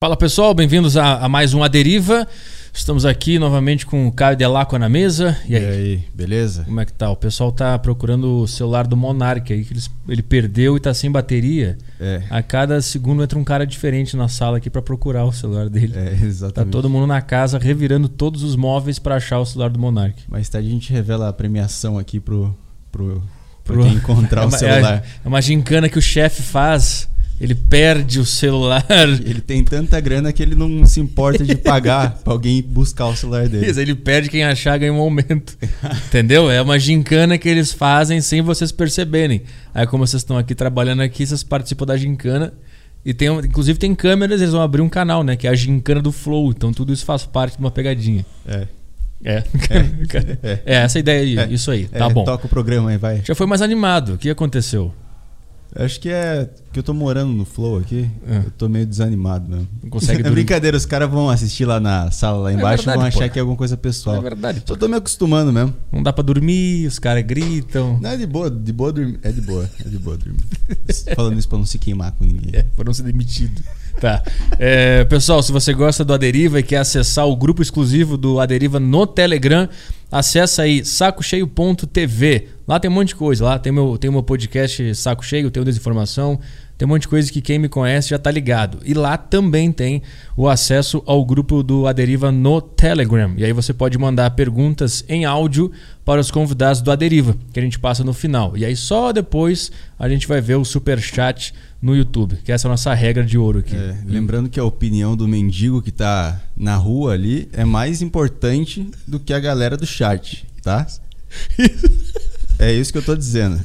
Fala pessoal, bem-vindos a, a, mais um A Deriva. Estamos aqui novamente com o Caio Delacqua na mesa. E aí? e aí? beleza? Como é que tá? O pessoal tá procurando o celular do Monark aí, que ele, ele perdeu e tá sem bateria. É. A cada segundo entra um cara diferente na sala aqui para procurar o celular dele. É, exatamente. Tá todo mundo na casa revirando todos os móveis para achar o celular do Monark. Mais tarde a gente revela a premiação aqui pro, pro, pro, encontrar é o celular. É, é uma gincana que o chefe faz ele perde o celular. Ele tem tanta grana que ele não se importa de pagar para alguém buscar o celular dele. Isso, ele perde quem achar ganha um aumento. Entendeu? É uma gincana que eles fazem sem vocês perceberem. Aí, como vocês estão aqui trabalhando aqui, vocês participam da gincana. E tem, inclusive tem câmeras, eles vão abrir um canal, né? Que é a gincana do Flow. Então tudo isso faz parte de uma pegadinha. É. É. É, é. é essa ideia aí, é. isso aí. Tá é, bom. Toca o programa aí, vai. Já foi mais animado. O que aconteceu? Acho que é que eu tô morando no Flow aqui. É. Eu tô meio desanimado mesmo. Não consegue É brincadeira, os caras vão assistir lá na sala lá é embaixo é verdade, e vão achar pô. que é alguma coisa pessoal. É verdade. Só tô me acostumando mesmo. Não dá pra dormir, os caras gritam. Não, é de boa, de boa dormir. É de boa, é de boa dormir. Falando isso pra não se queimar com ninguém. É, pra não ser demitido. Tá. É, pessoal, se você gosta do Aderiva e quer acessar o grupo exclusivo do Aderiva no Telegram, acessa aí sacocheio.tv. Lá tem um monte de coisa. Lá tem meu, tem meu podcast Saco Cheio, tem o Desinformação, tem um monte de coisa que quem me conhece já está ligado. E lá também tem o acesso ao grupo do Aderiva no Telegram. E aí você pode mandar perguntas em áudio para os convidados do Aderiva, que a gente passa no final. E aí só depois a gente vai ver o super chat no YouTube, que essa é a nossa regra de ouro aqui. É, lembrando que a opinião do mendigo que está na rua ali é mais importante do que a galera do chat, tá? é isso que eu tô dizendo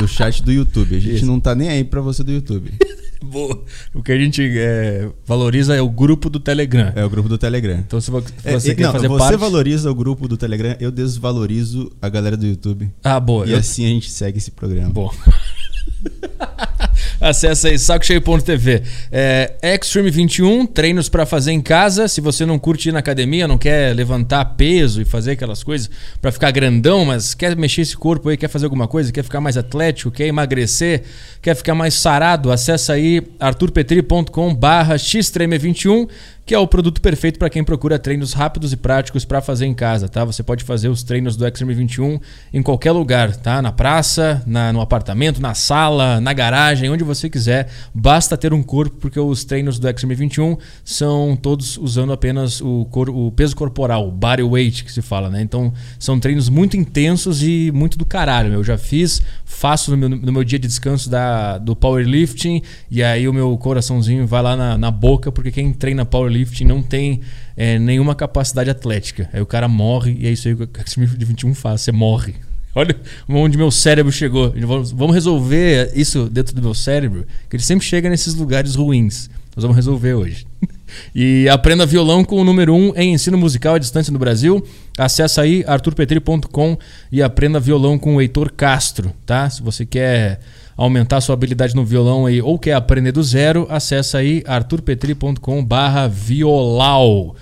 do chat do YouTube. A gente Isso. não tá nem aí para você do YouTube. Boa. O que a gente é, valoriza é o grupo do Telegram. É o grupo do Telegram. Então se você é, quer não, fazer você parte... valoriza o grupo do Telegram, eu desvalorizo a galera do YouTube. Ah, boa. E eu... assim a gente segue esse programa. Boa. Acesse aí sacocheio.tv. É, Extreme 21, treinos para fazer em casa. Se você não curte ir na academia, não quer levantar peso e fazer aquelas coisas para ficar grandão, mas quer mexer esse corpo aí, quer fazer alguma coisa, quer ficar mais atlético, quer emagrecer, quer ficar mais sarado, acessa aí arturpetri.com/xtreme21 que é o produto perfeito para quem procura treinos rápidos e práticos para fazer em casa, tá? Você pode fazer os treinos do Extreme 21 em qualquer lugar, tá? Na praça, na, no apartamento, na sala, na garagem, onde você quiser. Basta ter um corpo, porque os treinos do Extreme 21 são todos usando apenas o, cor, o peso corporal, o body weight que se fala, né? Então são treinos muito intensos e muito do caralho. Eu já fiz, faço no meu, no meu dia de descanso da, do powerlifting e aí o meu coraçãozinho vai lá na, na boca, porque quem treina powerlifting não tem é, nenhuma capacidade atlética. Aí o cara morre e é isso aí que o X-Men 21 faz, você morre. Olha onde meu cérebro chegou. Vamos resolver isso dentro do meu cérebro, que ele sempre chega nesses lugares ruins. Nós vamos resolver hoje. E aprenda violão com o número 1 um em ensino musical à distância no Brasil. Acesse aí arturpetri.com e aprenda violão com o Heitor Castro, tá? Se você quer aumentar sua habilidade no violão aí ou quer aprender do zero, acessa aí arturpetri.com/violau.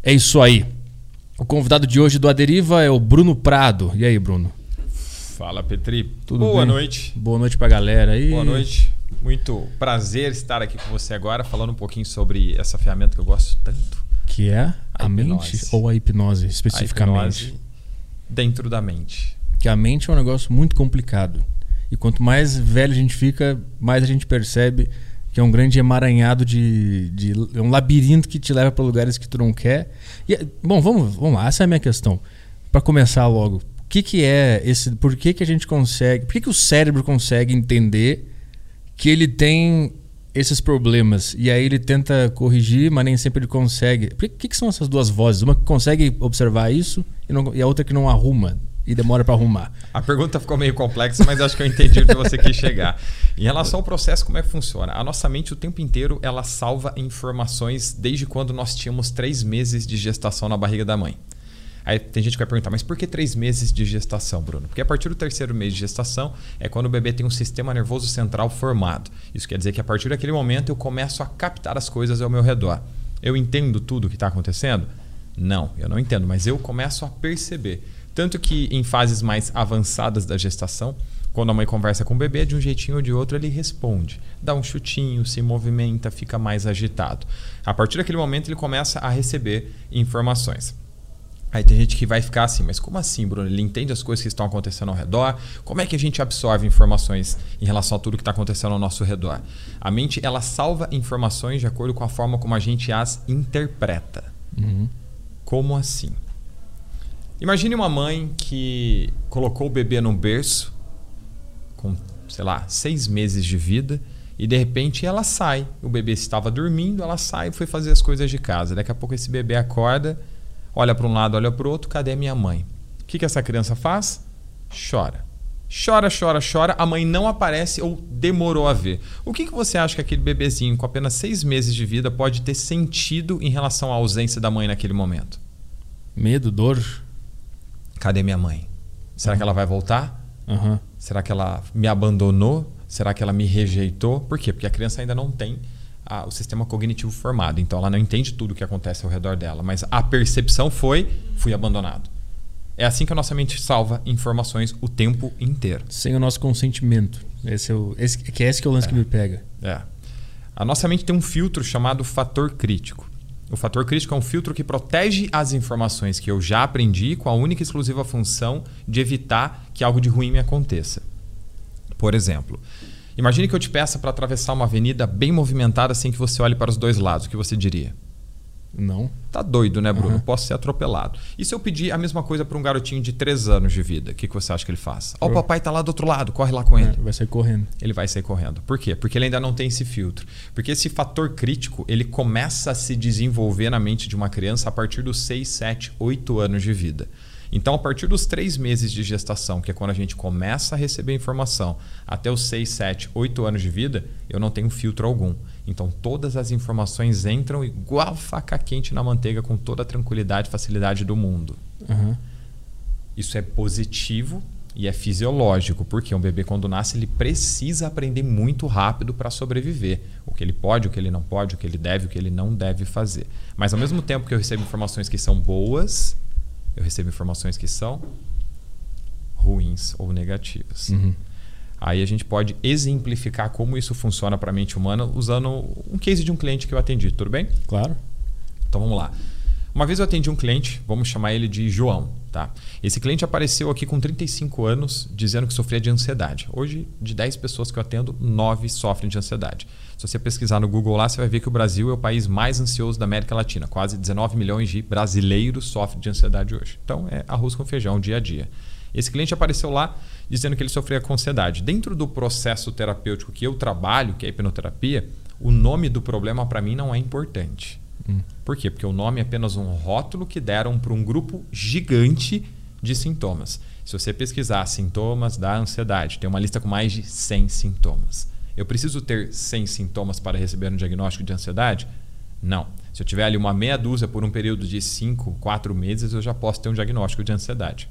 É isso aí. O convidado de hoje do Aderiva é o Bruno Prado. E aí, Bruno? Fala, Petri. Tudo Boa bem? noite. Boa noite pra galera aí. Boa noite. Muito prazer estar aqui com você agora, falando um pouquinho sobre essa ferramenta que eu gosto tanto. Que é a, a mente ou a hipnose, especificamente? A hipnose dentro da mente. Que a mente é um negócio muito complicado. E quanto mais velho a gente fica, mais a gente percebe que é um grande emaranhado de, de é um labirinto que te leva para lugares que tu não quer. E, bom, vamos, vamos lá, essa é a minha questão. Para começar logo, o que, que é esse, por que, que a gente consegue, por que, que o cérebro consegue entender que ele tem esses problemas e aí ele tenta corrigir, mas nem sempre ele consegue. O que, que são essas duas vozes? Uma que consegue observar isso e, não, e a outra que não arruma e demora para arrumar? A pergunta ficou meio complexa, mas acho que eu entendi o que você quis chegar. Em relação ao processo, como é que funciona? A nossa mente o tempo inteiro ela salva informações desde quando nós tínhamos três meses de gestação na barriga da mãe. Aí tem gente que vai perguntar, mas por que três meses de gestação, Bruno? Porque a partir do terceiro mês de gestação é quando o bebê tem um sistema nervoso central formado. Isso quer dizer que a partir daquele momento eu começo a captar as coisas ao meu redor. Eu entendo tudo o que está acontecendo? Não, eu não entendo, mas eu começo a perceber. Tanto que em fases mais avançadas da gestação, Quando a mãe conversa com o bebê, de um jeitinho ou de outro, ele responde. Dá um chutinho, se movimenta, fica mais agitado. A partir daquele momento, ele começa a receber informações. Aí tem gente que vai ficar assim, mas como assim, Bruno? Ele entende as coisas que estão acontecendo ao redor? Como é que a gente absorve informações em relação a tudo que está acontecendo ao nosso redor? A mente, ela salva informações de acordo com a forma como a gente as interpreta. Uhum. Como assim? Imagine uma mãe que colocou o bebê no berço com, sei lá, seis meses de vida e de repente ela sai. O bebê estava dormindo, ela sai e foi fazer as coisas de casa. Daqui a pouco esse bebê acorda olha para um lado, olha para o outro, cadê minha mãe? O que, que essa criança faz? Chora. Chora, chora, chora, a mãe não aparece ou demorou a ver. O que, que você acha que aquele bebezinho com apenas seis meses de vida pode ter sentido em relação à ausência da mãe naquele momento? Medo, dor. Cadê minha mãe? Será uhum. que ela vai voltar? Uhum. Será que ela me abandonou? Será que ela me rejeitou? Por quê? Porque a criança ainda não tem a, o sistema cognitivo formado. Então ela não entende tudo o que acontece ao redor dela. Mas a percepção foi: fui abandonado. É assim que a nossa mente salva informações o tempo inteiro. Sem o nosso consentimento. Esse é o, esse, que é esse que é o lance é. que me pega. É. A nossa mente tem um filtro chamado fator crítico. O fator crítico é um filtro que protege as informações que eu já aprendi com a única e exclusiva função de evitar que algo de ruim me aconteça. Por exemplo, Imagine que eu te peça para atravessar uma avenida bem movimentada sem que você olhe para os dois lados. O que você diria? Não. Tá doido, né, Bruno? Uhum. Posso ser atropelado. E se eu pedir a mesma coisa para um garotinho de 3 anos de vida? O que, que você acha que ele faz? Ó, oh, o papai tá lá do outro lado, corre lá com ele. É, vai sair correndo. Ele vai sair correndo. Por quê? Porque ele ainda não tem esse filtro. Porque esse fator crítico, ele começa a se desenvolver na mente de uma criança a partir dos 6, 7, 8 anos de vida. Então, a partir dos três meses de gestação, que é quando a gente começa a receber informação, até os 6, 7, 8 anos de vida, eu não tenho filtro algum. Então, todas as informações entram igual faca quente na manteiga, com toda a tranquilidade e facilidade do mundo. Uhum. Isso é positivo e é fisiológico, porque um bebê, quando nasce, ele precisa aprender muito rápido para sobreviver. O que ele pode, o que ele não pode, o que ele deve, o que ele não deve fazer. Mas, ao mesmo tempo que eu recebo informações que são boas, eu recebo informações que são ruins ou negativas. Uhum. Aí a gente pode exemplificar como isso funciona para a mente humana usando um case de um cliente que eu atendi, tudo bem? Claro. Então vamos lá. Uma vez eu atendi um cliente, vamos chamar ele de João. Tá? Esse cliente apareceu aqui com 35 anos dizendo que sofria de ansiedade. Hoje, de 10 pessoas que eu atendo, 9 sofrem de ansiedade. Se você pesquisar no Google lá, você vai ver que o Brasil é o país mais ansioso da América Latina. Quase 19 milhões de brasileiros sofrem de ansiedade hoje. Então, é arroz com feijão, dia a dia. Esse cliente apareceu lá dizendo que ele sofria com ansiedade. Dentro do processo terapêutico que eu trabalho, que é a hipnoterapia, o nome do problema para mim não é importante. Hum. Por quê? Porque o nome é apenas um rótulo que deram para um grupo gigante de sintomas. Se você pesquisar sintomas da ansiedade, tem uma lista com mais de 100 sintomas. Eu preciso ter 100 sintomas para receber um diagnóstico de ansiedade? Não. Se eu tiver ali uma meia dúzia por um período de 5, 4 meses, eu já posso ter um diagnóstico de ansiedade.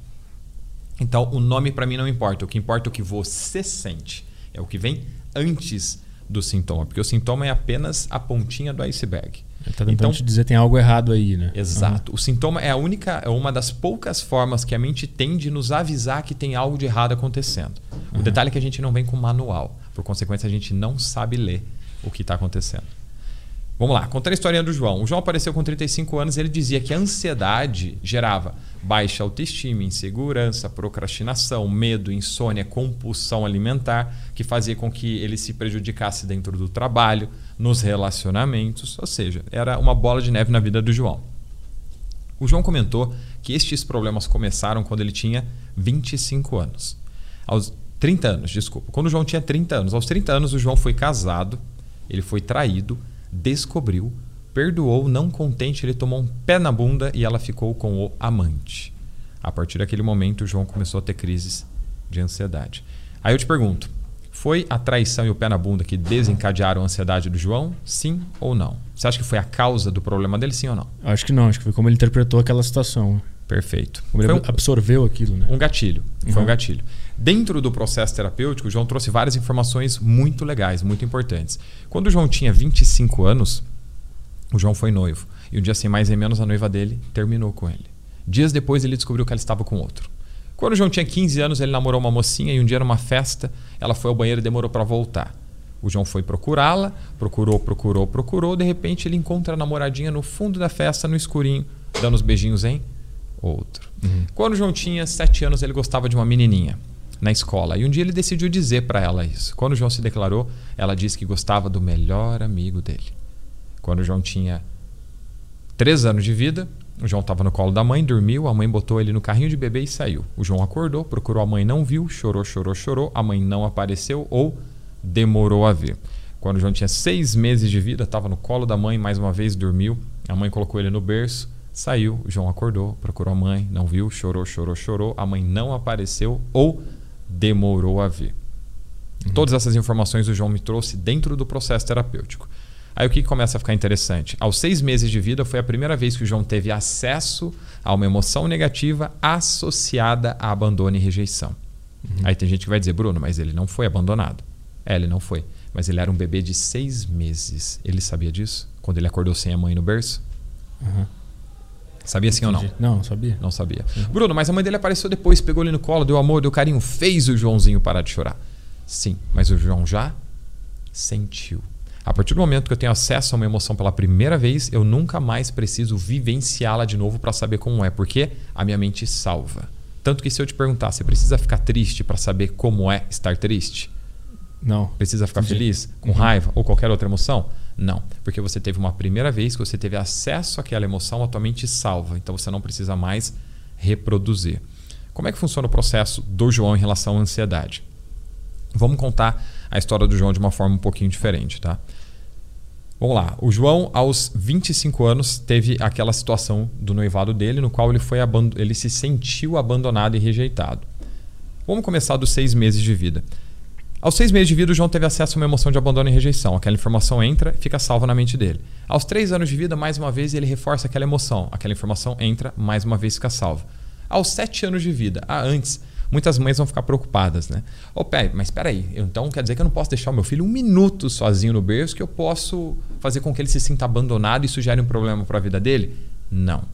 Então, o nome para mim não importa. O que importa é o que você sente. É o que vem antes do sintoma. Porque o sintoma é apenas a pontinha do iceberg. Tentando então, te dizer que tem algo errado aí, né? Exato. O sintoma é a única, é uma das poucas formas que a mente tem de nos avisar que tem algo de errado acontecendo. O detalhe é que a gente não vem com manual. Por consequência, a gente não sabe ler o que está acontecendo. Vamos lá, contar a historinha do João. O João apareceu com 35 anos e ele dizia que a ansiedade gerava baixa autoestima, insegurança, procrastinação, medo, insônia, compulsão alimentar, que fazia com que ele se prejudicasse dentro do trabalho, nos relacionamentos, ou seja, era uma bola de neve na vida do João. O João comentou que estes problemas começaram quando ele tinha 25 anos. Aos 30 anos, desculpa. Quando o João tinha 30 anos. Aos 30 anos, o João foi casado, ele foi traído, descobriu, perdoou, não contente, ele tomou um pé na bunda e ela ficou com o amante. A partir daquele momento, o João começou a ter crises de ansiedade. Aí eu te pergunto: foi a traição e o pé na bunda que desencadearam a ansiedade do João? Sim ou não? Você acha que foi a causa do problema dele, sim ou não? Acho que não, acho que foi como ele interpretou aquela situação. Perfeito. Como ele um, absorveu aquilo, né? Um gatilho. Uhum. Foi um gatilho. Dentro do processo terapêutico, o João trouxe várias informações muito legais, muito importantes. Quando o João tinha 25 anos, o João foi noivo. E um dia sem mais nem menos, a noiva dele terminou com ele. Dias depois, ele descobriu que ela estava com outro. Quando o João tinha 15 anos, ele namorou uma mocinha e um dia numa festa, ela foi ao banheiro e demorou para voltar. O João foi procurá-la, procurou, procurou, procurou. De repente, ele encontra a namoradinha no fundo da festa, no escurinho, dando os beijinhos em outro. Uhum. Quando o João tinha 7 anos, ele gostava de uma menininha na escola. E um dia ele decidiu dizer para ela isso. Quando João se declarou, ela disse que gostava do melhor amigo dele. Quando João tinha 3 anos de vida, o João estava no colo da mãe, dormiu, a mãe botou ele no carrinho de bebê e saiu. O João acordou, procurou a mãe, não viu, chorou, chorou, chorou, a mãe não apareceu ou demorou a ver. Quando o João tinha seis meses de vida, estava no colo da mãe, mais uma vez dormiu. A mãe colocou ele no berço, saiu. O João acordou, procurou a mãe, não viu, chorou, chorou, chorou. A mãe não apareceu ou demorou a ver. Uhum. Todas essas informações o João me trouxe dentro do processo terapêutico. Aí o que começa a ficar interessante? Aos seis meses de vida foi a primeira vez que o João teve acesso a uma emoção negativa associada a abandono e rejeição. Uhum. Aí tem gente que vai dizer, Bruno, mas ele não foi abandonado. É, ele não foi. Mas ele era um bebê de seis meses. Ele sabia disso? Quando ele acordou sem a mãe no berço? Uhum. Sabia sim ou não? Não, sabia. Não sabia. Bruno, mas a mãe dele apareceu depois, pegou ele no colo, deu amor, deu carinho, fez o Joãozinho parar de chorar. Sim, mas o João já sentiu. A partir do momento que eu tenho acesso a uma emoção pela primeira vez, eu nunca mais preciso vivenciá-la de novo para saber como é, porque a minha mente salva. Tanto que se eu te perguntar, você precisa ficar triste para saber como é estar triste? Não. Precisa ficar feliz, com uhum. raiva ou qualquer outra emoção? Não, porque você teve uma primeira vez que você teve acesso àquela emoção, a tua mente salva, então você não precisa mais reproduzir. Como é que funciona o processo do João em relação à ansiedade? Vamos contar a história do João de uma forma um pouquinho diferente, tá? Vamos lá. O João, aos 25 anos, teve aquela situação do noivado dele, no qual ele, foi ele se sentiu abandonado e rejeitado. Vamos começar dos seis meses de vida. Aos seis meses de vida, o João teve acesso a uma emoção de abandono e rejeição. Aquela informação entra e fica salva na mente dele. Aos três anos de vida, mais uma vez, ele reforça aquela emoção. Aquela informação entra, mais uma vez fica salva. Aos sete anos de vida, ah, antes, muitas mães vão ficar preocupadas, né? Ô, oh, pé, mas espera aí, então quer dizer que eu não posso deixar o meu filho um minuto sozinho no berço que eu posso fazer com que ele se sinta abandonado e isso gere um problema para a vida dele? Não.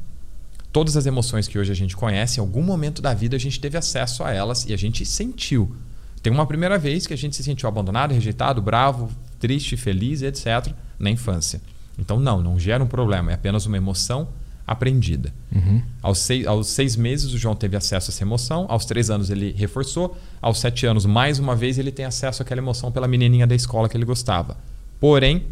Todas as emoções que hoje a gente conhece, em algum momento da vida a gente teve acesso a elas e a gente sentiu. Tem uma primeira vez que a gente se sentiu abandonado, rejeitado, bravo, triste, feliz, etc. na infância. Então, não, não gera um problema, é apenas uma emoção aprendida. Uhum. Aos, seis, aos seis meses, o João teve acesso a essa emoção, aos três anos, ele reforçou, aos sete anos, mais uma vez, ele tem acesso àquela emoção pela menininha da escola que ele gostava. Porém,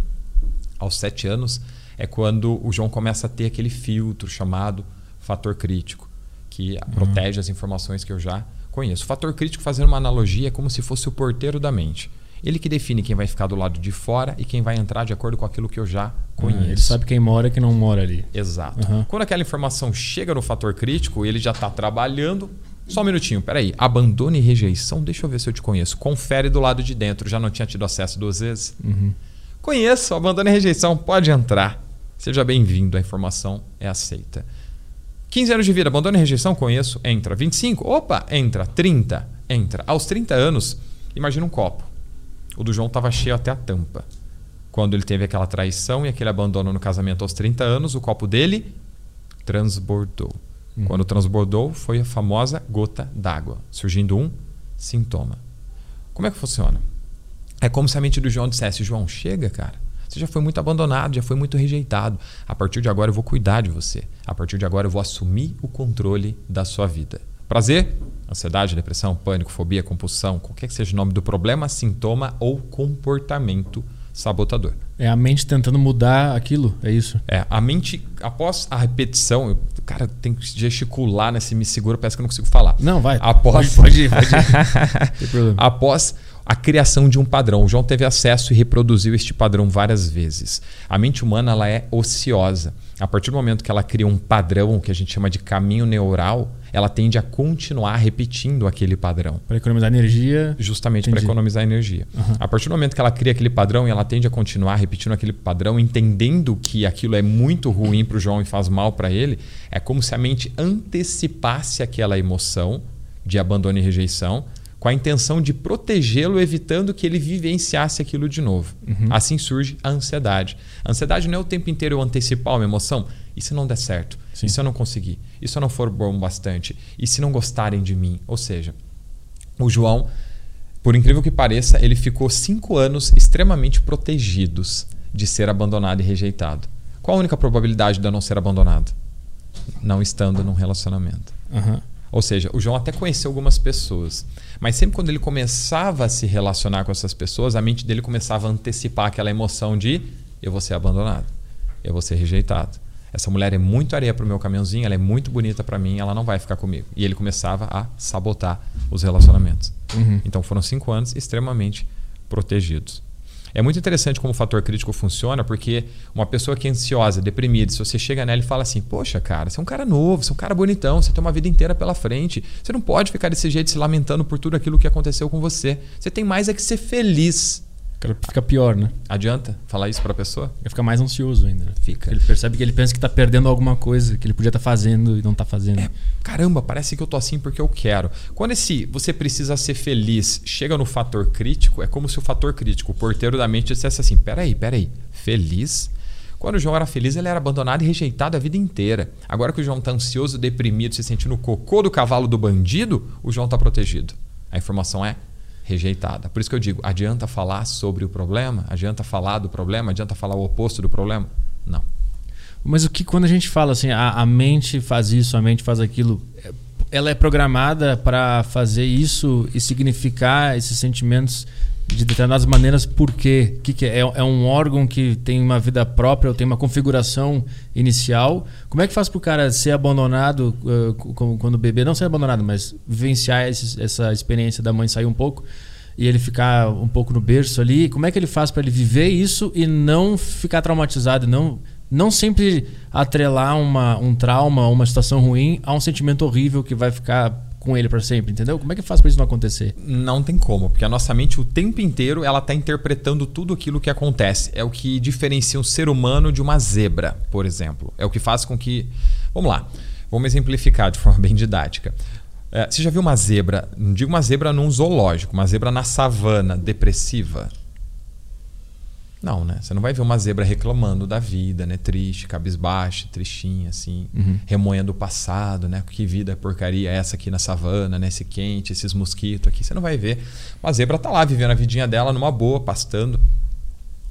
aos sete anos, é quando o João começa a ter aquele filtro chamado fator crítico, que uhum. protege as informações que eu já conheço. O fator crítico, fazendo uma analogia, é como se fosse o porteiro da mente. Ele que define quem vai ficar do lado de fora e quem vai entrar de acordo com aquilo que eu já conheço. ele sabe quem mora e quem não mora ali. Exato. Uhum. Quando aquela informação chega no fator crítico, ele já está trabalhando. Só um minutinho, peraí. Abandone e rejeição, deixa eu ver se eu te conheço. Confere do lado de dentro, já não tinha tido acesso duas vezes? Uhum. Conheço, abandono e rejeição, pode entrar. Seja bem-vindo, a informação é aceita. 15 anos de vida, abandono e rejeição, conheço, entra. 25, opa, entra. 30, entra. Aos 30 anos, imagina um copo. O do João estava cheio até a tampa. Quando ele teve aquela traição e aquele abandono no casamento aos 30 anos, o copo dele transbordou. Hum. Quando transbordou, foi a famosa gota d'água, surgindo um sintoma. Como é que funciona? É como se a mente do João dissesse: João, chega, cara. Você já foi muito abandonado, já foi muito rejeitado. A partir de agora eu vou cuidar de você. A partir de agora eu vou assumir o controle da sua vida. Prazer? Ansiedade, depressão, pânico, fobia, compulsão, qualquer que seja o nome do problema, sintoma ou comportamento sabotador. É a mente tentando mudar aquilo, é isso? É, a mente, após a repetição, eu, cara, tem que gesticular nesse me segura, parece que eu não consigo falar. Não, vai. Após, pode, ir, pode ir. após a criação de um padrão. O João teve acesso e reproduziu este padrão várias vezes. A mente humana ela é ociosa. A partir do momento que ela cria um padrão que a gente chama de caminho neural, ela tende a continuar repetindo aquele padrão. Para economizar energia? Justamente para economizar energia. Uhum. A partir do momento que ela cria aquele padrão e ela tende a continuar repetindo aquele padrão, entendendo que aquilo é muito ruim para o João e faz mal para ele, é como se a mente antecipasse aquela emoção de abandono e rejeição com a intenção de protegê-lo, evitando que ele vivenciasse aquilo de novo. Uhum. Assim surge a ansiedade. A ansiedade não é o tempo inteiro eu antecipar uma emoção. E se não der certo? Sim. E se eu não conseguir? E se eu não for bom bastante? E se não gostarem de mim? Ou seja, o João, por incrível que pareça, ele ficou cinco anos extremamente protegidos de ser abandonado e rejeitado. Qual a única probabilidade de eu não ser abandonado? Não estando num relacionamento. Uhum. Ou seja, o João até conheceu algumas pessoas, mas sempre quando ele começava a se relacionar com essas pessoas, a mente dele começava a antecipar aquela emoção de eu vou ser abandonado, eu vou ser rejeitado. Essa mulher é muito areia para o meu caminhãozinho, ela é muito bonita para mim, ela não vai ficar comigo. E ele começava a sabotar os relacionamentos. Uhum. Então foram cinco anos extremamente protegidos. É muito interessante como o fator crítico funciona, porque uma pessoa que é ansiosa, deprimida, se você chega nela e fala assim: Poxa, cara, você é um cara novo, você é um cara bonitão, você tem uma vida inteira pela frente. Você não pode ficar desse jeito se lamentando por tudo aquilo que aconteceu com você. Você tem mais é que ser feliz. Fica pior, né? Adianta falar isso para a pessoa? Ele fica mais ansioso ainda. Né? Fica. Ele percebe que ele pensa que está perdendo alguma coisa que ele podia estar tá fazendo e não está fazendo. É, caramba, parece que eu tô assim porque eu quero. Quando esse você precisa ser feliz chega no fator crítico, é como se o fator crítico, o porteiro da mente, dissesse assim: peraí, peraí, feliz? Quando o João era feliz, ele era abandonado e rejeitado a vida inteira. Agora que o João está ansioso, deprimido, se sentindo o cocô do cavalo do bandido, o João está protegido. A informação é rejeitada. Por isso que eu digo, adianta falar sobre o problema? Adianta falar do problema? Adianta falar o oposto do problema? Não. Mas o que quando a gente fala assim, a, a mente faz isso, a mente faz aquilo, ela é programada para fazer isso e significar esses sentimentos de determinadas maneiras por quê? Que, que é? é? um órgão que tem uma vida própria ou tem uma configuração inicial? Como é que faz para o cara ser abandonado uh, quando bebê? Não ser abandonado, mas vivenciar esse, essa experiência da mãe sair um pouco e ele ficar um pouco no berço ali. Como é que ele faz para ele viver isso e não ficar traumatizado, não não sempre atrelar uma, um trauma, uma situação ruim a um sentimento horrível que vai ficar com ele para sempre, entendeu? Como é que faz para isso não acontecer? Não tem como, porque a nossa mente o tempo inteiro ela está interpretando tudo aquilo que acontece. É o que diferencia um ser humano de uma zebra, por exemplo. É o que faz com que, vamos lá, vamos exemplificar de forma bem didática. É, você já viu uma zebra? Não digo uma zebra num zoológico, uma zebra na savana depressiva. Não, né? Você não vai ver uma zebra reclamando da vida, né? Triste, cabisbaixa, tristinha, assim, uhum. remoendo o passado, né? Que vida porcaria é essa aqui na savana, né? Esse quente, esses mosquitos aqui. Você não vai ver. Uma zebra tá lá vivendo a vidinha dela numa boa, pastando.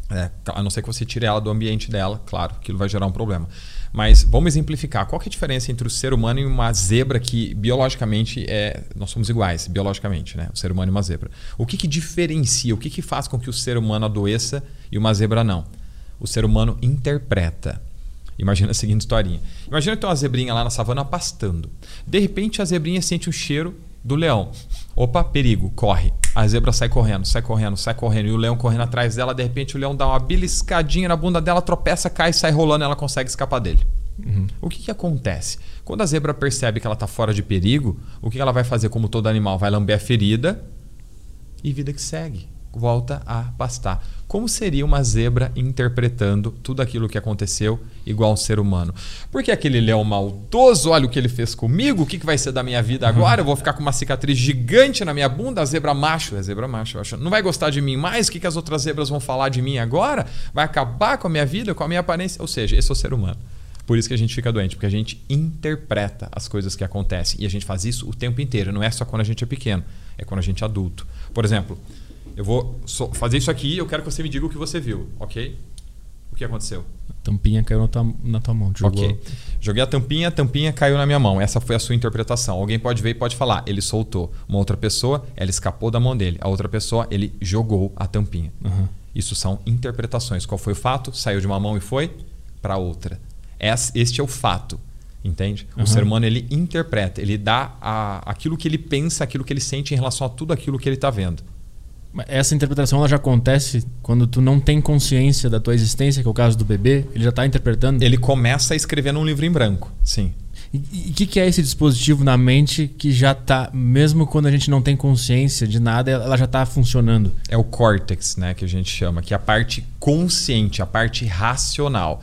É, a não ser que você tire ela do ambiente dela, claro, aquilo vai gerar um problema. Mas vamos exemplificar. Qual é a diferença entre o ser humano e uma zebra que biologicamente é. Nós somos iguais, biologicamente, né? O ser humano e uma zebra. O que, que diferencia? O que, que faz com que o ser humano adoeça e uma zebra não? O ser humano interpreta. Imagina a seguinte historinha. Imagina que tem uma zebrinha lá na savana pastando. De repente a zebrinha sente o cheiro do leão. Opa, perigo, corre. A zebra sai correndo, sai correndo, sai correndo. E o leão correndo atrás dela, de repente o leão dá uma beliscadinha na bunda dela, tropeça, cai, sai rolando e ela consegue escapar dele. Uhum. O que, que acontece? Quando a zebra percebe que ela está fora de perigo, o que ela vai fazer, como todo animal? Vai lamber a ferida e vida que segue volta a pastar. Como seria uma zebra interpretando tudo aquilo que aconteceu igual um ser humano? Porque aquele leão maldoso, olha o que ele fez comigo, o que, vai ser da minha vida agora? Eu vou ficar com uma cicatriz gigante na minha bunda, a zebra macho, é zebra macho, eu acho. Não vai gostar de mim mais? O que, que as outras zebras vão falar de mim agora? Vai acabar com a minha vida, com a minha aparência? Ou seja, esse é o ser humano. Por isso que a gente fica doente, porque a gente interpreta as coisas que acontecem. E a gente faz isso o tempo inteiro. Não é só quando a gente é pequeno, é quando a gente é adulto. Por exemplo, eu vou fazer isso aqui e eu quero que você me diga o que você viu, ok? O que aconteceu? A tampinha caiu na tua, na tua mão. Jogou. Ok. Joguei a tampinha, a tampinha caiu na minha mão. Essa foi a sua interpretação. Alguém pode ver e pode falar. Ele soltou. Uma outra pessoa, ela escapou da mão dele. A outra pessoa, ele jogou a tampinha. Uhum. Isso são interpretações. Qual foi o fato? Saiu de uma mão e foi para outra. Este é o fato. Entende? O ser humano ele interpreta, ele dá a, aquilo que ele pensa, aquilo que ele sente em relação a tudo aquilo que ele está vendo. Essa interpretação ela já acontece quando tu não tem consciência da tua existência, que é o caso do bebê, ele já está interpretando. Ele começa a escrever num livro em branco, sim. E o que, que, é esse dispositivo na mente que já está, mesmo quando a gente não tem consciência de nada, ela já está funcionando? É o córtex, né, que a gente chama, que é a parte consciente, a parte racional.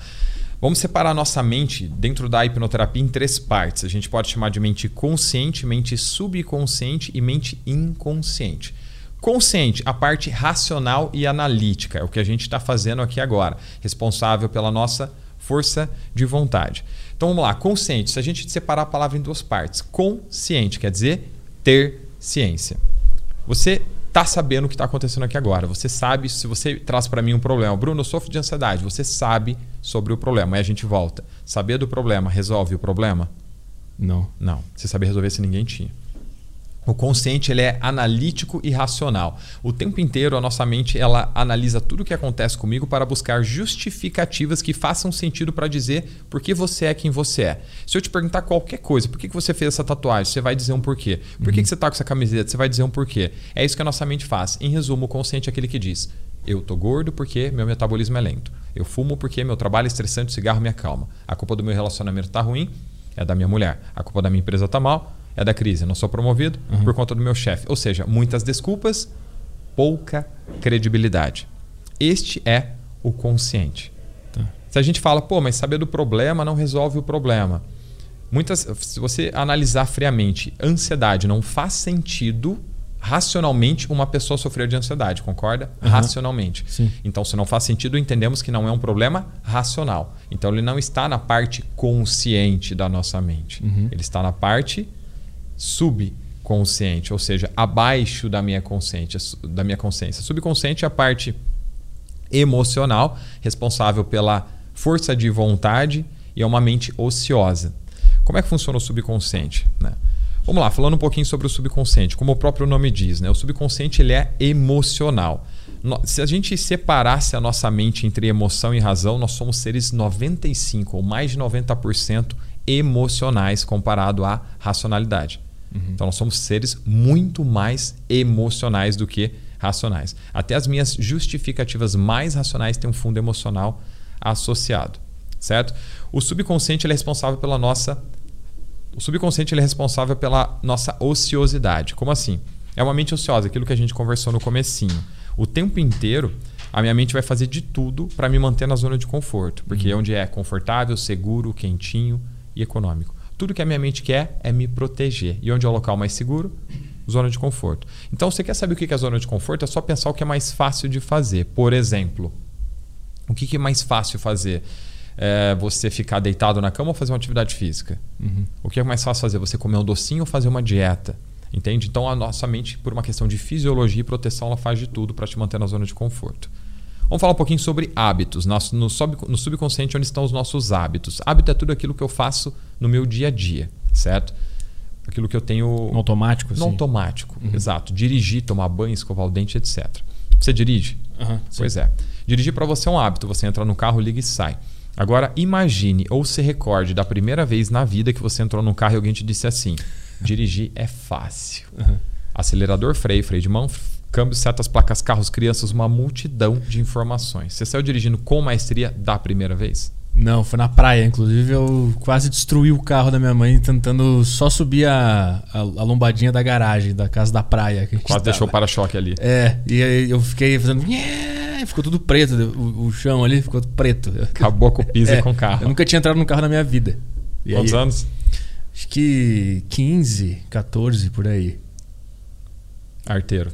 Vamos separar a nossa mente dentro da hipnoterapia em três partes. A gente pode chamar de mente consciente, mente subconsciente e mente inconsciente. Consciente, a parte racional e analítica, é o que a gente está fazendo aqui agora, responsável pela nossa força de vontade. Então vamos lá, consciente, se a gente separar a palavra em duas partes, consciente quer dizer ter ciência. Você está sabendo o que está acontecendo aqui agora. Você sabe, se você traz para mim um problema, Bruno, eu sofro de ansiedade, você sabe sobre o problema. Aí a gente volta. Saber do problema resolve o problema? Não. Não. Você saber resolver se ninguém tinha. O consciente ele é analítico e racional. O tempo inteiro a nossa mente ela analisa tudo o que acontece comigo para buscar justificativas que façam sentido para dizer por que você é quem você é. Se eu te perguntar qualquer coisa, por que, que você fez essa tatuagem, você vai dizer um porquê. Por que, uhum. que você está com essa camiseta, você vai dizer um porquê. É isso que a nossa mente faz. Em resumo, o consciente é aquele que diz: eu tô gordo porque meu metabolismo é lento. Eu fumo porque meu trabalho é estressante, o cigarro me acalma. A culpa do meu relacionamento está ruim é da minha mulher. A culpa da minha empresa está mal é da crise. Não sou promovido uhum. por conta do meu chefe. Ou seja, muitas desculpas, pouca credibilidade. Este é o consciente. Tá. Se a gente fala, pô, mas saber do problema não resolve o problema. Muitas, se você analisar friamente, ansiedade não faz sentido racionalmente uma pessoa sofrer de ansiedade, concorda? Uhum. Racionalmente. Sim. Então, se não faz sentido, entendemos que não é um problema racional. Então, ele não está na parte consciente da nossa mente. Uhum. Ele está na parte subconsciente, ou seja, abaixo da minha consciência, da minha consciência. Subconsciente é a parte emocional, responsável pela força de vontade e é uma mente ociosa. Como é que funciona o subconsciente? Né? Vamos lá, falando um pouquinho sobre o subconsciente. Como o próprio nome diz, né? o subconsciente ele é emocional. Se a gente separasse a nossa mente entre emoção e razão, nós somos seres 95 ou mais de 90% emocionais comparado à racionalidade. Uhum. Então nós somos seres muito mais emocionais do que racionais. Até as minhas justificativas mais racionais têm um fundo emocional associado, certo? O subconsciente é responsável pela nossa o subconsciente é responsável pela nossa ociosidade. Como assim? É uma mente ociosa, aquilo que a gente conversou no comecinho. O tempo inteiro a minha mente vai fazer de tudo para me manter na zona de conforto, porque uhum. é onde é confortável, seguro, quentinho e econômico. Tudo que a minha mente quer é me proteger. E onde é o local mais seguro? Zona de conforto. Então, você quer saber o que é zona de conforto? É só pensar o que é mais fácil de fazer. Por exemplo, o que é mais fácil fazer? É você ficar deitado na cama ou fazer uma atividade física? Uhum. O que é mais fácil fazer? Você comer um docinho ou fazer uma dieta? Entende? Então, a nossa mente, por uma questão de fisiologia e proteção, ela faz de tudo para te manter na zona de conforto. Vamos falar um pouquinho sobre hábitos. No, subconsciente, onde estão os nossos hábitos? Hábito é tudo aquilo que eu faço no meu dia a dia, certo? Aquilo que eu tenho. No automático, No automático, uhum. exato. Dirigir, tomar banho, escovar o dente, etc. Você dirige? Uhum, pois é. Dirigir para você é um hábito. Você entra no carro, liga e sai. Agora, imagine ou se recorde da primeira vez na vida que você entrou no carro e alguém te disse assim: dirigir é fácil. Uhum. Acelerador, freio, freio de mão, câmbio, setas, placas, carros, crianças, uma multidão de informações. Você saiu dirigindo com maestria da primeira vez? Não, foi na praia. Inclusive, eu quase destruí o carro da minha mãe tentando só subir a, a, a lombadinha da garagem, da casa da praia. quase deixou o para-choque ali. É, e aí eu fiquei fazendo. Ficou tudo preto, o, o chão ali ficou preto. Acabou com o piso é, com o carro. Eu nunca tinha entrado num carro na minha vida. E Quantos aí, anos? Acho que 15, 14 por aí. Arteiro.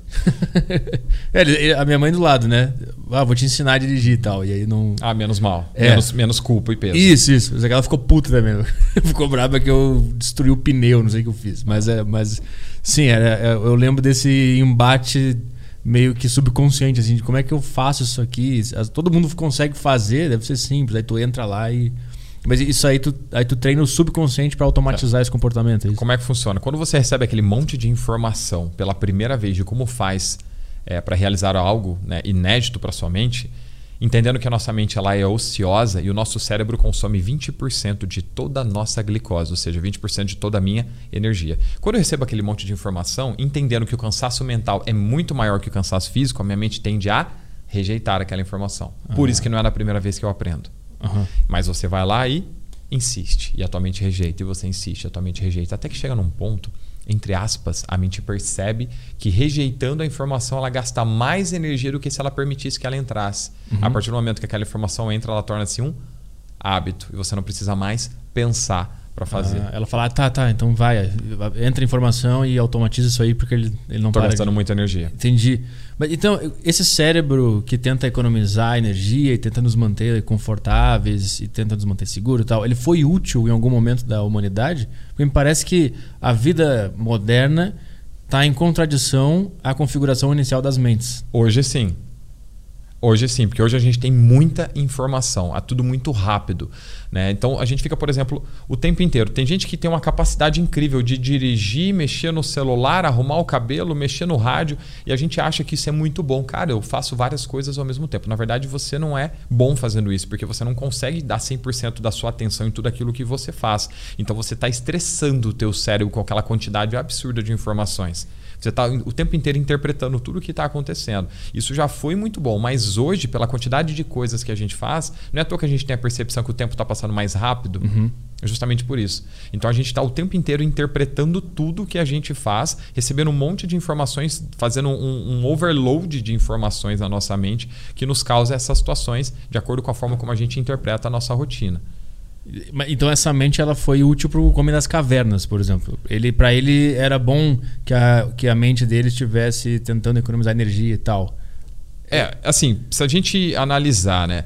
é, a minha mãe do lado, né? Ah, vou te ensinar a dirigir e tal. E aí não. Ah, menos mal. É. Menos, menos culpa e peso. Isso, isso. Mas ela ficou puta também. ficou brava que eu destruí o pneu, não sei o que eu fiz. Mas, é, mas sim, era, é, eu lembro desse embate meio que subconsciente, assim, de como é que eu faço isso aqui. Todo mundo consegue fazer, deve ser simples. Aí tu entra lá e mas isso aí tu, aí tu treina o subconsciente para automatizar é. esse comportamento. É como é que funciona? Quando você recebe aquele monte de informação pela primeira vez de como faz é, para realizar algo né, inédito para sua mente, entendendo que a nossa mente ela é ociosa e o nosso cérebro consome 20% de toda a nossa glicose, ou seja, 20% de toda a minha energia. Quando eu recebo aquele monte de informação, entendendo que o cansaço mental é muito maior que o cansaço físico, a minha mente tende a rejeitar aquela informação. Por isso que não é na primeira vez que eu aprendo. Uhum. Mas você vai lá e insiste, e a tua mente rejeita, e você insiste, a tua mente rejeita. Até que chega num ponto, entre aspas, a mente percebe que rejeitando a informação ela gasta mais energia do que se ela permitisse que ela entrasse. Uhum. A partir do momento que aquela informação entra, ela torna-se um hábito e você não precisa mais pensar para fazer. Ah, ela fala, ah, tá, tá, então vai, entra informação e automatiza isso aí porque ele, ele não Tô para. gastando de... muita energia. Entendi. Mas então, esse cérebro que tenta economizar energia e tenta nos manter confortáveis e tenta nos manter seguros e tal, ele foi útil em algum momento da humanidade? Porque me parece que a vida moderna está em contradição à configuração inicial das mentes. Hoje sim. Hoje sim, porque hoje a gente tem muita informação, é tudo muito rápido. Né? Então a gente fica, por exemplo, o tempo inteiro. Tem gente que tem uma capacidade incrível de dirigir, mexer no celular, arrumar o cabelo, mexer no rádio, e a gente acha que isso é muito bom. Cara, eu faço várias coisas ao mesmo tempo. Na verdade, você não é bom fazendo isso, porque você não consegue dar 100% da sua atenção em tudo aquilo que você faz. Então você está estressando o teu cérebro com aquela quantidade absurda de informações. Você está o tempo inteiro interpretando tudo o que está acontecendo. Isso já foi muito bom, mas hoje, pela quantidade de coisas que a gente faz, não é à toa que a gente tem a percepção que o tempo está passando mais rápido. Uhum. É justamente por isso. Então a gente está o tempo inteiro interpretando tudo que a gente faz, recebendo um monte de informações, fazendo um, um, overload de informações na nossa mente que nos causa essas situações de acordo com a forma como a gente interpreta a nossa rotina. Então essa mente ela foi útil para o Homem das Cavernas, por exemplo. Ele para ele era bom que a, que a mente dele estivesse tentando economizar energia e tal. É, assim, se a gente analisar, né,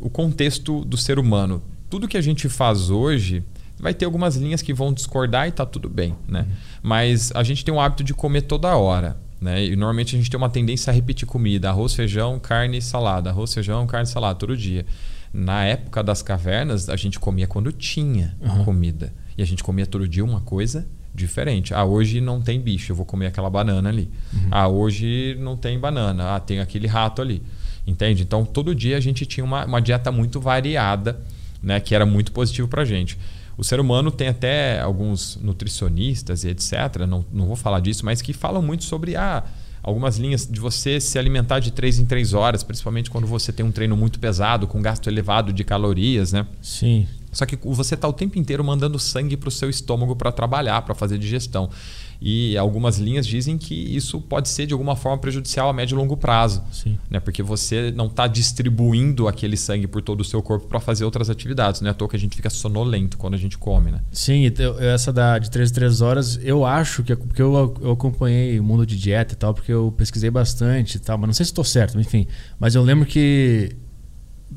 o contexto do ser humano, tudo que a gente faz hoje vai ter algumas linhas que vão discordar e tá tudo bem, né? Uhum. Mas a gente tem o hábito de comer toda hora. Né? E normalmente a gente tem uma tendência a repetir comida: arroz, feijão, carne, salada, arroz, feijão, carne, salada, todo dia. Na época das cavernas, a gente comia quando tinha uhum. comida. E a gente comia todo dia uma coisa diferente. Ah, hoje não tem bicho, eu vou comer aquela banana ali. Uhum. Ah, hoje não tem banana, ah, tem aquele rato ali. Entende? Então, todo dia a gente tinha uma, uma dieta muito variada, né, que era muito positivo para a gente. O ser humano tem até alguns nutricionistas e etc., não, não vou falar disso, mas que falam muito sobre a. Ah, algumas linhas de você se alimentar de 3 em 3 horas, principalmente quando você tem um treino muito pesado, com gasto elevado de calorias, né? Sim. Só que você está o tempo inteiro mandando sangue para o seu estômago para trabalhar, para fazer digestão. E algumas linhas dizem que isso pode ser de alguma forma prejudicial a médio e longo prazo. Sim. Né? Porque você não está distribuindo aquele sangue por todo o seu corpo para fazer outras atividades. Não é à toa que a gente fica sonolento quando a gente come. Né? Sim, essa da, de 3 3 horas, eu acho que. Porque eu, eu acompanhei o mundo de dieta e tal, porque eu pesquisei bastante e tal, mas não sei se estou certo, enfim. Mas eu lembro que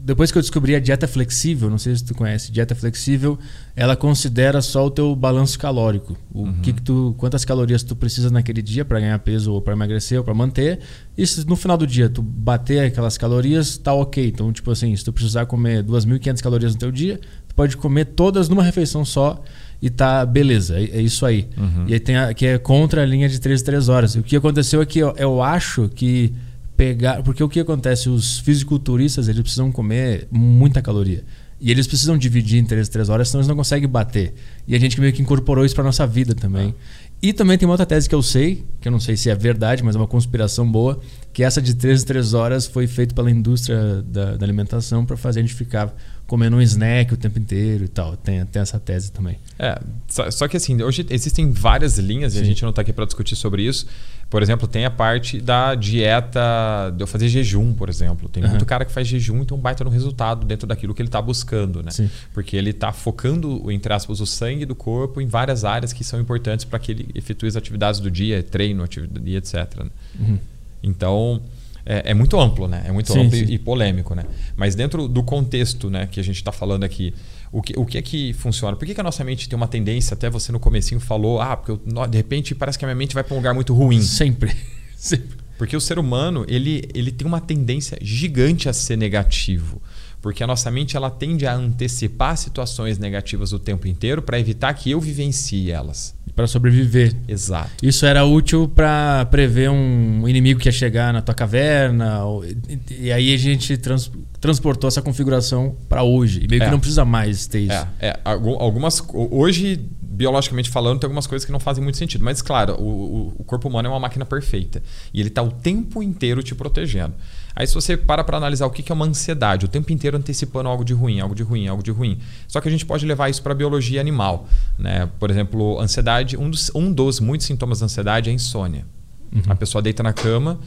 depois que eu descobri a dieta flexível, não sei se tu conhece, dieta flexível, ela considera só o teu balanço calórico, o uhum. que, que tu, quantas calorias tu precisa naquele dia para ganhar peso ou para emagrecer ou para manter. E se no final do dia tu bater aquelas calorias, tá ok. Então, tipo assim, se tu precisar comer 2.500 calorias no teu dia, tu pode comer todas numa refeição só e tá beleza, é, é isso aí. Uhum. E aí tem a, que é contra a linha de 3 3 horas. O que aconteceu é que eu, eu acho que pegar. Porque o que acontece? Os fisiculturistas eles precisam comer muita caloria. E eles precisam dividir em 3, 3 horas, senão eles não conseguem bater. E a gente meio que incorporou isso para nossa vida também. E também tem uma outra tese que eu sei, que eu não sei se é verdade, mas é uma conspiração boa, que essa de 3 3 horas foi feita pela indústria da, da alimentação para fazer a gente ficar comendo um snack o tempo inteiro e tal. Tem, tem essa tese também. É, só, só que assim, hoje existem várias linhas Sim. e a gente não está aqui para discutir sobre isso. Por exemplo, tem a parte da dieta, de eu fazer jejum, por exemplo. Tem uhum. muito cara que faz jejum e tem um baita no resultado dentro daquilo que ele está buscando, né? Sim. Porque ele está focando, entre aspas, o sangue do corpo em várias áreas que são importantes para que ele efetue as atividades do dia, treino, atividade, etc. Né? Uhum. Então, é, é, muito amplo, né? É muito sim, amplo sim. E, e, polêmico, né? Mas dentro do contexto né, que a gente está falando aqui, o que, o que é que funciona? Por que, que a nossa mente tem uma tendência, até você no comecinho falou, ah, porque eu, de repente parece que a minha mente vai para um lugar muito ruim. Sempre. Sempre. Porque o ser humano, ele, ele tem uma tendência gigante a ser negativo. Porque a nossa mente ela tende a antecipar situações negativas o tempo inteiro para evitar que eu vivencie elas para sobreviver. Exato. Isso era útil para prever um inimigo que ia chegar na tua caverna. Ou, e, e, aí a gente trans, transportou essa configuração para hoje. E meio é. que não precisa mais ter isso. É, é. Algumas, hoje, biologicamente falando, tem algumas coisas que não fazem muito sentido. Mas, claro, o, o corpo humano é uma máquina perfeita. E ele está o tempo inteiro te protegendo. Aí se você para para analisar o que é uma ansiedade, o tempo inteiro antecipando algo de ruim, algo de ruim, algo de ruim. Só que a gente pode levar isso para a biologia animal. Né? Por exemplo, ansiedade, um dos, um dos muitos sintomas da ansiedade é insônia. Uhum. A pessoa deita na cama,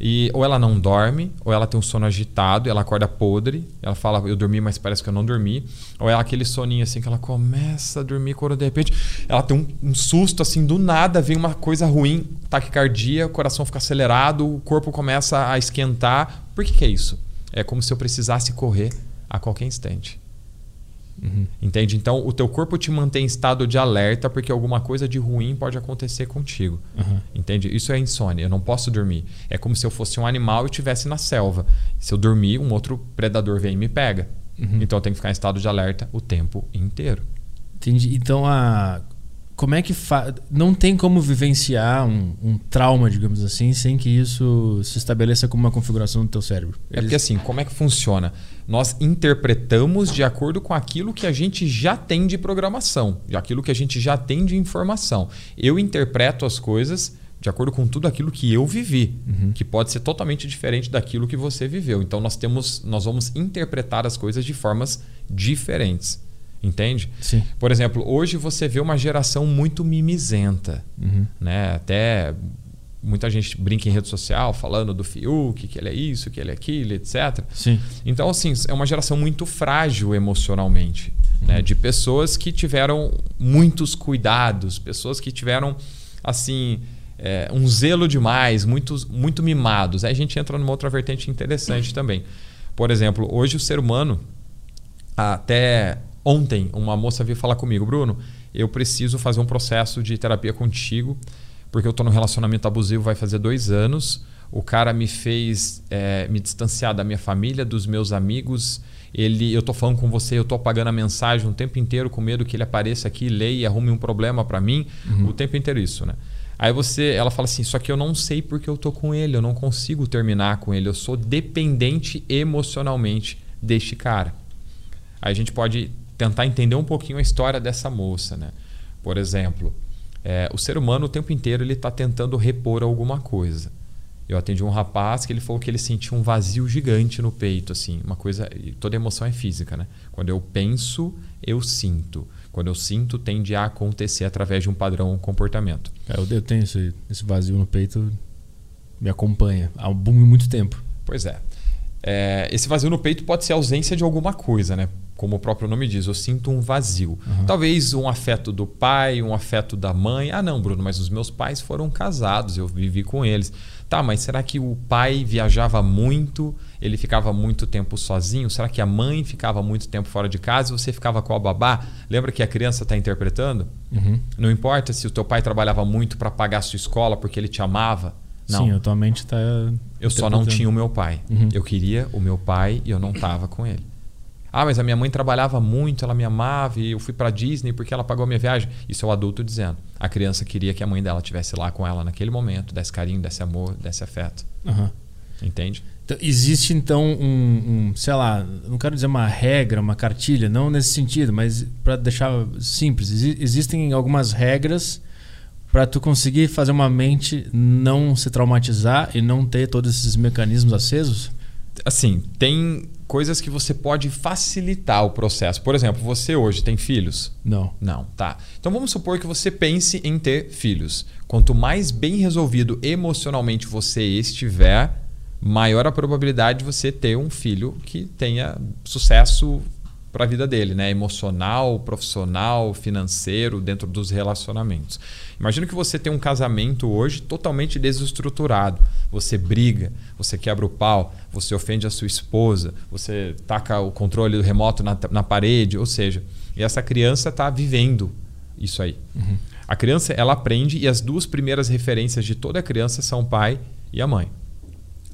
E ou ela não dorme, ou ela tem um sono agitado, ela acorda podre, ela fala, eu dormi, mas parece que eu não dormi. Ou é aquele soninho assim que ela começa a dormir quando de repente ela tem um, um susto assim, do nada vem uma coisa ruim, taquicardia, o coração fica acelerado, o corpo começa a esquentar. Por que, que é isso? É como se eu precisasse correr a qualquer instante. Uhum. Entende? Então, o teu corpo te mantém em estado de alerta porque alguma coisa de ruim pode acontecer contigo. Uhum. Entende? Isso é insônia. Eu não posso dormir. É como se eu fosse um animal e estivesse na selva. Se eu dormir, um outro predador vem e me pega. Uhum. Então, eu tenho que ficar em estado de alerta o tempo inteiro. Entendi. Então, a como é que fa... não tem como vivenciar um, um, trauma, digamos assim, sem que isso se estabeleça como uma configuração do teu cérebro? Eles... É porque assim, como é que funciona? Nós interpretamos de acordo com aquilo que a gente já tem de programação, de aquilo que a gente já tem de informação. Eu interpreto as coisas de acordo com tudo aquilo que eu vivi, uhum. que pode ser totalmente diferente daquilo que você viveu. Então nós temos, nós vamos interpretar as coisas de formas diferentes. Entende? Sim. Por exemplo, hoje você vê uma geração muito mimizenta. Uhum. Né? Até muita gente brinca em rede social falando do Fiuk, que ele é isso, que ele é aquilo, etc. Sim. Então, assim, é uma geração muito frágil emocionalmente. Uhum. Né? De pessoas que tiveram muitos cuidados, pessoas que tiveram, assim, é, um zelo demais, muitos, muito mimados. Aí a gente entra numa outra vertente interessante uhum. também. Por exemplo, hoje o ser humano, até Ontem, uma moça veio falar comigo, Bruno, eu preciso fazer um processo de terapia contigo, porque eu estou num relacionamento abusivo vai fazer dois anos. O cara me fez é, me distanciar da minha família, dos meus amigos. Ele, eu estou falando com você, eu estou apagando a mensagem o tempo inteiro com medo que ele apareça aqui, leia e arrume um problema para mim. Uhum. O tempo inteiro isso, né? Aí você, ela fala assim, só que eu não sei porque eu tô com ele, eu não consigo terminar com ele, eu sou dependente emocionalmente deste cara. Aí a gente pode tentar entender um pouquinho a história dessa moça. Né? Por exemplo, é, o ser humano o tempo inteiro ele está tentando repor alguma coisa. Eu atendi um rapaz que ele falou que ele sentia um vazio gigante no peito, assim, uma coisa. Toda emoção é física, né? Quando eu penso, eu sinto. Quando eu sinto, tende a acontecer através de um padrão um comportamento. Eu tenho esse, esse vazio no peito, me acompanha há muito tempo. Pois é. é. Esse vazio no peito pode ser ausência de alguma coisa, né? Como o próprio nome diz, eu sinto um vazio. Uhum. Talvez um afeto do pai, um afeto da mãe. Ah, não, Bruno, mas os meus pais foram casados, eu vivi com eles. Tá, mas será que o pai viajava muito, ele ficava muito tempo sozinho? Será que a mãe ficava muito tempo fora de casa e você ficava com a babá? Lembra que a criança está interpretando? Uhum. Não importa se o teu pai trabalhava muito para pagar a sua escola porque ele te amava. Não. Sim, atualmente está. Eu só não tinha o meu pai. Uhum. Eu queria o meu pai e eu não estava com ele. Ah, mas a minha mãe trabalhava muito, ela me amava e eu fui para Disney porque ela pagou a minha viagem. Isso é o adulto dizendo. A criança queria que a mãe dela estivesse lá com ela naquele momento, desse carinho, desse amor, desse afeto. Uhum. Entende? Então, existe então um, um, sei lá, não quero dizer uma regra, uma cartilha, não nesse sentido, mas para deixar simples, existem algumas regras para tu conseguir fazer uma mente não se traumatizar e não ter todos esses mecanismos acesos? Assim, tem coisas que você pode facilitar o processo. Por exemplo, você hoje tem filhos? Não. Não, tá. Então vamos supor que você pense em ter filhos. Quanto mais bem resolvido emocionalmente você estiver, maior a probabilidade de você ter um filho que tenha sucesso para a vida dele, né? Emocional, profissional, financeiro, dentro dos relacionamentos. Imagina que você tem um casamento hoje totalmente desestruturado. Você briga, você quebra o pau, você ofende a sua esposa, você taca o controle do remoto na, na parede, ou seja, e essa criança está vivendo isso aí. Uhum. A criança ela aprende e as duas primeiras referências de toda criança são o pai e a mãe.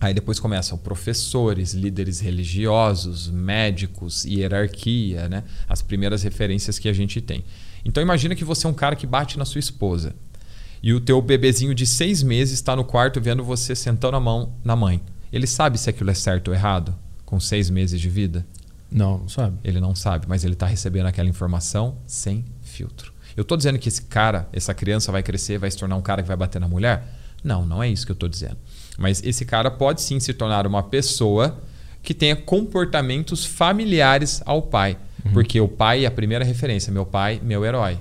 Aí depois começam professores, líderes religiosos, médicos, hierarquia, né? As primeiras referências que a gente tem. Então imagina que você é um cara que bate na sua esposa e o teu bebezinho de seis meses está no quarto vendo você sentando a mão na mãe. Ele sabe se aquilo é certo ou errado com seis meses de vida? Não, não sabe. Ele não sabe, mas ele está recebendo aquela informação sem filtro. Eu estou dizendo que esse cara, essa criança vai crescer, vai se tornar um cara que vai bater na mulher? Não, não é isso que eu estou dizendo. Mas esse cara pode sim se tornar uma pessoa que tenha comportamentos familiares ao pai. Uhum. Porque o pai é a primeira referência. Meu pai, meu herói.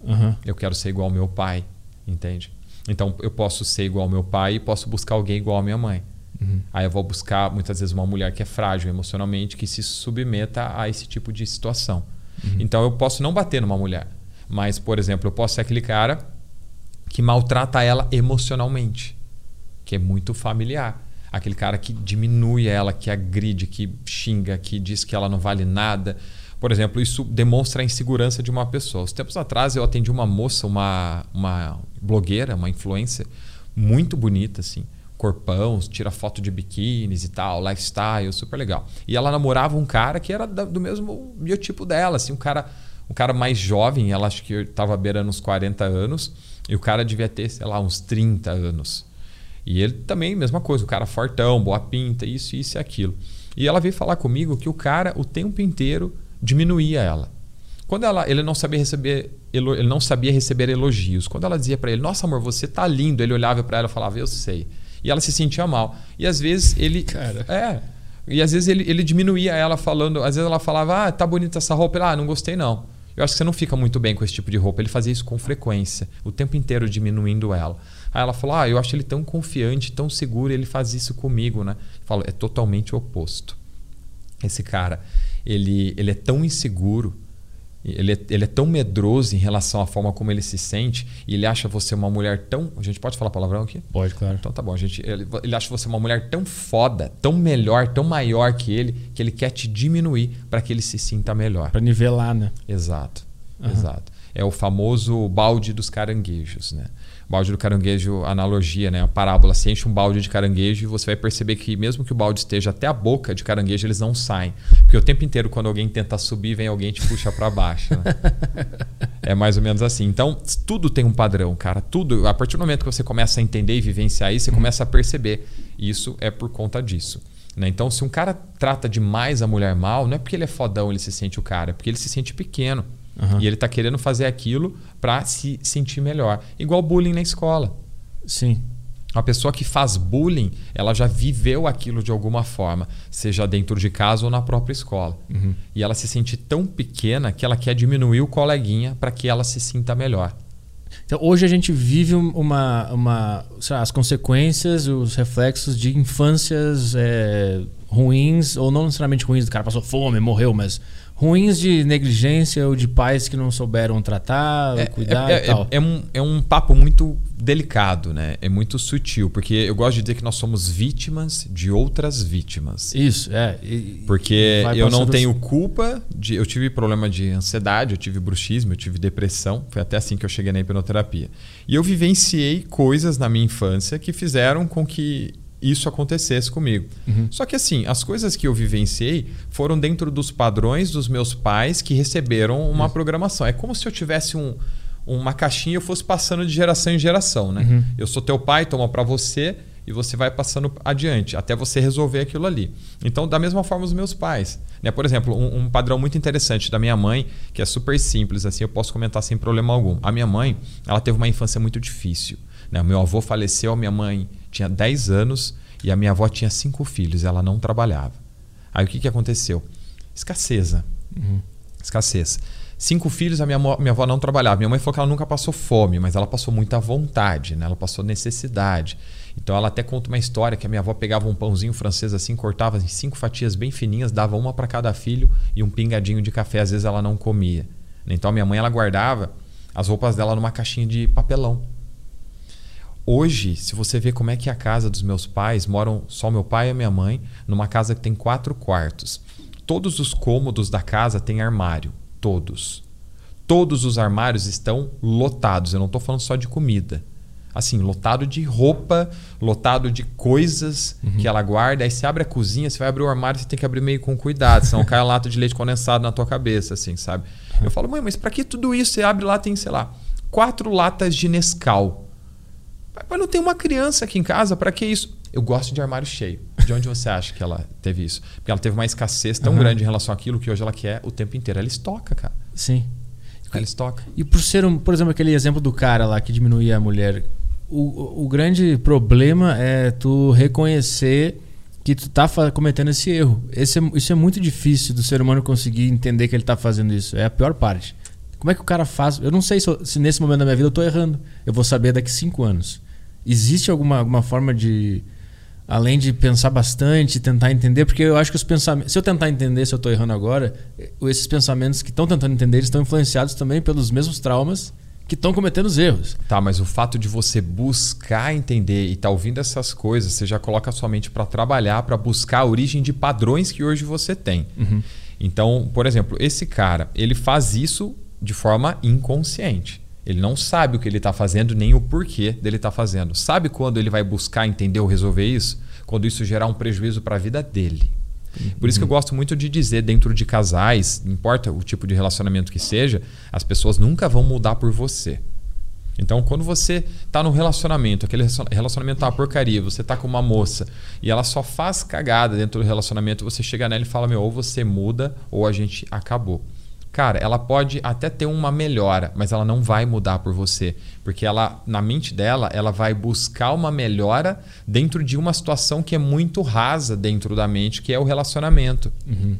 Uhum. Eu quero ser igual ao meu pai. Entende? Então eu posso ser igual ao meu pai e posso buscar alguém igual à minha mãe. Uhum. Aí eu vou buscar muitas vezes uma mulher que é frágil emocionalmente, que se submeta a esse tipo de situação. Uhum. Então eu posso não bater numa mulher, mas, por exemplo, eu posso ser aquele cara que maltrata ela emocionalmente, que é muito familiar. Aquele cara que diminui ela, que agride, que xinga, que diz que ela não vale nada. Por exemplo, isso demonstra a insegurança de uma pessoa. Os tempos atrás eu atendi uma moça, uma, uma blogueira, uma influencer, muito bonita, assim corpão, tira foto de biquínis e tal, lifestyle, super legal. E ela namorava um cara que era do mesmo biotipo dela, assim, um cara, um cara mais jovem, ela acho que estava beirando uns 40 anos, e o cara devia ter, sei lá, uns 30 anos. E ele também, mesma coisa, o cara fortão, boa pinta, isso, isso e aquilo. E ela veio falar comigo que o cara, o tempo inteiro, diminuía ela. Quando ela, ele não sabia receber, ele não sabia receber elogios. Quando ela dizia para ele: "Nossa, amor, você tá lindo", ele olhava para ela e falava: "Eu sei". E ela se sentia mal. E às vezes ele. Cara. É. E às vezes ele, ele diminuía ela falando. Às vezes ela falava, ah, tá bonita essa roupa. Ele, ah, não gostei não. Eu acho que você não fica muito bem com esse tipo de roupa. Ele fazia isso com frequência, o tempo inteiro diminuindo ela. Aí ela falou: Ah, eu acho ele tão confiante, tão seguro, ele faz isso comigo, né? Eu é totalmente o oposto. Esse cara, ele, ele é tão inseguro ele é, ele é tão medroso em relação à forma como ele se sente e ele acha você uma mulher tão. A gente pode falar palavrão aqui? Pode, claro. Então tá bom. A gente, ele, ele acha você uma mulher tão foda, tão melhor, tão maior que ele, que ele quer te diminuir para que ele se sinta melhor. Para nivelar, né? Exato. Uhum. Exato. É o famoso balde dos caranguejos, né? Balde do caranguejo, analogia, né? A parábola, se enche um balde de caranguejo e você vai perceber que mesmo que o balde esteja até a boca de caranguejo, eles não saem. Porque o tempo inteiro, quando alguém tenta subir, vem alguém te puxa para baixo. Né? é mais ou menos assim. Então, tudo tem um padrão, cara. Tudo. A partir do momento que você começa a entender e vivenciar isso, você começa a perceber. Isso é por conta disso. Né? Então, se um cara trata demais a mulher mal, não é porque ele é fodão, ele se sente o cara, é porque ele se sente pequeno. Uhum. E ele está querendo fazer aquilo para se sentir melhor. Igual bullying na escola. Sim. A pessoa que faz bullying, ela já viveu aquilo de alguma forma, seja dentro de casa ou na própria escola. Uhum. E ela se sente tão pequena que ela quer diminuir o coleguinha para que ela se sinta melhor. Então, hoje a gente vive uma, uma lá, as consequências, os reflexos de infâncias é, ruins, ou não necessariamente ruins, o cara passou fome, morreu, mas ruins de negligência ou de pais que não souberam tratar, é, cuidar é, e tal. É, é, um, é um papo muito delicado, né? É muito sutil, porque eu gosto de dizer que nós somos vítimas de outras vítimas. Isso, é. E, porque eu não tenho culpa de. Eu tive problema de ansiedade, eu tive bruxismo, eu tive depressão. Foi até assim que eu cheguei na hipnoterapia. E eu vivenciei coisas na minha infância que fizeram com que isso acontecesse comigo. Uhum. Só que assim, as coisas que eu vivenciei foram dentro dos padrões dos meus pais que receberam uma uhum. programação. É como se eu tivesse um, uma caixinha e eu fosse passando de geração em geração, né? Uhum. Eu sou teu pai, toma para você e você vai passando adiante até você resolver aquilo ali. Então, da mesma forma os meus pais, né? Por exemplo, um, um padrão muito interessante da minha mãe, que é super simples assim, eu posso comentar sem problema algum. A minha mãe, ela teve uma infância muito difícil. Né? Meu avô faleceu, a minha mãe tinha 10 anos e a minha avó tinha cinco filhos, ela não trabalhava. Aí o que, que aconteceu? Escasseza. Uhum. Escassez. Cinco filhos, a minha, minha avó não trabalhava. Minha mãe falou que ela nunca passou fome, mas ela passou muita vontade, né? ela passou necessidade. Então ela até conta uma história que a minha avó pegava um pãozinho francês assim, cortava em cinco fatias bem fininhas, dava uma para cada filho e um pingadinho de café. Às vezes ela não comia. Então a minha mãe ela guardava as roupas dela numa caixinha de papelão. Hoje, se você vê como é que é a casa dos meus pais, moram só meu pai e minha mãe, numa casa que tem quatro quartos. Todos os cômodos da casa têm armário. Todos. Todos os armários estão lotados. Eu não estou falando só de comida. Assim, lotado de roupa, lotado de coisas uhum. que ela guarda. Aí você abre a cozinha, você vai abrir o armário, você tem que abrir meio com cuidado, senão cai a lata de leite condensado na tua cabeça, assim, sabe? Eu falo, mãe, mas para que tudo isso? Você abre lá, tem, sei lá, quatro latas de Nescau. Mas não tem uma criança aqui em casa, para que isso? Eu gosto de armário cheio. De onde você acha que ela teve isso? Porque ela teve uma escassez tão uhum. grande em relação àquilo que hoje ela quer o tempo inteiro. Ela estoca, cara. Sim. Ela estoca. E por ser, um, por exemplo, aquele exemplo do cara lá que diminuía a mulher, o, o grande problema é tu reconhecer que tu tá cometendo esse erro. Esse é, isso é muito difícil do ser humano conseguir entender que ele tá fazendo isso. É a pior parte. Como é que o cara faz? Eu não sei se, se nesse momento da minha vida eu tô errando. Eu vou saber daqui cinco anos. Existe alguma, alguma forma de Além de pensar bastante, tentar entender, porque eu acho que os pensamentos. Se eu tentar entender se eu estou errando agora, esses pensamentos que estão tentando entender, estão influenciados também pelos mesmos traumas que estão cometendo os erros. Tá, mas o fato de você buscar entender e estar tá ouvindo essas coisas, você já coloca a sua mente para trabalhar, para buscar a origem de padrões que hoje você tem. Uhum. Então, por exemplo, esse cara, ele faz isso de forma inconsciente. Ele não sabe o que ele está fazendo nem o porquê dele estar tá fazendo. Sabe quando ele vai buscar entender ou resolver isso? Quando isso gerar um prejuízo para a vida dele. Por isso que eu gosto muito de dizer dentro de casais, não importa o tipo de relacionamento que seja, as pessoas nunca vão mudar por você. Então, quando você está no relacionamento, aquele relacionamento tá uma porcaria, você está com uma moça e ela só faz cagada dentro do relacionamento, você chega nela e fala: Meu, ou você muda ou a gente acabou cara, ela pode até ter uma melhora, mas ela não vai mudar por você, porque ela na mente dela, ela vai buscar uma melhora dentro de uma situação que é muito rasa dentro da mente, que é o relacionamento. Uhum.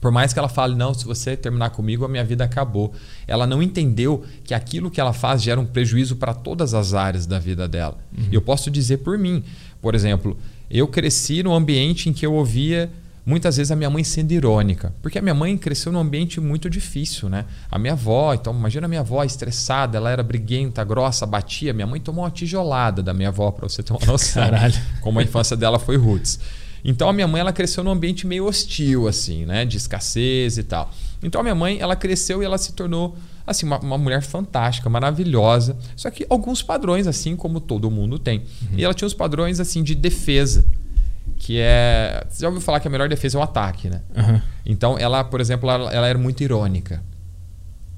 Por mais que ela fale, não, se você terminar comigo, a minha vida acabou. Ela não entendeu que aquilo que ela faz gera um prejuízo para todas as áreas da vida dela. Uhum. E eu posso dizer por mim, por exemplo, eu cresci num ambiente em que eu ouvia muitas vezes a minha mãe sendo irônica, porque a minha mãe cresceu num ambiente muito difícil, né? A minha avó, então imagina a minha avó estressada, ela era briguenta, grossa, batia. Minha mãe tomou uma tijolada da minha avó para você ter uma noção. Caralho. Como a infância dela foi roots. Então a minha mãe ela cresceu num ambiente meio hostil assim, né, de escassez e tal. Então a minha mãe ela cresceu e ela se tornou assim uma, uma mulher fantástica, maravilhosa. Só que alguns padrões assim como todo mundo tem. Uhum. E ela tinha os padrões assim de defesa que é. Você já ouviu falar que a melhor defesa é o ataque, né? Uhum. Então, ela, por exemplo, ela, ela, era muito irônica.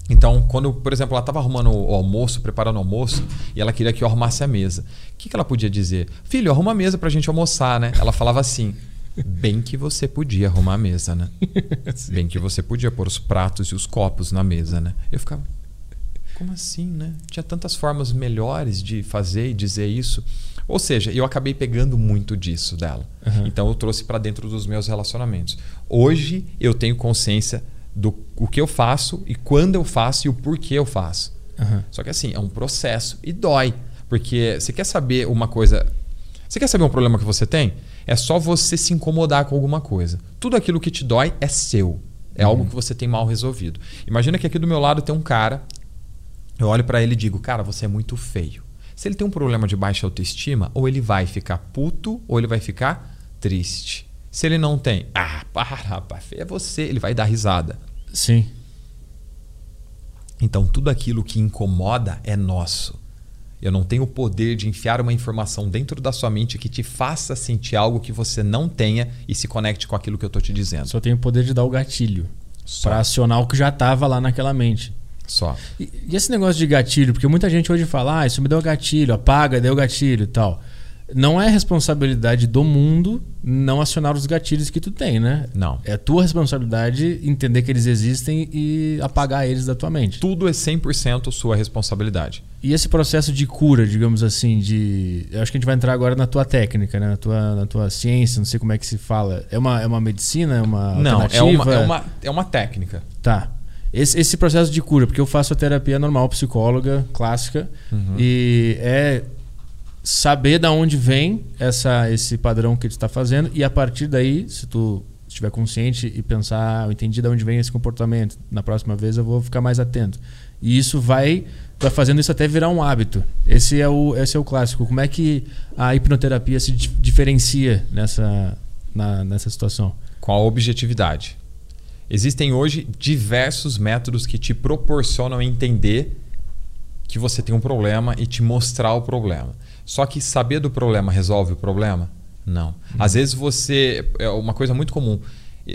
Então, quando, por exemplo, ela estava arrumando o almoço, preparando o almoço, e ela queria que eu arrumasse a mesa. O que, que ela podia dizer? Filho, arruma a mesa para a gente almoçar, né? Ela falava assim. Bem que você podia arrumar a mesa, né? Bem que você podia pôr os pratos e os copos na mesa, né? Eu ficava, como assim, né? Tinha tantas formas melhores de fazer e dizer isso. Ou seja, eu acabei pegando muito disso dela. Uhum. Então eu trouxe para dentro dos meus relacionamentos. Hoje eu tenho consciência do o que eu faço e quando eu faço e o porquê eu faço. Uhum. Só que assim, é um processo e dói. Porque você quer saber uma coisa. Você quer saber um problema que você tem? É só você se incomodar com alguma coisa. Tudo aquilo que te dói é seu. É uhum. algo que você tem mal resolvido. Imagina que aqui do meu lado tem um cara. Eu olho para ele e digo: Cara, você é muito feio. Se ele tem um problema de baixa autoestima, ou ele vai ficar puto, ou ele vai ficar triste. Se ele não tem, ah, para, rapaz, é você, ele vai dar risada. Sim. Então tudo aquilo que incomoda é nosso. Eu não tenho o poder de enfiar uma informação dentro da sua mente que te faça sentir algo que você não tenha e se conecte com aquilo que eu estou te dizendo. Só tenho o poder de dar o gatilho para acionar o que já estava lá naquela mente. Só. E, e, esse negócio de gatilho, porque muita gente hoje fala, ah, isso me deu gatilho, apaga, deu gatilho e tal. Não é responsabilidade do mundo não acionar os gatilhos que tu tem, né? Não. É tua responsabilidade entender que eles existem e apagar eles da tua mente. Tudo é 100% sua responsabilidade. E esse processo de cura, digamos assim, de. Eu acho que a gente vai entrar agora na tua técnica, né? na, tua, na tua ciência, não sei como é que se fala. É uma, é uma medicina? É uma. Não, é uma, é, uma, é uma técnica. Tá. Esse, esse processo de cura, porque eu faço a terapia normal, psicóloga, clássica, uhum. e é saber da onde vem essa, esse padrão que tu está fazendo e a partir daí, se tu estiver consciente e pensar, ah, eu entendi de onde vem esse comportamento, na próxima vez eu vou ficar mais atento. E isso vai vai fazendo isso até virar um hábito. Esse é o esse é o clássico. Como é que a hipnoterapia se diferencia nessa na, nessa situação? Com a objetividade. Existem hoje diversos métodos que te proporcionam entender que você tem um problema e te mostrar o problema. Só que saber do problema resolve o problema? Não. Uhum. Às vezes você. É uma coisa muito comum.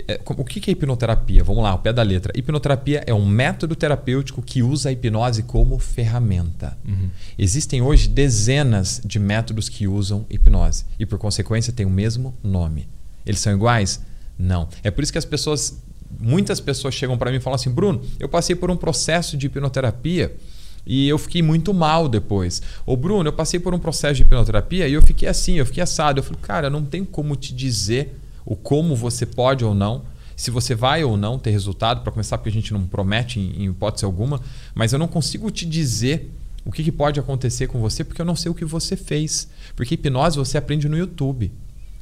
É, o que é hipnoterapia? Vamos lá, o pé da letra. Hipnoterapia é um método terapêutico que usa a hipnose como ferramenta. Uhum. Existem hoje dezenas de métodos que usam hipnose e, por consequência, tem o mesmo nome. Eles são iguais? Não. É por isso que as pessoas muitas pessoas chegam para mim e falam assim: Bruno, eu passei por um processo de hipnoterapia e eu fiquei muito mal depois. Ou Bruno, eu passei por um processo de hipnoterapia e eu fiquei assim, eu fiquei assado. Eu falei, cara, não tem como te dizer o como você pode ou não, se você vai ou não ter resultado, para começar, porque a gente não promete em, em, hipótese alguma, mas eu não consigo te dizer o que, que pode acontecer com você porque eu não sei o que você fez. Porque hipnose você aprende no YouTube.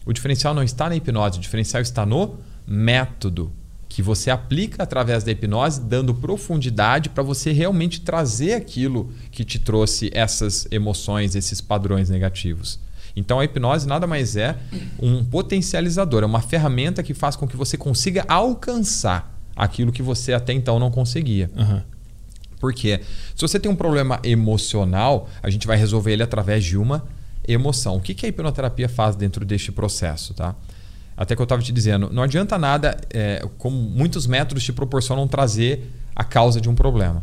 O diferencial não está na hipnose, o diferencial está no método que você aplica através da hipnose, dando profundidade para você realmente trazer aquilo que te trouxe essas emoções, esses padrões negativos. Então a hipnose nada mais é um potencializador, é uma ferramenta que faz com que você consiga alcançar aquilo que você até então não conseguia. Uhum. Porque se você tem um problema emocional, a gente vai resolver ele através de uma emoção. O que, que a hipnoterapia faz dentro deste processo? Tá? Até que eu estava te dizendo, não adianta nada, é, como muitos métodos te proporcionam trazer a causa de um problema.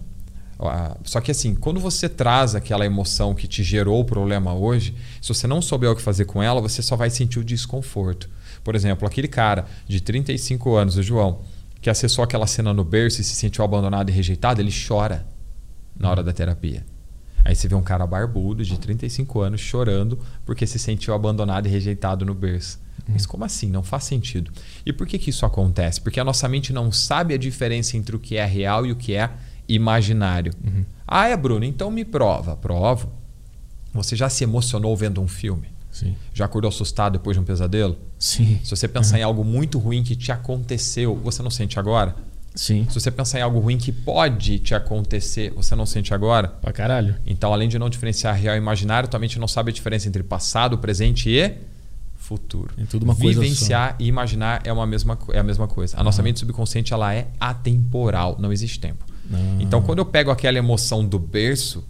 Só que assim, quando você traz aquela emoção que te gerou o problema hoje, se você não souber o que fazer com ela, você só vai sentir o desconforto. Por exemplo, aquele cara de 35 anos, o João, que acessou aquela cena no berço e se sentiu abandonado e rejeitado, ele chora na hora da terapia. Aí você vê um cara barbudo de 35 anos chorando porque se sentiu abandonado e rejeitado no berço. Mas como assim? Não faz sentido. E por que, que isso acontece? Porque a nossa mente não sabe a diferença entre o que é real e o que é imaginário. Uhum. Ah, é, Bruno, então me prova. Provo. Você já se emocionou vendo um filme? Sim. Já acordou assustado depois de um pesadelo? Sim. Se você pensar uhum. em algo muito ruim que te aconteceu, você não sente agora? Sim. Se você pensar em algo ruim que pode te acontecer, você não sente agora? Pra caralho. Então, além de não diferenciar real e imaginário, tua mente não sabe a diferença entre passado, presente e futuro. É tudo uma Vivenciar e imaginar é, uma mesma, é a mesma coisa. A nossa mente subconsciente ela é atemporal, não existe tempo. Uhum. Então, quando eu pego aquela emoção do berço,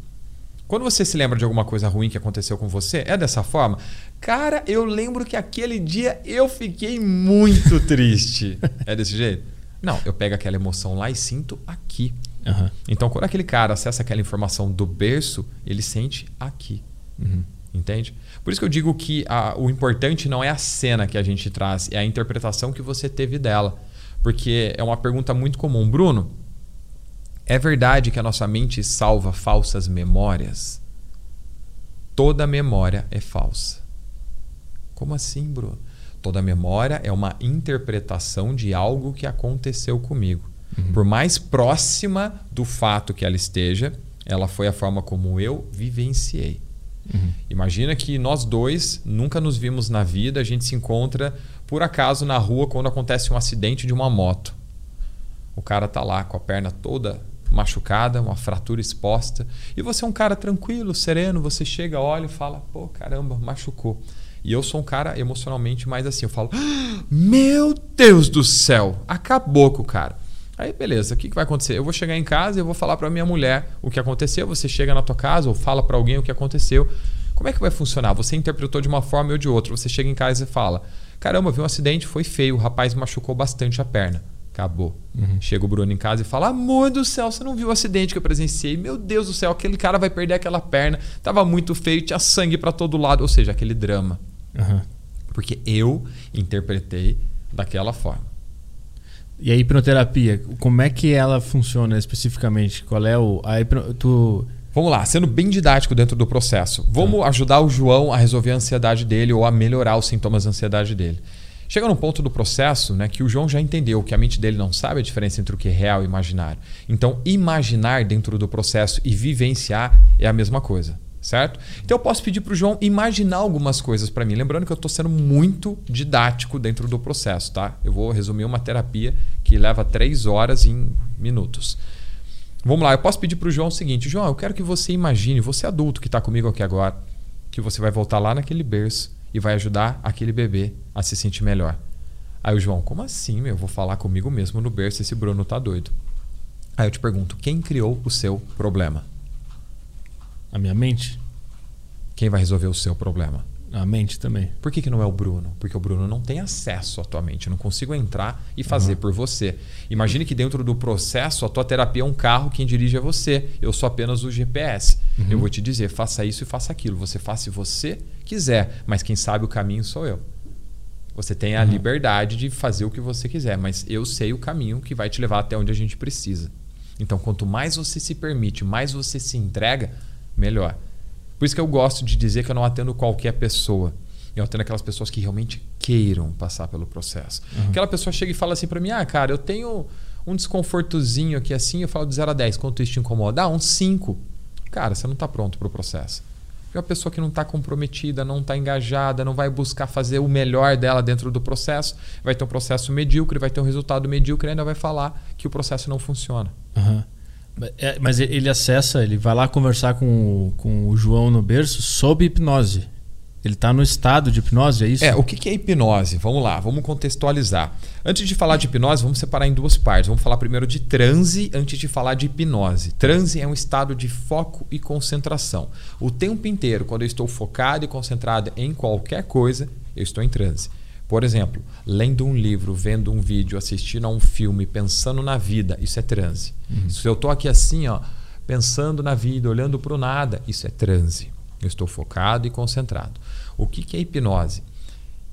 quando você se lembra de alguma coisa ruim que aconteceu com você, é dessa forma? Cara, eu lembro que aquele dia eu fiquei muito triste. é desse jeito? Não, eu pego aquela emoção lá e sinto aqui. Uhum. Então, quando aquele cara acessa aquela informação do berço, ele sente aqui. Uhum. Entende? Por isso que eu digo que a, o importante não é a cena que a gente traz, é a interpretação que você teve dela. Porque é uma pergunta muito comum. Bruno, é verdade que a nossa mente salva falsas memórias? Toda memória é falsa. Como assim, Bruno? Toda memória é uma interpretação de algo que aconteceu comigo. Uhum. Por mais próxima do fato que ela esteja, ela foi a forma como eu vivenciei. Uhum. Imagina que nós dois nunca nos vimos na vida, a gente se encontra por acaso na rua quando acontece um acidente de uma moto. O cara tá lá com a perna toda machucada, uma fratura exposta, e você é um cara tranquilo, sereno, você chega, olha e fala: "Pô, caramba, machucou". E eu sou um cara emocionalmente mais assim, eu falo: ah, "Meu Deus do céu, acabou com o cara". Aí, beleza, o que, que vai acontecer? Eu vou chegar em casa e eu vou falar para minha mulher o que aconteceu. Você chega na tua casa ou fala para alguém o que aconteceu. Como é que vai funcionar? Você interpretou de uma forma ou de outra. Você chega em casa e fala: Caramba, vi um acidente, foi feio, o rapaz machucou bastante a perna. Acabou. Uhum. Chega o Bruno em casa e fala: Amor do céu, você não viu o acidente que eu presenciei? Meu Deus do céu, aquele cara vai perder aquela perna. Tava muito feio, tinha sangue para todo lado. Ou seja, aquele drama. Uhum. Porque eu interpretei daquela forma. E a hipnoterapia, como é que ela funciona especificamente? Qual é o. A hipno, tu... Vamos lá, sendo bem didático dentro do processo. Vamos ajudar o João a resolver a ansiedade dele ou a melhorar os sintomas da ansiedade dele. Chega num ponto do processo né, que o João já entendeu que a mente dele não sabe a diferença entre o que é real e imaginário. Então, imaginar dentro do processo e vivenciar é a mesma coisa certo? Então eu posso pedir para o João imaginar algumas coisas para mim. Lembrando que eu estou sendo muito didático dentro do processo, tá? Eu vou resumir uma terapia que leva três horas em minutos. Vamos lá, eu posso pedir para o João o seguinte: João, eu quero que você imagine, você adulto que está comigo aqui agora, que você vai voltar lá naquele berço e vai ajudar aquele bebê a se sentir melhor. Aí o João, como assim, meu? Eu vou falar comigo mesmo no berço, esse Bruno tá doido. Aí eu te pergunto, quem criou o seu problema? A minha mente? Quem vai resolver o seu problema? A mente também. Por que, que não é o Bruno? Porque o Bruno não tem acesso à tua mente. Eu não consigo entrar e fazer uhum. por você. Imagine que dentro do processo, a tua terapia é um carro, quem dirige é você. Eu sou apenas o GPS. Uhum. Eu vou te dizer, faça isso e faça aquilo. Você faça se você quiser, mas quem sabe o caminho sou eu. Você tem a uhum. liberdade de fazer o que você quiser, mas eu sei o caminho que vai te levar até onde a gente precisa. Então, quanto mais você se permite, mais você se entrega, melhor. Por isso que eu gosto de dizer que eu não atendo qualquer pessoa. Eu atendo aquelas pessoas que realmente queiram passar pelo processo. Uhum. Aquela pessoa chega e fala assim para mim: ah, cara, eu tenho um desconfortozinho aqui assim. Eu falo de 0 a 10. Quanto isso te incomoda? Ah, um 5. Cara, você não está pronto para o processo. Porque a pessoa que não está comprometida, não está engajada, não vai buscar fazer o melhor dela dentro do processo, vai ter um processo medíocre, vai ter um resultado medíocre e ainda vai falar que o processo não funciona. Uhum. É, mas ele acessa, ele vai lá conversar com o, com o João no berço sob hipnose. Ele está no estado de hipnose, é isso? É, o que é hipnose? Vamos lá, vamos contextualizar. Antes de falar de hipnose, vamos separar em duas partes. Vamos falar primeiro de transe antes de falar de hipnose. Transe é um estado de foco e concentração. O tempo inteiro, quando eu estou focado e concentrado em qualquer coisa, eu estou em transe. Por exemplo, lendo um livro, vendo um vídeo, assistindo a um filme, pensando na vida, isso é transe. Uhum. Se eu estou aqui assim, ó, pensando na vida, olhando para o nada, isso é transe. Eu estou focado e concentrado. O que, que é hipnose?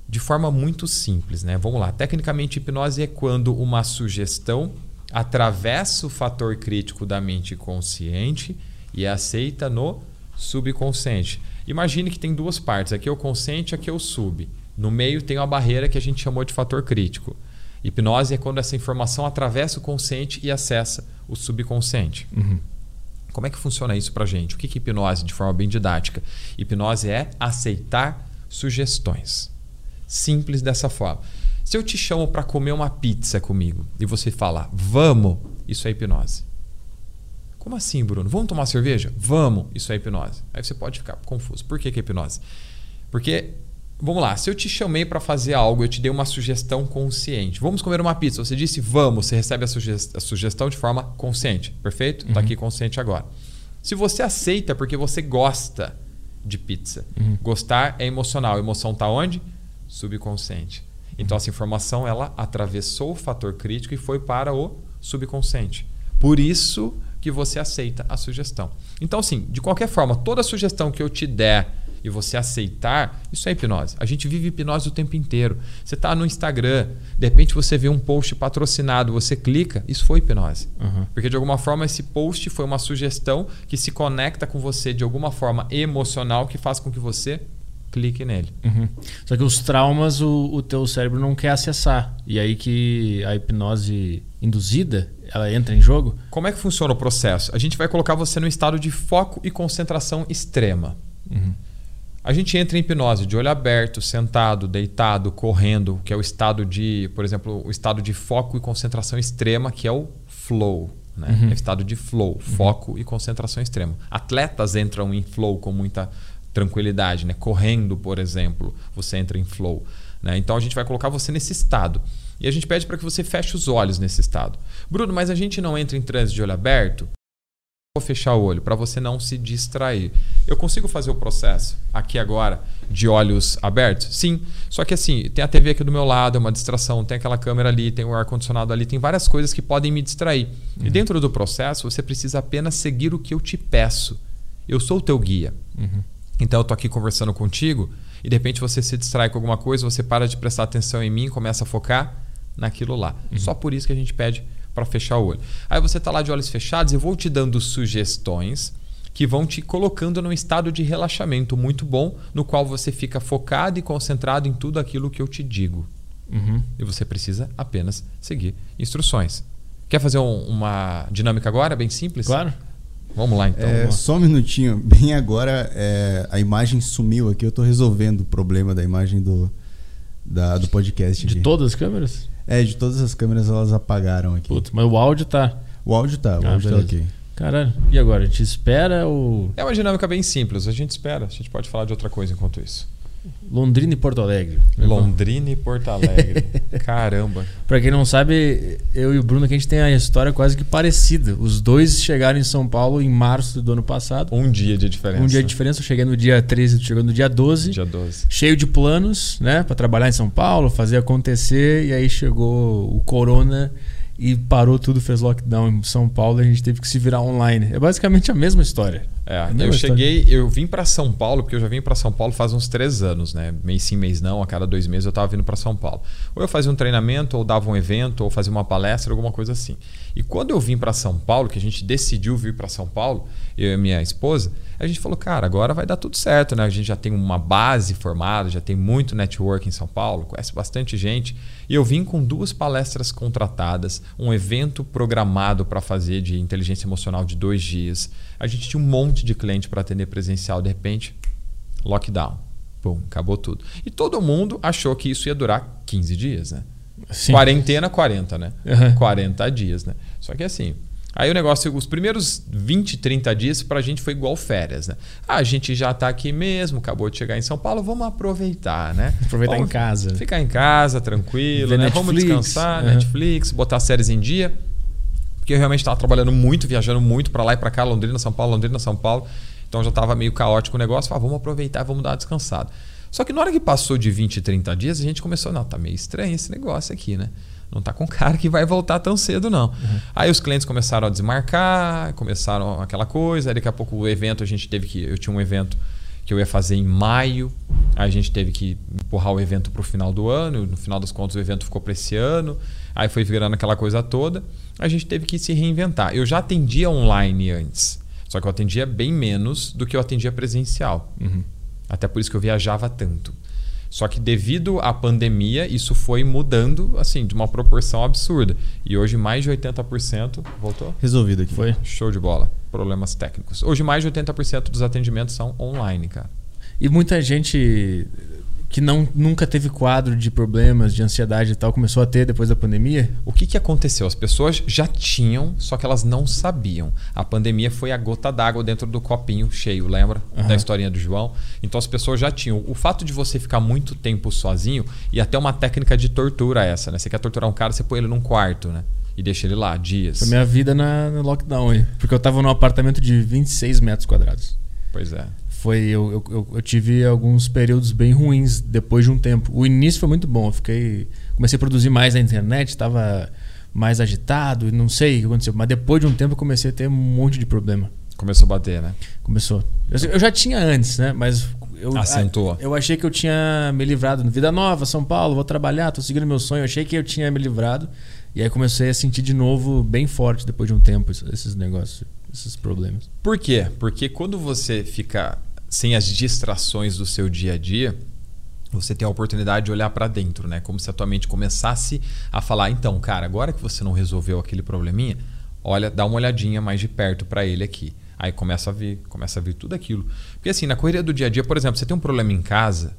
De forma muito simples, né? Vamos lá. Tecnicamente, hipnose é quando uma sugestão atravessa o fator crítico da mente consciente e é aceita no subconsciente. Imagine que tem duas partes. Aqui é o consciente, aqui é o sub. No meio tem uma barreira que a gente chamou de fator crítico. Hipnose é quando essa informação atravessa o consciente e acessa o subconsciente. Uhum. Como é que funciona isso para gente? O que é hipnose de forma bem didática? Hipnose é aceitar sugestões. Simples dessa forma. Se eu te chamo para comer uma pizza comigo e você falar, vamos, isso é hipnose. Como assim, Bruno? Vamos tomar cerveja? Vamos, isso é hipnose. Aí você pode ficar confuso. Por que, que é hipnose? Porque Vamos lá, se eu te chamei para fazer algo, eu te dei uma sugestão consciente. Vamos comer uma pizza. Você disse vamos, você recebe a, sugest a sugestão de forma consciente. Perfeito? Está uhum. aqui consciente agora. Se você aceita porque você gosta de pizza. Uhum. Gostar é emocional. A emoção está onde? Subconsciente. Então essa informação ela atravessou o fator crítico e foi para o subconsciente. Por isso que você aceita a sugestão. Então, assim, de qualquer forma, toda sugestão que eu te der e você aceitar, isso é hipnose. A gente vive hipnose o tempo inteiro. Você está no Instagram, de repente você vê um post patrocinado, você clica, isso foi hipnose. Uhum. Porque de alguma forma esse post foi uma sugestão que se conecta com você de alguma forma emocional que faz com que você clique nele. Uhum. Só que os traumas o, o teu cérebro não quer acessar. E aí que a hipnose induzida ela entra em jogo? Como é que funciona o processo? A gente vai colocar você no estado de foco e concentração extrema. Uhum. A gente entra em hipnose de olho aberto, sentado, deitado, correndo, que é o estado de, por exemplo, o estado de foco e concentração extrema, que é o flow. Né? Uhum. É o estado de flow, uhum. foco e concentração extrema. Atletas entram em flow com muita tranquilidade, né? Correndo, por exemplo, você entra em flow. Né? Então a gente vai colocar você nesse estado. E a gente pede para que você feche os olhos nesse estado. Bruno, mas a gente não entra em transe de olho aberto? Vou fechar o olho para você não se distrair. Eu consigo fazer o processo aqui agora de olhos abertos? Sim. Só que assim, tem a TV aqui do meu lado, é uma distração, tem aquela câmera ali, tem o ar-condicionado ali, tem várias coisas que podem me distrair. Uhum. E dentro do processo, você precisa apenas seguir o que eu te peço. Eu sou o teu guia. Uhum. Então eu tô aqui conversando contigo e de repente você se distrai com alguma coisa, você para de prestar atenção em mim, começa a focar naquilo lá. Uhum. Só por isso que a gente pede para fechar o olho. Aí você está lá de olhos fechados, eu vou te dando sugestões que vão te colocando num estado de relaxamento muito bom, no qual você fica focado e concentrado em tudo aquilo que eu te digo. Uhum. E você precisa apenas seguir instruções. Quer fazer um, uma dinâmica agora, bem simples? Claro. Vamos lá então. É, vamos lá. Só um minutinho. Bem agora, é, a imagem sumiu aqui. Eu estou resolvendo o problema da imagem do, da, do podcast. De aqui. todas as câmeras? É, de todas as câmeras elas apagaram aqui. Putz, mas o áudio tá. O áudio tá, o ah, áudio tá beleza. tá ok. Caralho, e agora? A gente espera ou. É uma dinâmica bem simples, a gente espera. A gente pode falar de outra coisa enquanto isso. Londrina e Porto Alegre. Londrina e Porto Alegre. Caramba. Pra quem não sabe, eu e o Bruno aqui a gente tem a história quase que parecida. Os dois chegaram em São Paulo em março do ano passado. Um dia de diferença. Um dia de diferença. Eu cheguei no dia 13, tu chegou no dia 12. Dia 12. Cheio de planos, né? Pra trabalhar em São Paulo, fazer acontecer. E aí chegou o Corona e parou tudo, fez lockdown em São Paulo e a gente teve que se virar online. É basicamente a mesma história. É, eu cheguei, eu vim para São Paulo, porque eu já vim para São Paulo faz uns três anos, né? Mês sim, mês não, a cada dois meses eu estava vindo para São Paulo. Ou eu fazia um treinamento, ou dava um evento, ou fazia uma palestra, alguma coisa assim. E quando eu vim para São Paulo, que a gente decidiu vir para São Paulo, eu e minha esposa, a gente falou, cara, agora vai dar tudo certo, né? A gente já tem uma base formada, já tem muito network em São Paulo, conhece bastante gente. E eu vim com duas palestras contratadas, um evento programado para fazer de inteligência emocional de dois dias. A gente tinha um monte de cliente para atender presencial, de repente lockdown. Pum, acabou tudo. E todo mundo achou que isso ia durar 15 dias, né? Sim. Quarentena, 40, né? Uhum. 40 dias, né? Só que assim. Aí o negócio, os primeiros 20, 30 dias pra gente foi igual férias, né? Ah, a gente já tá aqui mesmo, acabou de chegar em São Paulo, vamos aproveitar, né? Aproveitar vamos em casa. Ficar em casa, tranquilo, né? Vamos descansar, uhum. Netflix, botar séries em dia. Porque eu realmente estava trabalhando muito, viajando muito pra lá e pra cá, Londrina, São Paulo, Londrina, São Paulo. Então já tava meio caótico o negócio. Falei, ah, vamos aproveitar, vamos dar uma descansada. Só que na hora que passou de 20, 30 dias, a gente começou, não, tá meio estranho esse negócio aqui, né? Não tá com cara que vai voltar tão cedo, não. Uhum. Aí os clientes começaram a desmarcar, começaram aquela coisa. Aí daqui a pouco o evento, a gente teve que. Eu tinha um evento que eu ia fazer em maio. Aí a gente teve que empurrar o evento para o final do ano. No final das contas, o evento ficou para esse ano. Aí foi virando aquela coisa toda. A gente teve que se reinventar. Eu já atendia online antes. Só que eu atendia bem menos do que eu atendia presencial. Uhum. Até por isso que eu viajava tanto. Só que devido à pandemia, isso foi mudando assim de uma proporção absurda. E hoje mais de 80% voltou. Resolvido aqui. Foi. Show de bola. Problemas técnicos. Hoje mais de 80% dos atendimentos são online, cara. E muita gente que não, nunca teve quadro de problemas, de ansiedade e tal, começou a ter depois da pandemia? O que, que aconteceu? As pessoas já tinham, só que elas não sabiam. A pandemia foi a gota d'água dentro do copinho cheio, lembra? Uhum. Da historinha do João. Então as pessoas já tinham. O fato de você ficar muito tempo sozinho, e até uma técnica de tortura essa, né? Você quer torturar um cara, você põe ele num quarto, né? E deixa ele lá dias. Foi minha vida na, no lockdown aí. Porque eu tava num apartamento de 26 metros quadrados. Pois é. Foi, eu, eu, eu, tive alguns períodos bem ruins depois de um tempo. O início foi muito bom. Eu fiquei. Comecei a produzir mais na internet, estava mais agitado, não sei o que aconteceu. Mas depois de um tempo eu comecei a ter um monte de problema. Começou a bater, né? Começou. Eu, eu já tinha antes, né? Mas eu, Acentuou. Eu achei que eu tinha me livrado. Vida nova, São Paulo, vou trabalhar, tô seguindo meu sonho. Eu achei que eu tinha me livrado. E aí comecei a sentir de novo bem forte depois de um tempo esses negócios, esses problemas. Por quê? Porque quando você fica sem as distrações do seu dia a dia, você tem a oportunidade de olhar para dentro, né? Como se a tua mente começasse a falar, então, cara, agora que você não resolveu aquele probleminha, olha, dá uma olhadinha mais de perto para ele aqui. Aí começa a vir, começa a vir tudo aquilo. Porque assim, na correria do dia a dia, por exemplo, você tem um problema em casa,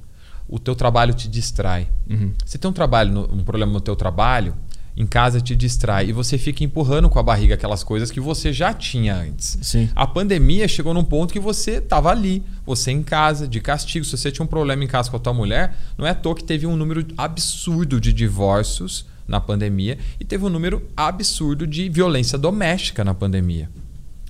o teu trabalho te distrai. Uhum. Você tem um trabalho, no, um problema no teu trabalho, em casa te distrai e você fica empurrando com a barriga aquelas coisas que você já tinha antes. Sim. A pandemia chegou num ponto que você estava ali, você em casa, de castigo. Se você tinha um problema em casa com a tua mulher, não é à toa que teve um número absurdo de divórcios na pandemia e teve um número absurdo de violência doméstica na pandemia.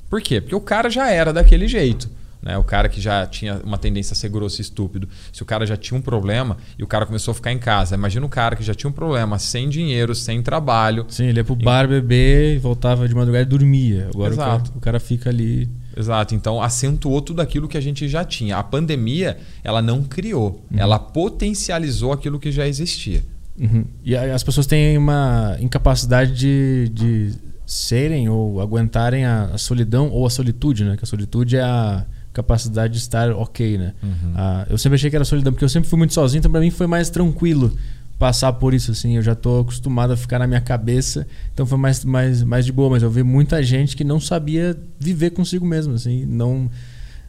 Por quê? Porque o cara já era daquele jeito. Né? O cara que já tinha uma tendência a ser grosso e estúpido. Se o cara já tinha um problema e o cara começou a ficar em casa. Imagina o cara que já tinha um problema sem dinheiro, sem trabalho. Sim, ele ia pro bar beber, voltava de madrugada e dormia. Agora o cara, Exato. o cara fica ali. Exato. Então acentuou tudo aquilo que a gente já tinha. A pandemia, ela não criou, ela potencializou aquilo que já existia. Uhum. E as pessoas têm uma incapacidade de, de serem ou aguentarem a, a solidão ou a solitude, né? Que a solitude é a capacidade de estar ok, né? Uhum. Ah, eu sempre achei que era solidão, porque eu sempre fui muito sozinho, então pra mim foi mais tranquilo passar por isso, assim. Eu já tô acostumado a ficar na minha cabeça, então foi mais, mais, mais de boa. Mas eu vi muita gente que não sabia viver consigo mesmo, assim. Não...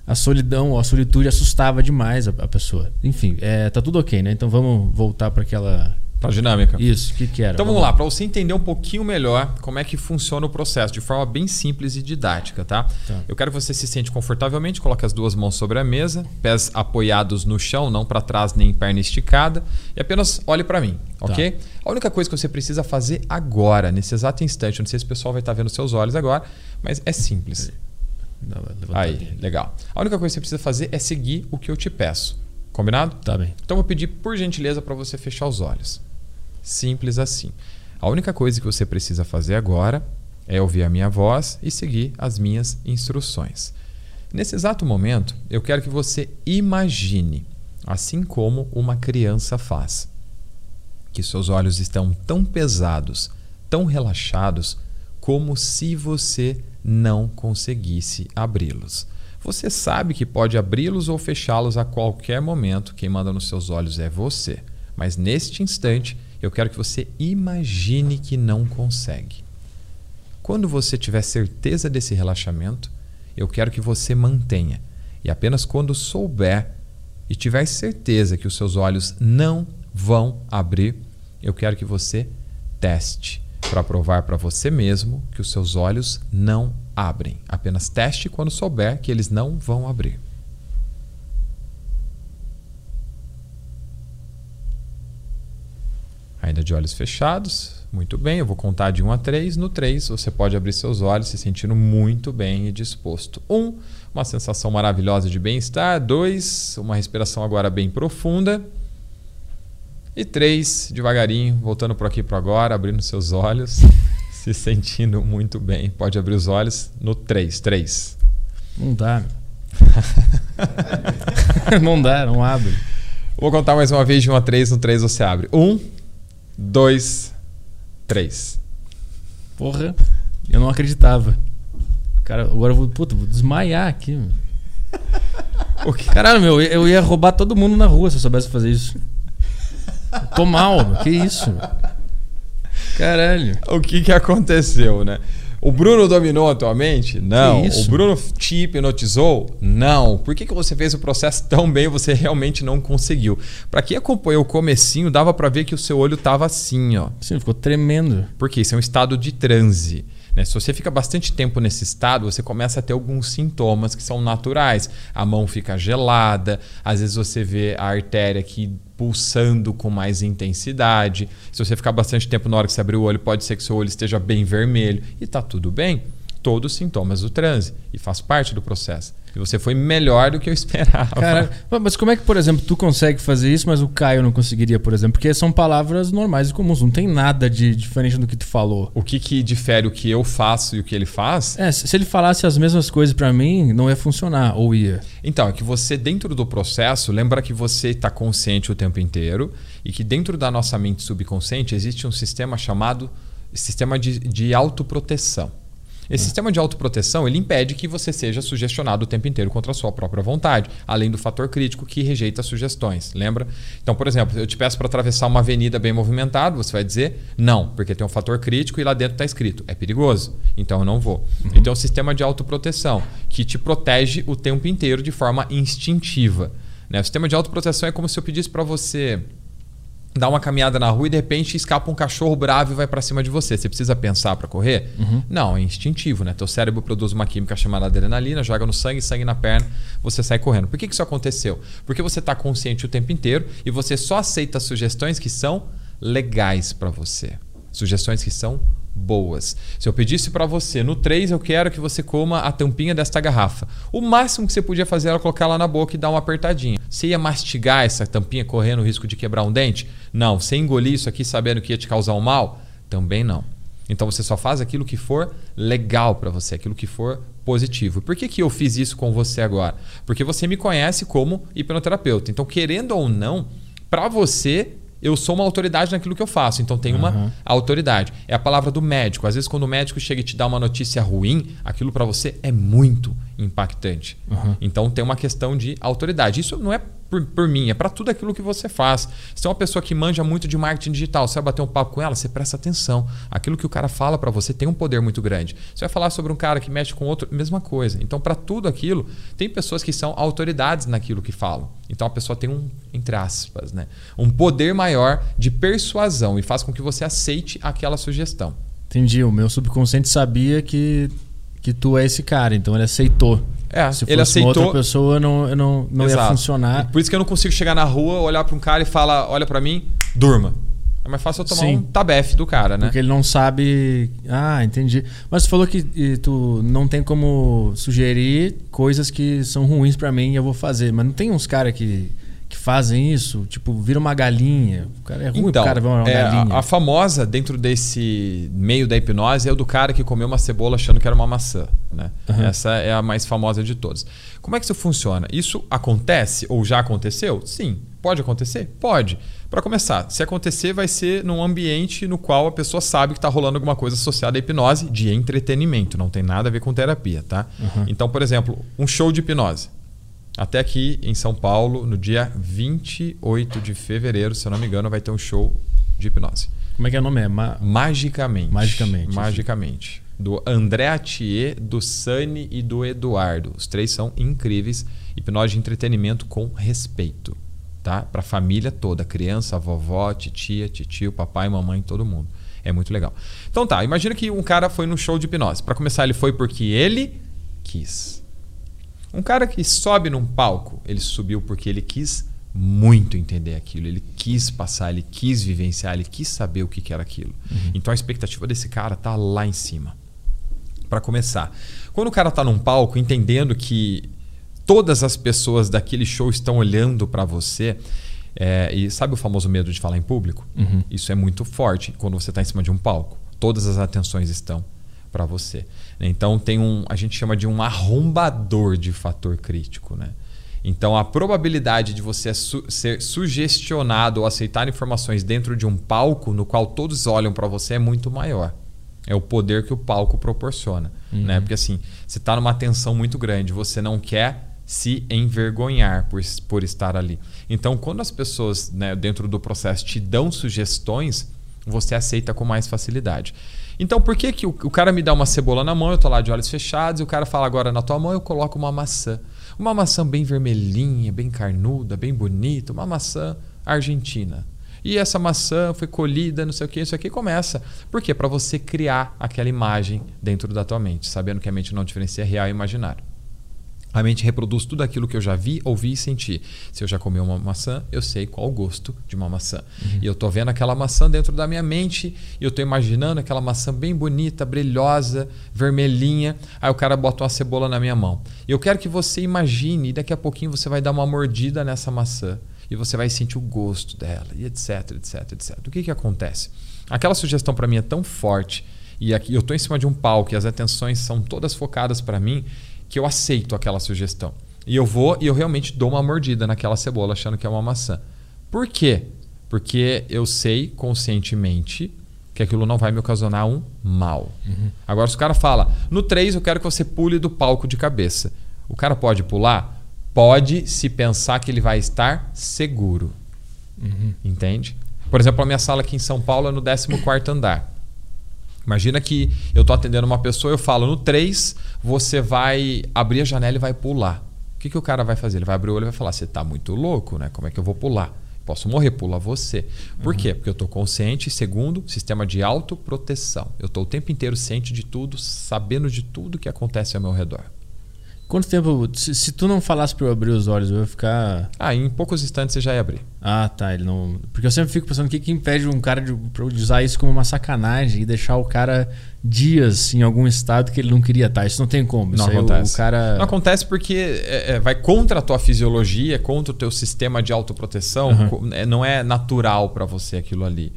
A solidão ou a solitude assustava demais a, a pessoa. Enfim, é, tá tudo ok, né? Então vamos voltar para aquela... Pra dinâmica. Isso, o que que era? Então vamos lá, para você entender um pouquinho melhor como é que funciona o processo, de forma bem simples e didática, tá? Tá. Eu quero que você se sente confortavelmente, coloque as duas mãos sobre a mesa, pés apoiados no chão, não para trás nem perna esticada, e apenas olhe para mim, ok? A única coisa que você precisa fazer agora, nesse exato instante, eu não sei se o pessoal vai estar vendo seus olhos agora, mas é simples. Aí, legal. A única coisa que você precisa fazer é seguir o que eu te peço. Combinado? Tá bem. Então eu vou pedir por gentileza para você fechar os olhos. Simples assim. A única coisa que você precisa fazer agora é ouvir a minha voz e seguir as minhas instruções. Nesse exato momento, eu quero que você imagine, assim como uma criança faz, que seus olhos estão tão pesados, tão relaxados, como se você não conseguisse abri-los. Você sabe que pode abri-los ou fechá-los a qualquer momento, quem manda nos seus olhos é você. Mas neste instante, eu quero que você imagine que não consegue. Quando você tiver certeza desse relaxamento, eu quero que você mantenha. E apenas quando souber e tiver certeza que os seus olhos não vão abrir, eu quero que você teste para provar para você mesmo que os seus olhos não abrem. Apenas teste quando souber que eles não vão abrir. Ainda de olhos fechados. Muito bem, eu vou contar de 1 a 3. No 3, você pode abrir seus olhos se sentindo muito bem e disposto. 1, uma sensação maravilhosa de bem-estar. 2, uma respiração agora bem profunda. E 3, devagarinho, voltando por aqui para agora, abrindo seus olhos, se sentindo muito bem. Pode abrir os olhos no 3. 3. Não dá. não dá, não abre. Vou contar mais uma vez de 1 a 3. No 3 você abre. 1 dois, três. Porra, eu não acreditava. Cara, agora eu vou, puta, vou desmaiar aqui. Que? Caralho, meu, eu ia roubar todo mundo na rua se eu soubesse fazer isso. tô mal, que isso? Caralho. O que que aconteceu, né? O Bruno dominou atualmente? Não. O Bruno te hipnotizou? Não. Por que, que você fez o processo tão bem e você realmente não conseguiu? Para quem acompanhou o comecinho, dava para ver que o seu olho tava assim, ó. Sim, ficou tremendo. Porque isso é um estado de transe. Né? Se você fica bastante tempo nesse estado, você começa a ter alguns sintomas que são naturais. A mão fica gelada, às vezes você vê a artéria que pulsando com mais intensidade. Se você ficar bastante tempo na hora que você abrir o olho, pode ser que seu olho esteja bem vermelho e está tudo bem. Todos os sintomas do transe e faz parte do processo. E você foi melhor do que eu esperava. Cara, mas como é que, por exemplo, tu consegue fazer isso, mas o Caio não conseguiria, por exemplo? Porque são palavras normais e comuns, não tem nada de diferente do que tu falou. O que, que difere o que eu faço e o que ele faz? É, se ele falasse as mesmas coisas para mim, não ia funcionar, ou ia. Então, é que você, dentro do processo, lembra que você está consciente o tempo inteiro e que dentro da nossa mente subconsciente existe um sistema chamado sistema de, de autoproteção. Esse sistema de autoproteção ele impede que você seja sugestionado o tempo inteiro contra a sua própria vontade, além do fator crítico que rejeita sugestões. Lembra? Então, por exemplo, eu te peço para atravessar uma avenida bem movimentada, você vai dizer não, porque tem um fator crítico e lá dentro está escrito é perigoso, então eu não vou. Uhum. Então, é um sistema de autoproteção que te protege o tempo inteiro de forma instintiva. Né? O sistema de autoproteção é como se eu pedisse para você dá uma caminhada na rua e de repente escapa um cachorro bravo e vai para cima de você. Você precisa pensar para correr? Uhum. Não, é instintivo, né? Teu cérebro produz uma química chamada adrenalina, joga no sangue, sangue na perna, você sai correndo. Por que, que isso aconteceu? Porque você está consciente o tempo inteiro e você só aceita sugestões que são legais para você. Sugestões que são boas. Se eu pedisse para você, no 3 eu quero que você coma a tampinha desta garrafa. O máximo que você podia fazer era colocar lá na boca e dar uma apertadinha. Você ia mastigar essa tampinha correndo o risco de quebrar um dente? Não. Você engolir isso aqui sabendo que ia te causar um mal? Também não. Então você só faz aquilo que for legal para você, aquilo que for positivo. Por que, que eu fiz isso com você agora? Porque você me conhece como hipnoterapeuta. Então, querendo ou não, para você eu sou uma autoridade naquilo que eu faço, então tem uma uhum. autoridade. É a palavra do médico. Às vezes, quando o médico chega e te dá uma notícia ruim, aquilo para você é muito impactante. Uhum. Então tem uma questão de autoridade. Isso não é por, por mim, é para tudo aquilo que você faz. Se é uma pessoa que manja muito de marketing digital, você vai bater um papo com ela, você presta atenção. Aquilo que o cara fala para você tem um poder muito grande. Você vai falar sobre um cara que mexe com outro, mesma coisa. Então, para tudo aquilo, tem pessoas que são autoridades naquilo que falam. Então, a pessoa tem um, entre aspas, né, um poder maior de persuasão e faz com que você aceite aquela sugestão. Entendi. O meu subconsciente sabia que que tu é esse cara, então ele aceitou. É, Se fosse ele aceitou. outra pessoa, não, não, não ia funcionar. Por isso que eu não consigo chegar na rua, olhar para um cara e falar: olha para mim, durma. É mais fácil eu tomar Sim. um tabef do cara, né? Porque ele não sabe. Ah, entendi. Mas tu falou que tu não tem como sugerir coisas que são ruins para mim e eu vou fazer. Mas não tem uns caras que fazem isso, tipo, vira uma galinha. O cara é ruim, então, o cara vira uma é, galinha. A, a, famosa dentro desse meio da hipnose é o do cara que comeu uma cebola achando que era uma maçã. Né? Uhum. Essa é a mais famosa de todas. Como é que isso funciona? Isso acontece ou já aconteceu? Sim. Pode acontecer? Pode. Para começar, se acontecer, vai ser num ambiente no qual a pessoa sabe que está rolando alguma coisa associada à hipnose de entretenimento. Não tem nada a ver com terapia, tá? Uhum. Então, por exemplo, um show de hipnose até aqui em São Paulo, no dia 28 de fevereiro, se eu não me engano, vai ter um show de hipnose. Como é que é o nome? É Ma... Magicamente. Magicamente. Magicamente. do André Atier, do Sani e do Eduardo. Os três são incríveis. Hipnose de entretenimento com respeito, tá? Para a família toda, criança, vovó, titia, titio, papai, mamãe, todo mundo. É muito legal. Então tá, imagina que um cara foi no show de hipnose. Para começar, ele foi porque ele quis. Um cara que sobe num palco, ele subiu porque ele quis muito entender aquilo. Ele quis passar, ele quis vivenciar, ele quis saber o que, era aquilo. Uhum. Então a expectativa desse cara tá lá em cima. Para começar, quando o cara tá num palco entendendo que todas as pessoas daquele show estão olhando para você, é, e sabe o famoso medo de falar em público? Uhum. Isso é muito forte quando você está em cima de um palco. Todas as atenções estão para você. Então tem um, a gente chama de um arrombador de fator crítico, né? Então, a probabilidade de você su ser sugestionado ou aceitar informações dentro de um palco no qual todos olham para você é muito maior. É o poder que o palco proporciona. Uhum. Né? Porque assim, você está numa tensão muito grande, você não quer se envergonhar por, por estar ali. Então, quando as pessoas né, dentro do processo te dão sugestões, você aceita com mais facilidade. Então, por que, que o, o cara me dá uma cebola na mão, eu estou lá de olhos fechados, e o cara fala agora na tua mão, eu coloco uma maçã. Uma maçã bem vermelhinha, bem carnuda, bem bonita, uma maçã argentina. E essa maçã foi colhida, não sei o que, isso aqui começa. Por quê? Para você criar aquela imagem dentro da tua mente, sabendo que a mente não diferencia real e imaginário. A mente reproduz tudo aquilo que eu já vi, ouvi e senti. Se eu já comi uma maçã, eu sei qual o gosto de uma maçã. Uhum. E eu estou vendo aquela maçã dentro da minha mente e eu estou imaginando aquela maçã bem bonita, brilhosa, vermelhinha. Aí o cara bota uma cebola na minha mão. E eu quero que você imagine, e daqui a pouquinho você vai dar uma mordida nessa maçã e você vai sentir o gosto dela, e etc, etc, etc. O que, que acontece? Aquela sugestão para mim é tão forte e aqui eu estou em cima de um palco e as atenções são todas focadas para mim que eu aceito aquela sugestão. E eu vou e eu realmente dou uma mordida naquela cebola achando que é uma maçã. Por quê? Porque eu sei conscientemente que aquilo não vai me ocasionar um mal. Uhum. Agora, se o cara fala, no 3 eu quero que você pule do palco de cabeça. O cara pode pular? Pode se pensar que ele vai estar seguro. Uhum. Entende? Por exemplo, a minha sala aqui em São Paulo é no 14 andar. Imagina que eu estou atendendo uma pessoa, eu falo no 3, você vai abrir a janela e vai pular. O que, que o cara vai fazer? Ele vai abrir o olho e vai falar: Você está muito louco, né? Como é que eu vou pular? Posso morrer, pula você. Por uhum. quê? Porque eu estou consciente. Segundo, sistema de autoproteção. Eu estou o tempo inteiro ciente de tudo, sabendo de tudo que acontece ao meu redor. Quanto tempo. Se, se, tu não falasse para eu abrir os olhos, eu ia ficar. Ah, em poucos instantes você já ia abrir. Ah, tá. Ele não. Porque eu sempre fico pensando o que, que impede um cara de, de usar isso como uma sacanagem e deixar o cara dias em algum estado que ele não queria estar. Isso não tem como. Não acontece. O, o cara... Não acontece porque é, é, vai contra a tua fisiologia, contra o teu sistema de autoproteção. Uhum. Não é natural para você aquilo ali.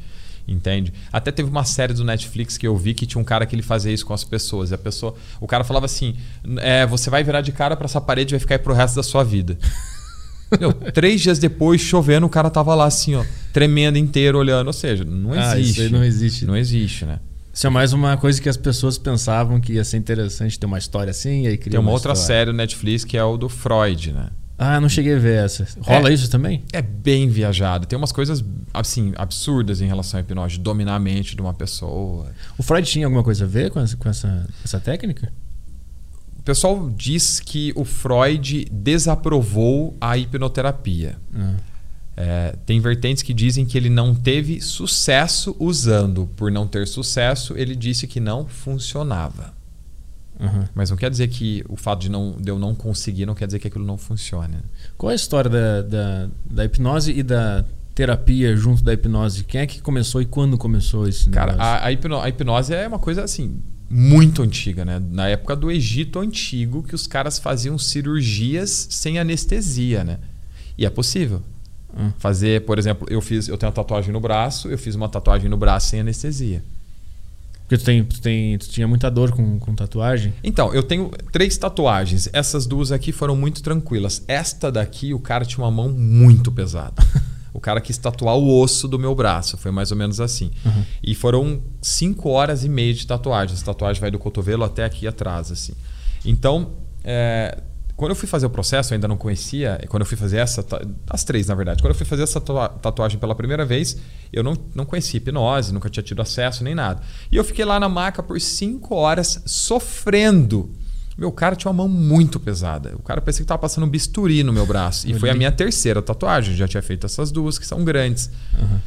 Entende? Até teve uma série do Netflix que eu vi que tinha um cara que ele fazia isso com as pessoas. E a pessoa, o cara falava assim: é, você vai virar de cara para essa parede e vai ficar aí pro resto da sua vida. Meu, três dias depois, chovendo, o cara tava lá assim, ó, tremendo inteiro, olhando. Ou seja, não ah, existe. Isso aí não existe. Não existe, né? Isso é mais uma coisa que as pessoas pensavam que ia ser interessante ter uma história assim, e aí Tem uma, uma outra história. série no Netflix que é o do Freud, né? Ah, não cheguei a ver essa. Rola é, isso também? É bem viajado. Tem umas coisas assim absurdas em relação à hipnose, dominar a mente de uma pessoa. O Freud tinha alguma coisa a ver com essa, com essa, essa técnica? O pessoal diz que o Freud desaprovou a hipnoterapia. Ah. É, tem vertentes que dizem que ele não teve sucesso usando. Por não ter sucesso, ele disse que não funcionava. Uhum. Mas não quer dizer que o fato de, não, de eu não conseguir não quer dizer que aquilo não funcione. Qual é a história da, da, da hipnose e da terapia junto da hipnose? Quem é que começou e quando começou isso? Cara, a, a, hipno, a hipnose é uma coisa assim muito antiga, né? Na época do Egito antigo, que os caras faziam cirurgias sem anestesia, né? E é possível. Hum. Fazer, por exemplo, eu fiz, eu tenho uma tatuagem no braço, eu fiz uma tatuagem no braço sem anestesia. Porque tu, tem, tu, tem, tu tinha muita dor com, com tatuagem? Então, eu tenho três tatuagens. Essas duas aqui foram muito tranquilas. Esta daqui, o cara tinha uma mão muito pesada. o cara quis tatuar o osso do meu braço. Foi mais ou menos assim. Uhum. E foram cinco horas e meia de tatuagem. Essa tatuagem vai do cotovelo até aqui atrás, assim. Então, é, quando eu fui fazer o processo, eu ainda não conhecia. Quando eu fui fazer essa. As três, na verdade. Quando eu fui fazer essa tatuagem pela primeira vez, eu não, não conhecia hipnose, nunca tinha tido acesso nem nada. E eu fiquei lá na maca por cinco horas sofrendo. Meu cara tinha uma mão muito pesada. O cara parecia que estava passando um bisturi no meu braço. E foi a minha terceira tatuagem. Já tinha feito essas duas, que são grandes. Uhum.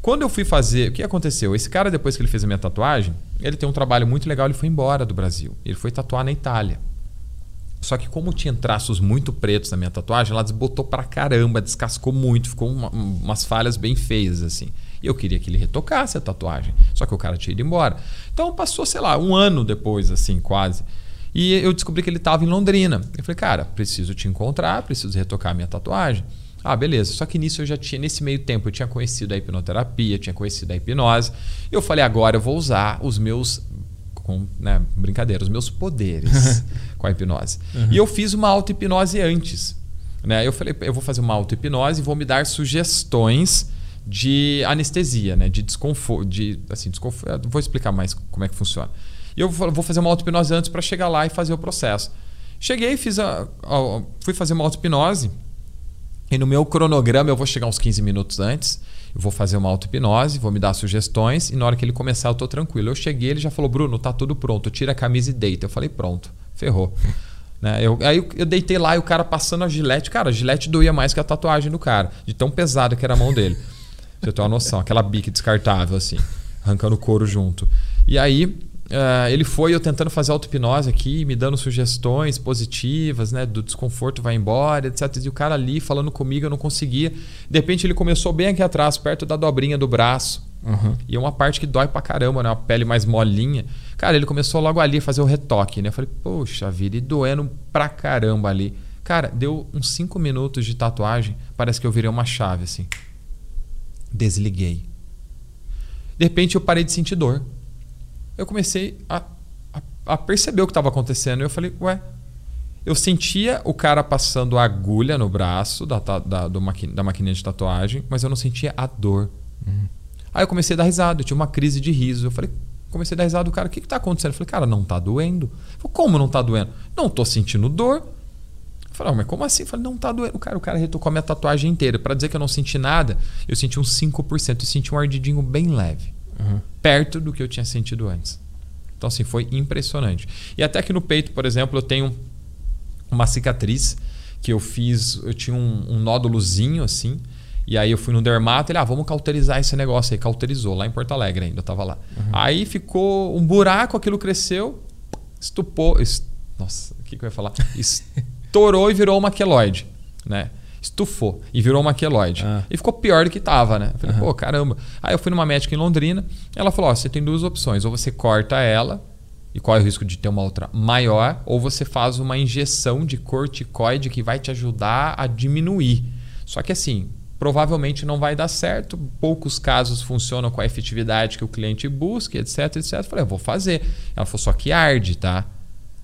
Quando eu fui fazer, o que aconteceu? Esse cara, depois que ele fez a minha tatuagem, ele tem um trabalho muito legal, ele foi embora do Brasil. Ele foi tatuar na Itália. Só que como tinha traços muito pretos na minha tatuagem, ela desbotou pra caramba, descascou muito, ficou uma, umas falhas bem feias assim. E eu queria que ele retocasse a tatuagem. Só que o cara tinha ido embora. Então passou, sei lá, um ano depois, assim, quase. E eu descobri que ele estava em Londrina. Eu falei, cara, preciso te encontrar, preciso retocar a minha tatuagem. Ah, beleza. Só que nisso eu já tinha, nesse meio tempo, eu tinha conhecido a hipnoterapia, tinha conhecido a hipnose. Eu falei, agora eu vou usar os meus com né, brincadeira, os meus poderes com a hipnose. Uhum. E eu fiz uma auto-hipnose antes. Né? Eu falei, eu vou fazer uma auto-hipnose e vou me dar sugestões de anestesia, né? de desconforto. De, assim, desconforto. Vou explicar mais como é que funciona. E eu vou fazer uma auto-hipnose antes para chegar lá e fazer o processo. Cheguei, fiz a, a fui fazer uma auto-hipnose. E no meu cronograma eu vou chegar uns 15 minutos antes. Eu vou fazer uma auto-hipnose, vou me dar sugestões e na hora que ele começar eu tô tranquilo. Eu cheguei, ele já falou: Bruno, tá tudo pronto, tira a camisa e deita. Eu falei: pronto, ferrou. né? eu, aí eu, deitei lá e o cara passando a gilete. Cara, a gilete doía mais que a tatuagem do cara, de tão pesado que era a mão dele. Você tem uma noção, aquela bique descartável assim, arrancando couro junto. E aí Uh, ele foi eu tentando fazer auto-hipnose aqui, me dando sugestões positivas, né? Do desconforto vai embora, etc. E o cara ali falando comigo, eu não conseguia. De repente ele começou bem aqui atrás, perto da dobrinha do braço. Uhum. E é uma parte que dói pra caramba, né? Uma pele mais molinha. Cara, ele começou logo ali a fazer o retoque, né? Eu falei, poxa vida, e doendo pra caramba ali. Cara, deu uns 5 minutos de tatuagem, parece que eu virei uma chave assim. Desliguei. De repente eu parei de sentir dor eu comecei a, a, a perceber o que estava acontecendo. E eu falei, ué. Eu sentia o cara passando a agulha no braço da, da, do maqui, da maquininha de tatuagem, mas eu não sentia a dor. Uhum. Aí eu comecei a dar risada, eu tinha uma crise de riso. Eu falei, comecei a dar risada do cara, o que está acontecendo? Eu falei, cara, não está doendo. Falei, como não está doendo? Não estou sentindo dor. Eu falei, mas como assim? Eu falei, não está doendo. O cara, o cara retocou a minha tatuagem inteira. Para dizer que eu não senti nada, eu senti uns 5%. Eu senti um ardidinho bem leve uhum. Perto do que eu tinha sentido antes. Então, assim, foi impressionante. E até que no peito, por exemplo, eu tenho uma cicatriz que eu fiz, eu tinha um, um nódulozinho assim, e aí eu fui no dermato, ele, ah, vamos cauterizar esse negócio aí. Cauterizou, lá em Porto Alegre ainda, eu tava lá. Uhum. Aí ficou um buraco, aquilo cresceu, estupou, est... nossa, o que, que eu ia falar? Estourou e virou uma queloide, né? Estufou e virou uma queloide. Ah. E ficou pior do que estava, né? Eu falei, uhum. pô, caramba. Aí eu fui numa médica em Londrina, ela falou: ó, você tem duas opções. Ou você corta ela, e qual é o risco de ter uma outra maior, ou você faz uma injeção de corticoide que vai te ajudar a diminuir. Só que assim, provavelmente não vai dar certo. Poucos casos funcionam com a efetividade que o cliente busca, etc, etc. Eu falei, eu vou fazer. Ela falou, só que arde, tá?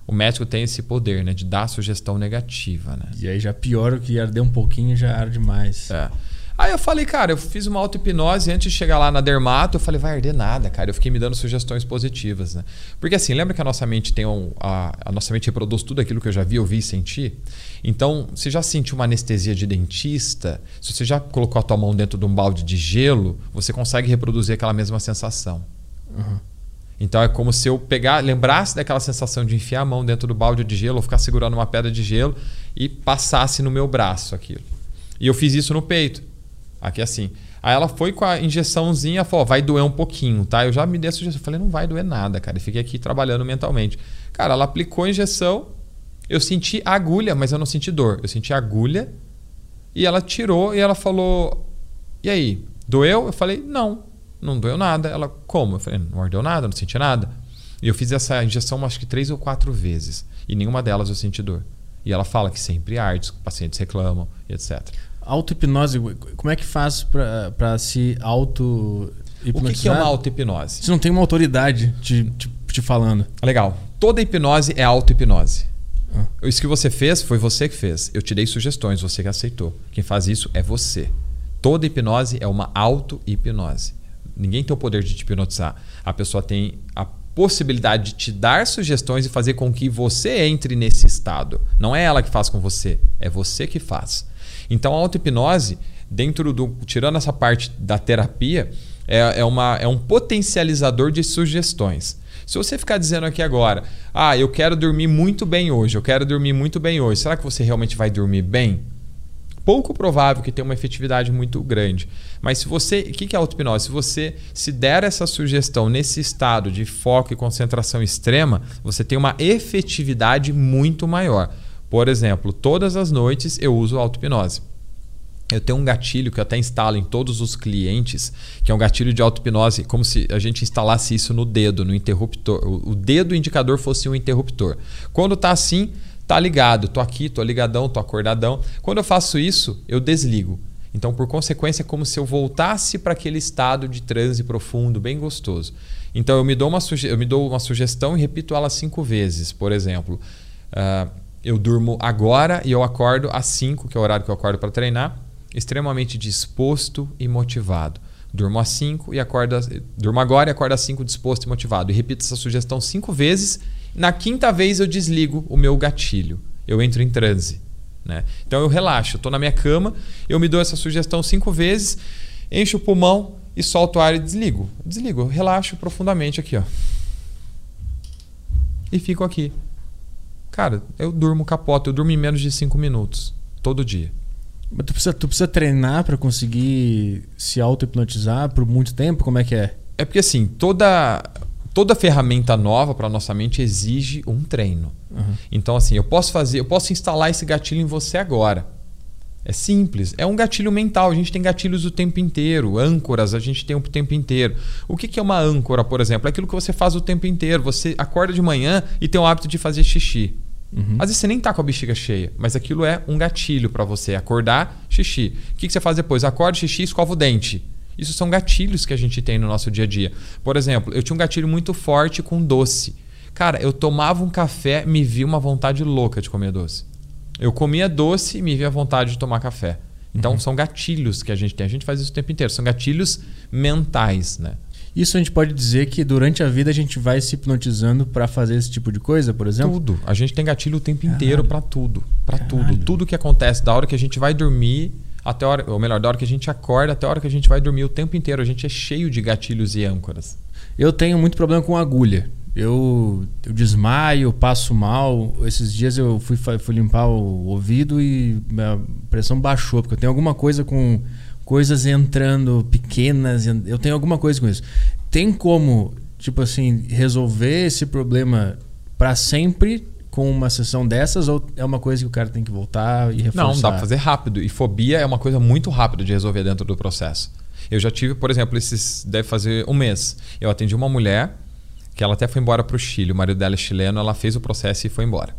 O médico tem esse poder, né? De dar sugestão negativa, né? E aí já piora que arder um pouquinho já arde mais. É. Aí eu falei, cara, eu fiz uma auto-hipnose antes de chegar lá na dermato, eu falei, vai arder nada, cara. Eu fiquei me dando sugestões positivas, né? Porque assim, lembra que a nossa mente tem um. A, a nossa mente reproduz tudo aquilo que eu já vi, ouvi e senti? Então, você já sentiu uma anestesia de dentista? Se você já colocou a tua mão dentro de um balde de gelo, você consegue reproduzir aquela mesma sensação. Uhum. Então é como se eu pegar, lembrasse daquela sensação de enfiar a mão dentro do balde de gelo ou ficar segurando uma pedra de gelo e passasse no meu braço aquilo. E eu fiz isso no peito. Aqui assim. Aí ela foi com a injeçãozinha, falou, vai doer um pouquinho, tá? Eu já me dei a sugestão, falei, não vai doer nada, cara. E fiquei aqui trabalhando mentalmente. Cara, ela aplicou a injeção, eu senti agulha, mas eu não senti dor. Eu senti agulha e ela tirou e ela falou, e aí, doeu? Eu falei, não não doeu nada. Ela, como? Eu falei, não ardeu nada, não senti nada. E eu fiz essa injeção acho que três ou quatro vezes. E nenhuma delas eu senti dor. E ela fala que sempre arde, os pacientes reclamam e etc. Auto-hipnose, como é que faz para se auto-hipnotizar? O que, que é uma auto-hipnose? Você não tem uma autoridade te, te, te falando. Legal. Toda hipnose é auto-hipnose. Ah. Isso que você fez foi você que fez. Eu te dei sugestões, você que aceitou. Quem faz isso é você. Toda hipnose é uma auto-hipnose. Ninguém tem o poder de te hipnotizar. A pessoa tem a possibilidade de te dar sugestões e fazer com que você entre nesse estado. Não é ela que faz com você, é você que faz. Então a auto-hipnose, dentro do. tirando essa parte da terapia, é, é, uma, é um potencializador de sugestões. Se você ficar dizendo aqui agora, ah, eu quero dormir muito bem hoje, eu quero dormir muito bem hoje, será que você realmente vai dormir bem? Pouco provável que tenha uma efetividade muito grande. Mas se você. O que é auto-hipnose? Se você se der essa sugestão nesse estado de foco e concentração extrema, você tem uma efetividade muito maior. Por exemplo, todas as noites eu uso auto-hipnose. Eu tenho um gatilho que eu até instalo em todos os clientes, que é um gatilho de auto-hipnose, como se a gente instalasse isso no dedo, no interruptor. O dedo indicador fosse um interruptor. Quando está assim, tá ligado, tô aqui, tô ligadão, tô acordadão. Quando eu faço isso, eu desligo. Então, por consequência, é como se eu voltasse para aquele estado de transe profundo, bem gostoso. Então, eu me dou uma, eu me dou uma sugestão e repito ela cinco vezes. Por exemplo, uh, eu durmo agora e eu acordo às 5, que é o horário que eu acordo para treinar, extremamente disposto e motivado. Durmo às 5 e acordo. Durmo agora e acordo às 5 disposto e motivado. E repito essa sugestão cinco vezes. Na quinta vez eu desligo o meu gatilho. Eu entro em transe. Né? Então eu relaxo, estou na minha cama, eu me dou essa sugestão cinco vezes, encho o pulmão e solto o ar e desligo. Desligo, eu relaxo profundamente aqui. Ó. E fico aqui. Cara, eu durmo capota, eu durmo em menos de 5 minutos, todo dia. Mas tu precisa, tu precisa treinar para conseguir se auto-hipnotizar por muito tempo? Como é que é? É porque assim, toda, toda ferramenta nova para nossa mente exige um treino. Uhum. Então, assim, eu posso fazer, eu posso instalar esse gatilho em você agora. É simples. É um gatilho mental. A gente tem gatilhos o tempo inteiro. Âncoras a gente tem o tempo inteiro. O que é uma âncora, por exemplo? É aquilo que você faz o tempo inteiro. Você acorda de manhã e tem o hábito de fazer xixi. Uhum. Às vezes você nem tá com a bexiga cheia, mas aquilo é um gatilho para você. Acordar, xixi. O que, que você faz depois? Acorda, xixi, escova o dente. Isso são gatilhos que a gente tem no nosso dia a dia. Por exemplo, eu tinha um gatilho muito forte com doce. Cara, eu tomava um café, me via uma vontade louca de comer doce. Eu comia doce e me via vontade de tomar café. Então uhum. são gatilhos que a gente tem. A gente faz isso o tempo inteiro. São gatilhos mentais, né? Isso a gente pode dizer que durante a vida a gente vai se hipnotizando para fazer esse tipo de coisa, por exemplo? Tudo. A gente tem gatilho o tempo inteiro para tudo. Para tudo. Tudo que acontece da hora que a gente vai dormir até hora, ou melhor, da hora que a gente acorda até a hora que a gente vai dormir o tempo inteiro. A gente é cheio de gatilhos e âncoras. Eu tenho muito problema com agulha. Eu, eu desmaio, passo mal. Esses dias eu fui, fui limpar o ouvido e a pressão baixou, porque eu tenho alguma coisa com coisas entrando pequenas. Eu tenho alguma coisa com isso. Tem como, tipo assim, resolver esse problema para sempre com uma sessão dessas ou é uma coisa que o cara tem que voltar e reforçar? Não, dá para fazer rápido. E fobia é uma coisa muito rápida de resolver dentro do processo. Eu já tive, por exemplo, esses deve fazer um mês. Eu atendi uma mulher que ela até foi embora para o Chile. O marido dela é chileno, ela fez o processo e foi embora.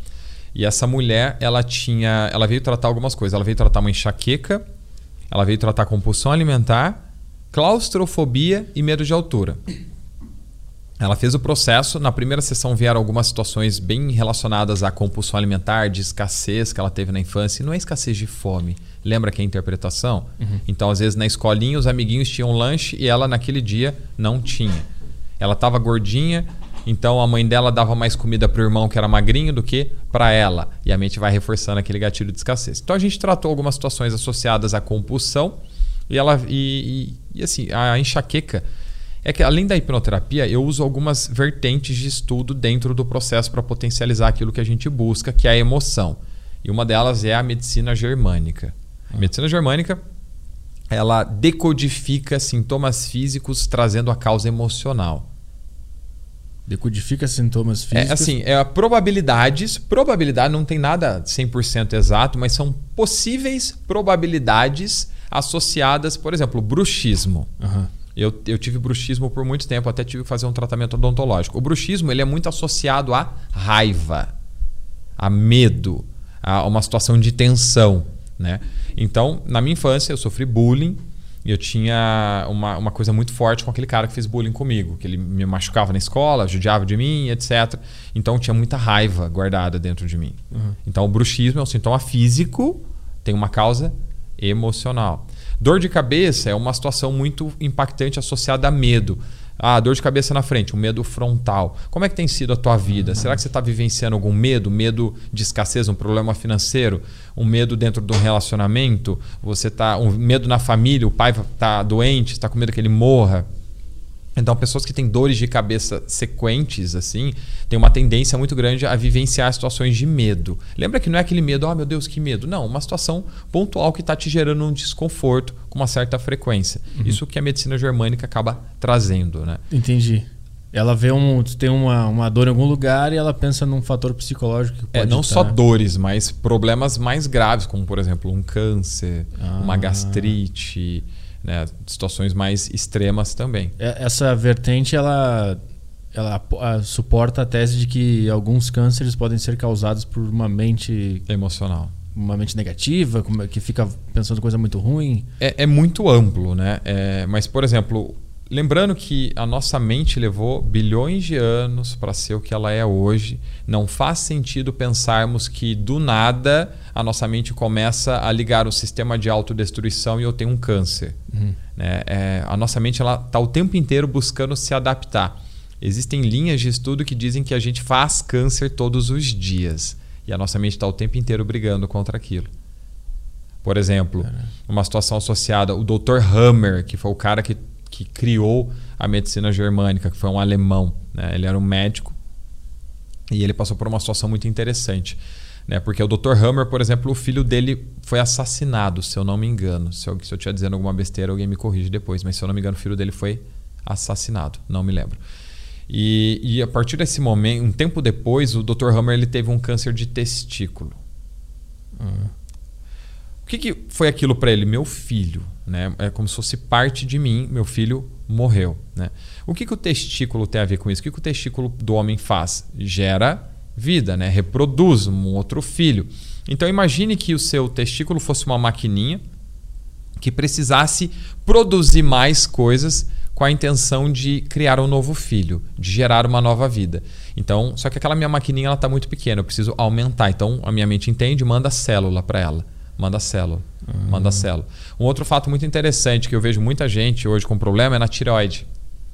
E essa mulher, ela tinha, ela veio tratar algumas coisas. Ela veio tratar uma enxaqueca, ela veio tratar compulsão alimentar, claustrofobia e medo de altura. Ela fez o processo. Na primeira sessão vieram algumas situações bem relacionadas à compulsão alimentar, de escassez que ela teve na infância. E não é escassez de fome. Lembra que é interpretação? Uhum. Então, às vezes, na escolinha, os amiguinhos tinham lanche e ela, naquele dia, não tinha. Ela estava gordinha, então a mãe dela dava mais comida para o irmão que era magrinho do que para ela. E a mente vai reforçando aquele gatilho de escassez. Então a gente tratou algumas situações associadas à compulsão e ela e, e, e assim a enxaqueca é que além da hipnoterapia eu uso algumas vertentes de estudo dentro do processo para potencializar aquilo que a gente busca, que é a emoção. E uma delas é a medicina germânica. A medicina germânica ela decodifica sintomas físicos trazendo a causa emocional. Decodifica sintomas é, físicos. É assim, é probabilidades. Probabilidade não tem nada 100% exato, mas são possíveis probabilidades associadas, por exemplo, bruxismo. Uhum. Eu, eu tive bruxismo por muito tempo, até tive que fazer um tratamento odontológico. O bruxismo ele é muito associado a raiva, a medo, a uma situação de tensão. Né? Então, na minha infância, eu sofri bullying e eu tinha uma, uma coisa muito forte com aquele cara que fez bullying comigo, que ele me machucava na escola, judiava de mim, etc. Então tinha muita raiva guardada dentro de mim. Uhum. Então o bruxismo é um sintoma físico, tem uma causa emocional. Dor de cabeça é uma situação muito impactante associada a medo. Ah, dor de cabeça na frente, um medo frontal. Como é que tem sido a tua vida? Será que você está vivenciando algum medo? Medo de escassez, um problema financeiro? Um medo dentro do relacionamento? Você tá um medo na família, o pai está doente, está com medo que ele morra? Então, pessoas que têm dores de cabeça sequentes, assim, têm uma tendência muito grande a vivenciar situações de medo. Lembra que não é aquele medo, oh meu Deus, que medo. Não, uma situação pontual que está te gerando um desconforto com uma certa frequência. Uhum. Isso que a medicina germânica acaba trazendo, né? Entendi. Ela vê um, tem uma, uma dor em algum lugar e ela pensa num fator psicológico que é, pode É, não estar... só dores, mas problemas mais graves, como por exemplo um câncer, ah. uma gastrite né? situações mais extremas também. É, essa vertente ela, ela suporta a tese de que alguns cânceres podem ser causados por uma mente emocional. Uma mente negativa, que fica pensando coisa muito ruim. É, é muito amplo, né? É, mas, por exemplo, lembrando que a nossa mente levou bilhões de anos para ser o que ela é hoje. Não faz sentido pensarmos que do nada a nossa mente começa a ligar o sistema de autodestruição e eu tenho um câncer. Uhum. Né? É, a nossa mente está o tempo inteiro buscando se adaptar. Existem linhas de estudo que dizem que a gente faz câncer todos os dias. E a nossa mente está o tempo inteiro brigando contra aquilo. Por exemplo, uma situação associada, o Dr. Hammer, que foi o cara que, que criou a medicina germânica, que foi um alemão. Né? Ele era um médico e ele passou por uma situação muito interessante. Né? Porque o Dr. Hammer, por exemplo, o filho dele foi assassinado, se eu não me engano. Se eu, estiver dizendo alguma besteira, alguém me corrige depois. Mas se eu não me engano, o filho dele foi assassinado. Não me lembro. E, e a partir desse momento, um tempo depois, o Dr. Hammer ele teve um câncer de testículo. Hum. O que, que foi aquilo para ele? Meu filho. Né? É como se fosse parte de mim. Meu filho morreu. Né? O que, que o testículo tem a ver com isso? O que, que o testículo do homem faz? Gera vida, né? reproduz um outro filho. Então imagine que o seu testículo fosse uma maquininha que precisasse produzir mais coisas com a intenção de criar um novo filho, de gerar uma nova vida. Então, só que aquela minha maquininha ela está muito pequena, eu preciso aumentar. Então a minha mente entende, manda célula para ela, manda célula, uhum. manda célula. Um outro fato muito interessante que eu vejo muita gente hoje com problema é na tireoide.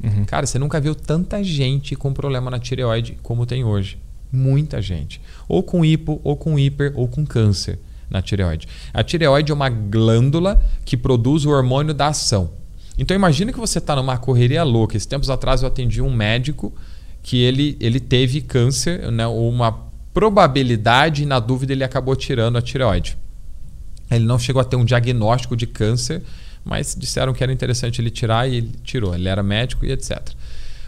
Uhum. Cara, você nunca viu tanta gente com problema na tireoide como tem hoje. Muita gente. Ou com hipo, ou com hiper, ou com câncer na tireoide. A tireoide é uma glândula que produz o hormônio da ação. Então imagine que você está numa correria louca. Esses tempos atrás eu atendi um médico que ele, ele teve câncer, né, uma probabilidade, e na dúvida ele acabou tirando a tireoide. Ele não chegou a ter um diagnóstico de câncer, mas disseram que era interessante ele tirar e ele tirou. Ele era médico e etc.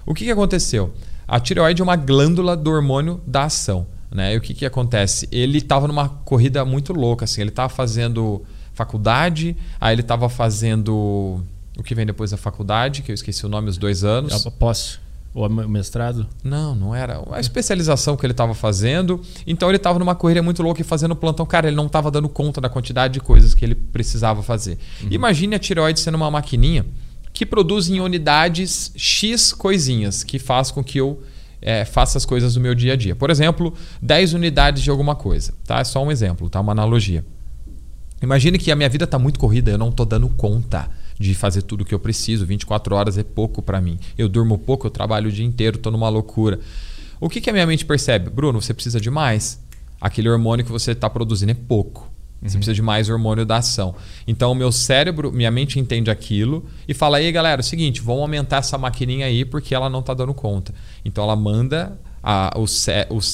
O que, que aconteceu? A tireoide é uma glândula do hormônio da ação. Né? E o que, que acontece? Ele estava numa corrida muito louca. Assim. Ele estava fazendo faculdade, aí ele estava fazendo. O que vem depois da faculdade, que eu esqueci o nome, os dois anos. Posso? O mestrado? Não, não era. A especialização que ele estava fazendo. Então ele estava numa corrida muito louca e fazendo plantão. Cara, ele não estava dando conta da quantidade de coisas que ele precisava fazer. Uhum. Imagine a tireoide sendo uma maquininha que produz em unidades X coisinhas, que faz com que eu é, faça as coisas do meu dia a dia. Por exemplo, 10 unidades de alguma coisa. Tá? É só um exemplo, tá? uma analogia. Imagine que a minha vida está muito corrida, eu não estou dando conta de fazer tudo o que eu preciso. 24 horas é pouco para mim. Eu durmo pouco, eu trabalho o dia inteiro, estou numa loucura. O que, que a minha mente percebe? Bruno, você precisa de mais. Aquele hormônio que você está produzindo é pouco. Você uhum. precisa de mais hormônio da ação. Então, o meu cérebro, minha mente entende aquilo e fala: aí, galera, é o seguinte, vamos aumentar essa maquininha aí porque ela não está dando conta. Então, ela manda. A, o,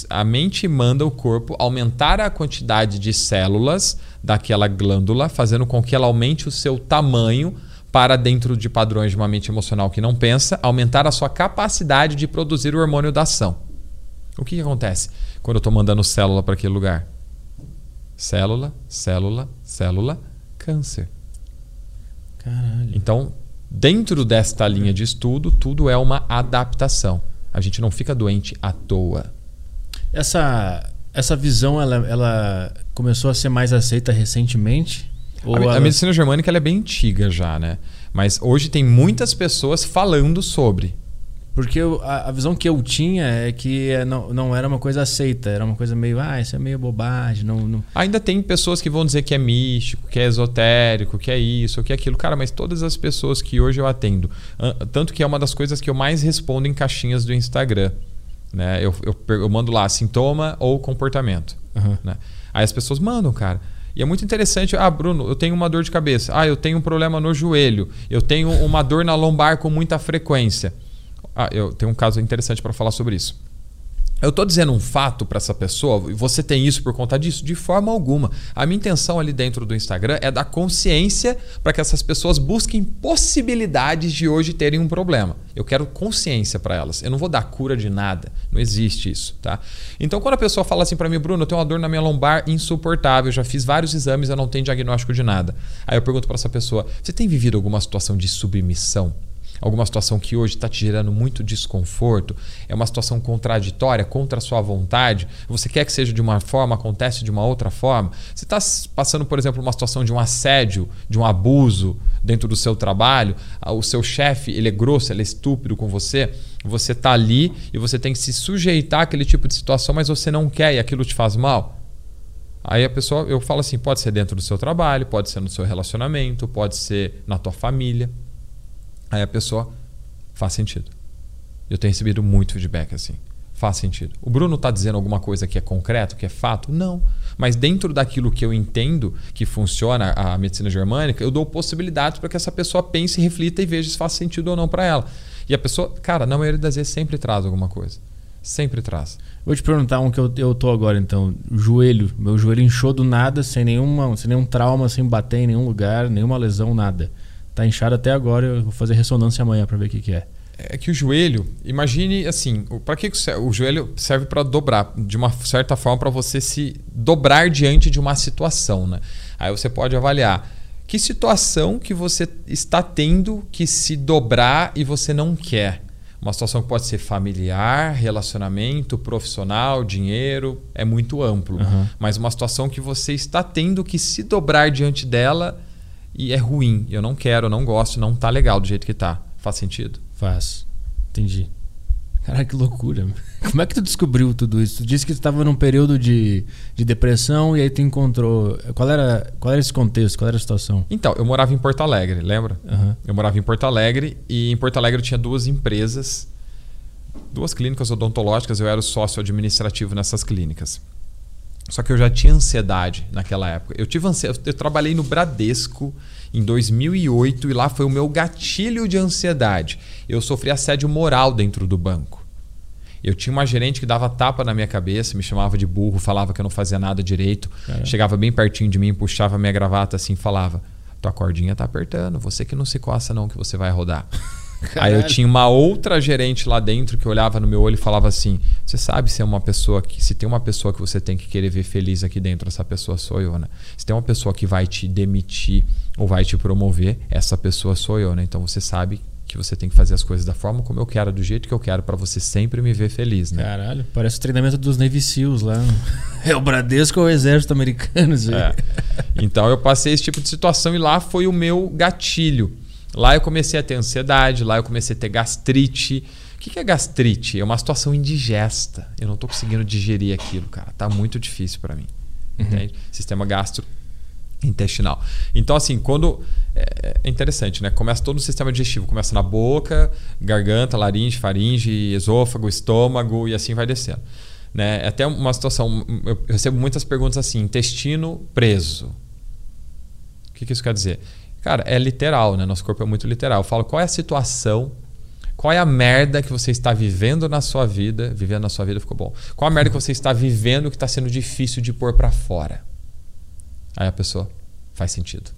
a mente manda o corpo aumentar a quantidade de células daquela glândula, fazendo com que ela aumente o seu tamanho para dentro de padrões de uma mente emocional que não pensa, aumentar a sua capacidade de produzir o hormônio da ação. O que, que acontece quando eu estou mandando célula para aquele lugar? Célula, célula, célula, câncer. Caralho. Então, dentro desta linha de estudo, tudo é uma adaptação. A gente não fica doente à toa. Essa, essa visão ela, ela começou a ser mais aceita recentemente? A, a, medicina germânica é bem antiga já, né? Mas hoje tem muitas pessoas falando sobre. Porque eu, a, a, visão que eu tinha é que é, não, não era uma coisa aceita, era uma coisa meio, ah, isso é meio bobagem. Não, não... Ainda tem pessoas que vão dizer que é místico, que é esotérico, que é isso, que é aquilo. Cara, mas todas as pessoas que hoje eu atendo, tanto que é uma das coisas que eu mais respondo em caixinhas do Instagram. Né? Eu, eu, eu mando lá sintoma ou comportamento. Uhum. Né? Aí as pessoas mandam, cara. E é muito interessante. Ah, Bruno, eu tenho uma dor de cabeça. Ah, eu tenho um problema no joelho. Eu tenho uma dor na lombar com muita frequência. Ah, eu tenho um caso interessante para falar sobre isso. Eu estou dizendo um fato para essa pessoa, e você tem isso por conta disso? De forma alguma. A minha intenção ali dentro do Instagram é dar consciência para que essas pessoas busquem possibilidades de hoje terem um problema. Eu quero consciência para elas. Eu não vou dar cura de nada. Não existe isso, tá? Então, quando a pessoa fala assim para mim, Bruno, eu tenho uma dor na minha lombar insuportável, já fiz vários exames, eu não tenho diagnóstico de nada. Aí eu pergunto para essa pessoa: você tem vivido alguma situação de submissão? Alguma situação que hoje está te gerando muito desconforto, é uma situação contraditória, contra a sua vontade, você quer que seja de uma forma, acontece de uma outra forma. Você está passando, por exemplo, uma situação de um assédio, de um abuso dentro do seu trabalho, o seu chefe ele é grosso, ele é estúpido com você, você está ali e você tem que se sujeitar àquele tipo de situação, mas você não quer e aquilo te faz mal. Aí a pessoa, eu falo assim, pode ser dentro do seu trabalho, pode ser no seu relacionamento, pode ser na tua família. Aí a pessoa faz sentido. Eu tenho recebido muito feedback assim. Faz sentido. O Bruno está dizendo alguma coisa que é concreto, que é fato? Não. Mas dentro daquilo que eu entendo que funciona a medicina germânica, eu dou possibilidades para que essa pessoa pense, reflita e veja se faz sentido ou não para ela. E a pessoa, cara, na maioria das vezes sempre traz alguma coisa. Sempre traz. Vou te perguntar um que eu, eu tô agora, então. Joelho. Meu joelho inchou do nada, sem, nenhuma, sem nenhum trauma, sem bater em nenhum lugar, nenhuma lesão, nada. Tá inchado até agora, eu vou fazer ressonância amanhã para ver o que, que é. É que o joelho, imagine assim, para que o joelho serve para dobrar, de uma certa forma para você se dobrar diante de uma situação, né? Aí você pode avaliar que situação que você está tendo que se dobrar e você não quer. Uma situação que pode ser familiar, relacionamento, profissional, dinheiro, é muito amplo. Uhum. Mas uma situação que você está tendo que se dobrar diante dela e é ruim. Eu não quero, não gosto, não tá legal do jeito que tá. Faz sentido? Faz. Entendi. Cara, que loucura. Como é que tu descobriu tudo isso? Tu disse que tu estava num período de, de depressão e aí tu encontrou. Qual era, qual era esse contexto? Qual era a situação? Então, eu morava em Porto Alegre, lembra? Uhum. Eu morava em Porto Alegre e em Porto Alegre eu tinha duas empresas, duas clínicas odontológicas, eu era o sócio administrativo nessas clínicas. Só que eu já tinha ansiedade naquela época. Eu tive ansiedade, eu trabalhei no Bradesco em 2008 e lá foi o meu gatilho de ansiedade. Eu sofri assédio moral dentro do banco. Eu tinha uma gerente que dava tapa na minha cabeça, me chamava de burro, falava que eu não fazia nada direito. Caramba. Chegava bem pertinho de mim, puxava minha gravata assim, falava: "Tua cordinha tá apertando, você que não se coça não que você vai rodar". Caralho. Aí eu tinha uma outra gerente lá dentro que olhava no meu olho e falava assim: Você sabe se é uma pessoa que. Se tem uma pessoa que você tem que querer ver feliz aqui dentro, essa pessoa sou eu, né? Se tem uma pessoa que vai te demitir ou vai te promover, essa pessoa sou eu, né? Então você sabe que você tem que fazer as coisas da forma como eu quero, do jeito que eu quero, para você sempre me ver feliz, né? Caralho, parece o treinamento dos Navy SEALs lá. É o Bradesco ou o Exército Americano, é. Então eu passei esse tipo de situação e lá foi o meu gatilho. Lá eu comecei a ter ansiedade, lá eu comecei a ter gastrite. O que é gastrite? É uma situação indigesta. Eu não estou conseguindo digerir aquilo, cara. Tá muito difícil para mim. Uhum. Entende? Sistema gastrointestinal. Então, assim, quando. É, é interessante, né? Começa todo o sistema digestivo. Começa na boca, garganta, laringe, faringe, esôfago, estômago e assim vai descendo. Né? É até uma situação. Eu recebo muitas perguntas assim: intestino preso. O que, que isso quer dizer? Cara, é literal, né? Nosso corpo é muito literal. Eu falo qual é a situação, qual é a merda que você está vivendo na sua vida. Vivendo na sua vida ficou bom. Qual a merda que você está vivendo que está sendo difícil de pôr para fora? Aí a pessoa faz sentido.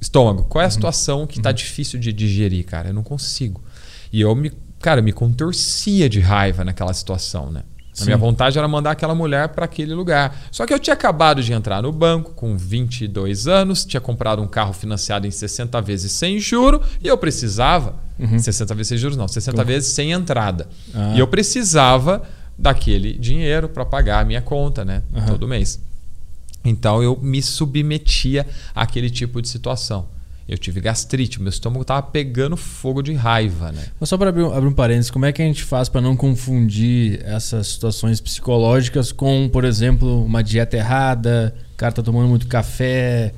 Estômago, qual é a uhum. situação que está uhum. difícil de digerir, cara? Eu não consigo. E eu me, cara, me contorcia de raiva naquela situação, né? A minha vontade era mandar aquela mulher para aquele lugar. Só que eu tinha acabado de entrar no banco com 22 anos, tinha comprado um carro financiado em 60 vezes sem juro e eu precisava. Uhum. 60 vezes sem juros, não, 60 Como? vezes sem entrada. Ah. E eu precisava daquele dinheiro para pagar a minha conta, né? Uhum. Todo mês. Então eu me submetia àquele tipo de situação. Eu tive gastrite, meu estômago tava pegando fogo de raiva, né? Mas só para abrir, abrir um parênteses, como é que a gente faz para não confundir essas situações psicológicas com, por exemplo, uma dieta errada, o cara tá tomando muito café,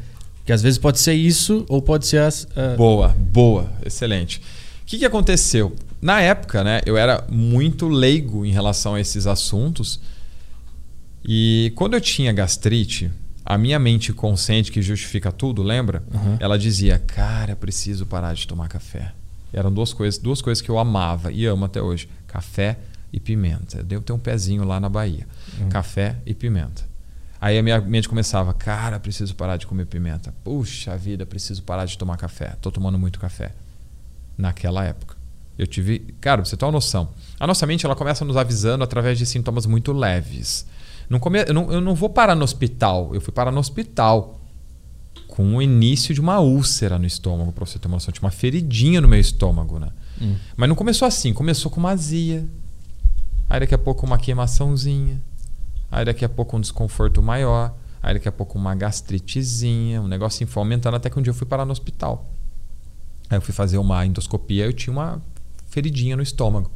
que às vezes pode ser isso ou pode ser as. Uh... Boa, boa, excelente. O que, que aconteceu? Na época, né, eu era muito leigo em relação a esses assuntos. E quando eu tinha gastrite, a minha mente consciente que justifica tudo, lembra? Uhum. Ela dizia, cara, preciso parar de tomar café. Eram duas coisas, duas coisas que eu amava e amo até hoje: café e pimenta. Eu devo ter um pezinho lá na Bahia. Uhum. Café e pimenta. Aí a minha mente começava, cara, preciso parar de comer pimenta. Puxa vida, preciso parar de tomar café. Tô tomando muito café. Naquela época. Eu tive. Cara, você ter uma noção. A nossa mente ela começa nos avisando através de sintomas muito leves. Não come... eu, não, eu não vou parar no hospital. Eu fui parar no hospital com o início de uma úlcera no estômago, para você ter uma noção. Tinha uma feridinha no meu estômago, né? Hum. Mas não começou assim. Começou com uma azia. Aí daqui a pouco uma queimaçãozinha. Aí daqui a pouco um desconforto maior. Aí daqui a pouco uma gastritezinha. Um negocinho foi aumentando até que um dia eu fui parar no hospital. Aí eu fui fazer uma endoscopia e eu tinha uma feridinha no estômago.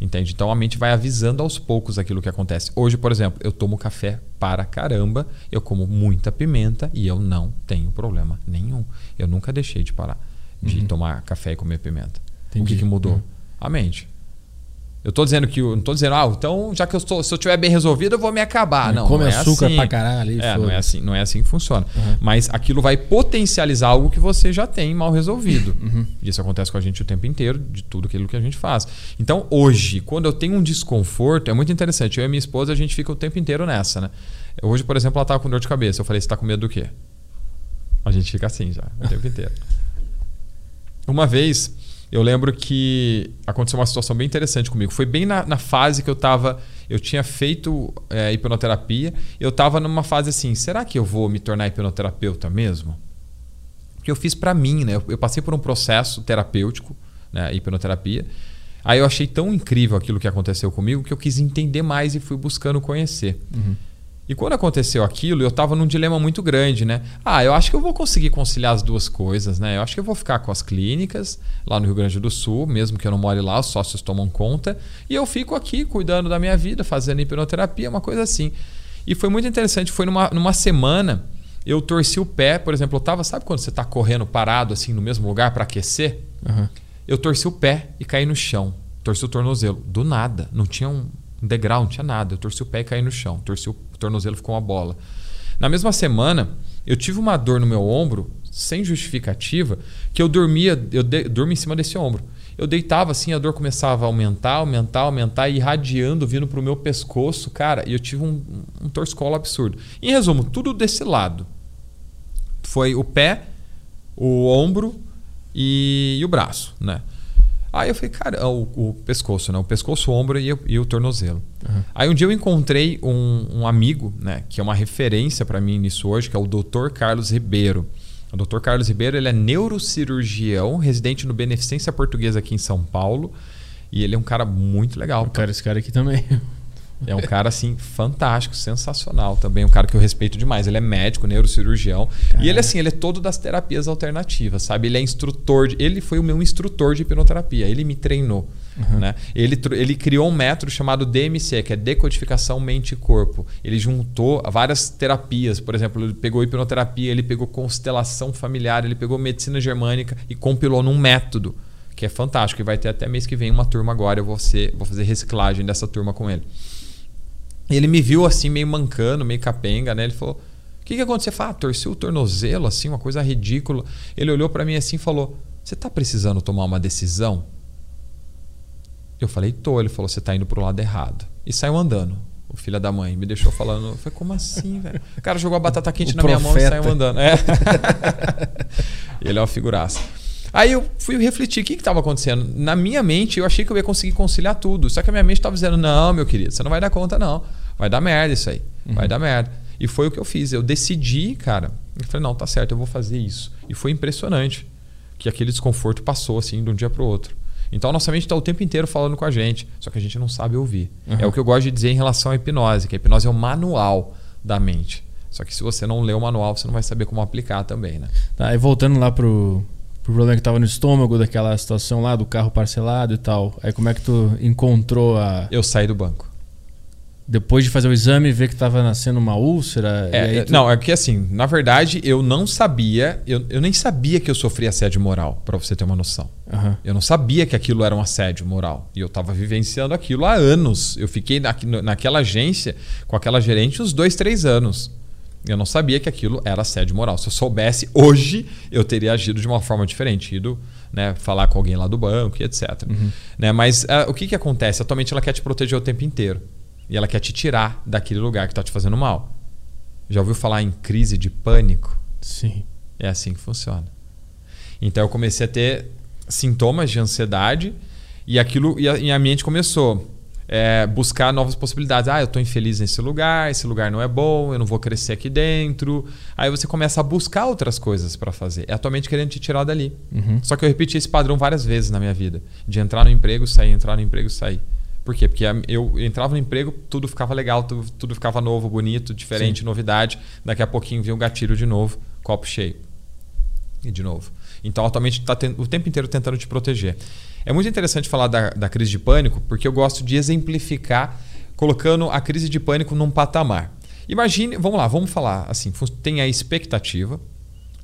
Entende? Então a mente vai avisando aos poucos aquilo que acontece. Hoje, por exemplo, eu tomo café para caramba, eu como muita pimenta e eu não tenho problema nenhum. Eu nunca deixei de parar de uhum. tomar café e comer pimenta. Entendi. O que, que mudou? Uhum. A mente. Eu tô dizendo que. Não tô dizendo, ah, então, já que eu estou, se eu tiver bem resolvido, eu vou me acabar. Não, Come não é açúcar assim. pra caralho. É, não é assim, não é assim que funciona. Uhum. Mas aquilo vai potencializar algo que você já tem mal resolvido. Uhum. Isso acontece com a gente o tempo inteiro, de tudo aquilo que a gente faz. Então, hoje, quando eu tenho um desconforto, é muito interessante. Eu e minha esposa, a gente fica o tempo inteiro nessa, né? Hoje, por exemplo, ela tava com dor de cabeça. Eu falei, você tá com medo do quê? A gente fica assim já, o tempo inteiro. Uma vez eu lembro que aconteceu uma situação bem interessante comigo. Foi bem na, na fase que eu estava. Eu tinha feito é, hipnoterapia. Eu estava numa fase assim: será que eu vou me tornar hipnoterapeuta mesmo? Porque eu fiz para mim, né? Eu, eu, passei por um processo terapêutico, né? hipnoterapia. Aí eu achei tão incrível aquilo que aconteceu comigo que eu quis entender mais e fui buscando conhecer. Uhum. E quando aconteceu aquilo, eu estava num dilema muito grande, né? Ah, eu acho que eu vou conseguir conciliar as duas coisas, né? Eu acho que eu vou ficar com as clínicas lá no Rio Grande do Sul, mesmo que eu não more lá, os sócios tomam conta, e eu fico aqui cuidando da minha vida, fazendo hipnoterapia, uma coisa assim. E foi muito interessante, foi numa, numa semana, eu torci o pé, por exemplo, eu tava, sabe quando você está correndo parado assim no mesmo lugar para aquecer? Uhum. Eu torci o pé e caí no chão. Torci o tornozelo. Do nada. Não tinha um degrau, não tinha nada. Eu torci o pé e caí no chão. Torci o tornozelo ficou uma bola. Na mesma semana, eu tive uma dor no meu ombro, sem justificativa, que eu dormia, eu dormia em cima desse ombro. Eu deitava assim, a dor começava a aumentar, aumentar, aumentar, irradiando, vindo para o meu pescoço, cara, e eu tive um, um torcicolo absurdo. Em resumo, tudo desse lado. Foi o pé, o ombro e, e o braço, né? Aí eu falei, cara, o, o pescoço, né? O pescoço, o ombro e, e o tornozelo. Uhum. Aí um dia eu encontrei um, um amigo, né? Que é uma referência para mim nisso hoje, que é o Dr. Carlos Ribeiro. O Dr. Carlos Ribeiro ele é neurocirurgião, residente no Beneficência Portuguesa aqui em São Paulo. E ele é um cara muito legal. Eu quero esse cara aqui também. É um cara assim fantástico, sensacional também, um cara que eu respeito demais. Ele é médico, neurocirurgião e ele assim, ele é todo das terapias alternativas, sabe? Ele é instrutor, de, ele foi o meu instrutor de hipnoterapia, ele me treinou, uhum. né? Ele ele criou um método chamado DMC, que é decodificação mente e corpo. Ele juntou várias terapias, por exemplo, ele pegou hipnoterapia, ele pegou constelação familiar, ele pegou medicina germânica e compilou num método que é fantástico. E vai ter até mês que vem uma turma agora. Eu vou, ser, vou fazer reciclagem dessa turma com ele. E ele me viu assim, meio mancando, meio capenga, né? Ele falou: O que, que aconteceu? Eu falei, ah, torci o tornozelo, assim, uma coisa ridícula. Ele olhou para mim assim e falou: Você tá precisando tomar uma decisão? Eu falei: Tô. Ele falou: Você tá indo pro lado errado. E saiu andando. O filho da mãe me deixou falando. Falei: Como assim, velho? O cara jogou a batata quente o na profeta. minha mão e saiu andando. É. ele é uma figuraça. Aí eu fui refletir o que estava acontecendo. Na minha mente, eu achei que eu ia conseguir conciliar tudo. Só que a minha mente estava dizendo: não, meu querido, você não vai dar conta, não. Vai dar merda isso aí. Uhum. Vai dar merda. E foi o que eu fiz. Eu decidi, cara. Eu falei: não, tá certo, eu vou fazer isso. E foi impressionante que aquele desconforto passou assim de um dia para o outro. Então a nossa mente está o tempo inteiro falando com a gente, só que a gente não sabe ouvir. Uhum. É o que eu gosto de dizer em relação à hipnose, que a hipnose é o manual da mente. Só que se você não lê o manual, você não vai saber como aplicar também, né? Tá, e voltando lá pro, pro problema que tava no estômago, daquela situação lá do carro parcelado e tal. Aí como é que tu encontrou a. Eu saí do banco. Depois de fazer o exame e ver que tava nascendo uma úlcera? É, aí tu... Não, é que assim, na verdade, eu não sabia, eu, eu nem sabia que eu sofria assédio moral, para você ter uma noção. Aham. Eu não sabia que aquilo era um assédio moral. E eu estava vivenciando aquilo há anos. Eu fiquei na, naquela agência com aquela gerente uns dois, três anos. Eu não sabia que aquilo era assédio moral. Se eu soubesse, hoje eu teria agido de uma forma diferente, ido né, falar com alguém lá do banco e etc. Né, mas ah, o que, que acontece? Atualmente ela quer te proteger o tempo inteiro. E ela quer te tirar daquele lugar que está te fazendo mal. Já ouviu falar em crise de pânico? Sim. É assim que funciona. Então eu comecei a ter sintomas de ansiedade e aquilo e e a minha mente começou é, buscar novas possibilidades. Ah, eu estou infeliz nesse lugar, esse lugar não é bom, eu não vou crescer aqui dentro. Aí você começa a buscar outras coisas para fazer. É atualmente querendo te tirar dali. Uhum. Só que eu repeti esse padrão várias vezes na minha vida, de entrar no emprego, sair, entrar no emprego, sair. Por quê? Porque a- eu entrava no emprego, tudo ficava legal, tudo, tudo ficava novo, bonito, diferente, novidade. Daqui a pouquinho vinha um gatilho de novo, copo cheio. E de novo. Então, atualmente, está o tempo inteiro tentando te proteger. É muito interessante falar da, da crise de pânico, porque eu gosto de exemplificar colocando a crise de pânico num patamar. Imagine, vamos lá, vamos falar assim: tem a expectativa,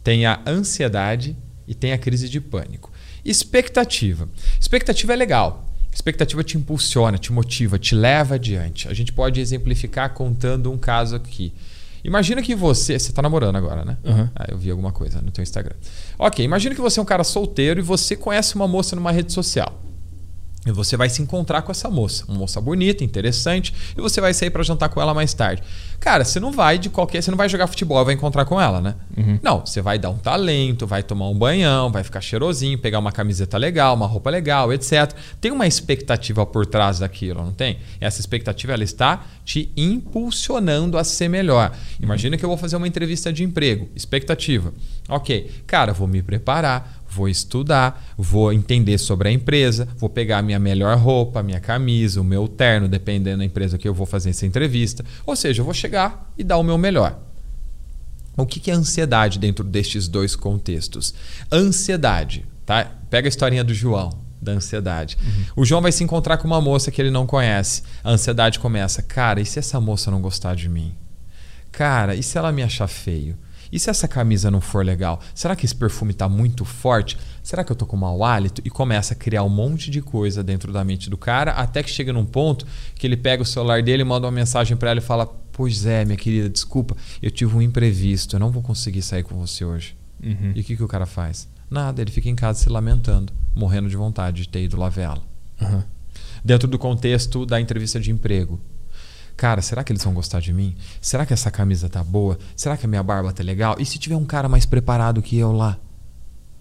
tem a ansiedade e tem a crise de pânico. Expectativa. Expectativa é legal. Expectativa te impulsiona, te motiva, te leva adiante. A gente pode exemplificar contando um caso aqui. Imagina que você. Você está namorando agora, né? Aham. Ah, eu vi alguma coisa no teu Instagram. Ok, imagina que você é um cara solteiro e você conhece uma moça numa rede social. E você vai se encontrar com essa moça, uma moça bonita, interessante, e você vai sair para jantar com ela mais tarde. Cara, você não vai de qualquer, você não vai jogar futebol e vai encontrar com ela, né? Não, você vai dar um talento, vai tomar um banhão, vai ficar cheirosinho, pegar uma camiseta legal, uma roupa legal, etc. Tem uma expectativa por trás daquilo, não tem? Essa expectativa ela está te impulsionando a ser melhor. Imagina que eu vou fazer uma entrevista de emprego, expectativa. OK, cara, vou me preparar, vou estudar, vou entender sobre a empresa, vou pegar a minha melhor roupa, a minha camisa, o meu terno, dependendo da empresa que eu vou fazer essa entrevista. Ou seja, eu vou chegar e dar o meu melhor. O que é ansiedade dentro destes dois contextos? Ansiedade, tá? Pega a historinha do João, da ansiedade. O João vai se encontrar com uma moça que ele não conhece. A ansiedade começa: cara, e se essa moça não gostar de mim? Cara, e se ela me achar feio? E se essa camisa não for legal? Será que esse perfume está muito forte? Será que eu tô com mau hálito? E começa a criar um monte de coisa dentro da mente do cara, até que chega num ponto que ele pega o celular dele manda uma mensagem para ela e fala: Pois é, minha querida, desculpa, eu tive um imprevisto, eu não vou conseguir sair com você hoje. Uhum. E o que, que o cara faz? Nada, ele fica em casa se lamentando, morrendo de vontade de ter ido lá ver ela. Aham. Dentro do contexto da entrevista de emprego. Cara, será que eles vão gostar de mim? Será que essa camisa tá boa? Será que a minha barba tá legal? E se tiver um cara mais preparado que eu lá?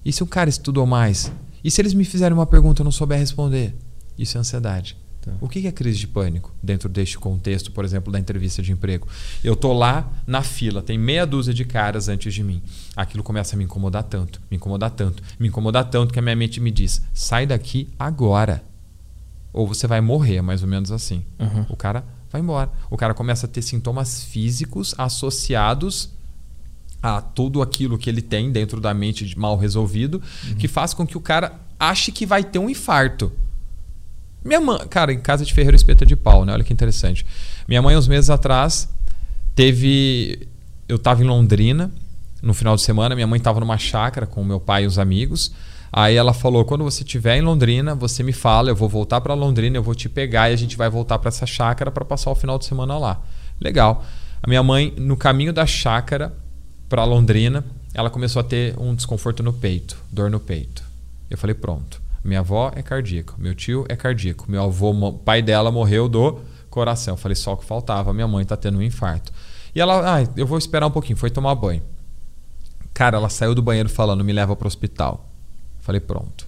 E se o cara estudou mais? E se eles me fizerem uma pergunta e eu não souber responder? Isso é ansiedade. Tá. O que é crise de pânico dentro deste contexto, por exemplo, da entrevista de emprego? Eu tô lá na fila, tem meia dúzia de caras antes de mim. Aquilo começa a me incomodar tanto, me incomodar tanto, me incomodar tanto que a minha mente me diz: sai daqui agora. Ou você vai morrer, mais ou menos assim. Uhum. O cara vai embora. O cara começa a ter sintomas físicos associados a tudo aquilo que ele tem dentro da mente de mal resolvido, que faz com que o cara ache que vai ter um infarto. Minha mãe, cara, em casa de ferreiro espeta de pau, né? Olha que interessante. Minha mãe, uns meses atrás, teve. Eu tava em Londrina, no final de semana, minha mãe tava numa chácara com meu pai e os amigos. Aí ela falou: quando você estiver em Londrina, você me fala, eu vou voltar para Londrina, eu vou te pegar e a gente vai voltar para essa chácara para passar o final de semana lá. Legal. A minha mãe, no caminho da chácara para Londrina, ela começou a ter um desconforto no peito, dor no peito. Eu falei: pronto. Minha avó é cardíaco, meu tio é cardíaco, meu avô, pai dela morreu do coração. Eu falei: só o que faltava, minha mãe tá tendo um infarto. E ela, ah, eu vou esperar um pouquinho, foi tomar banho. Cara, ela saiu do banheiro falando: me leva pro hospital. Falei: pronto.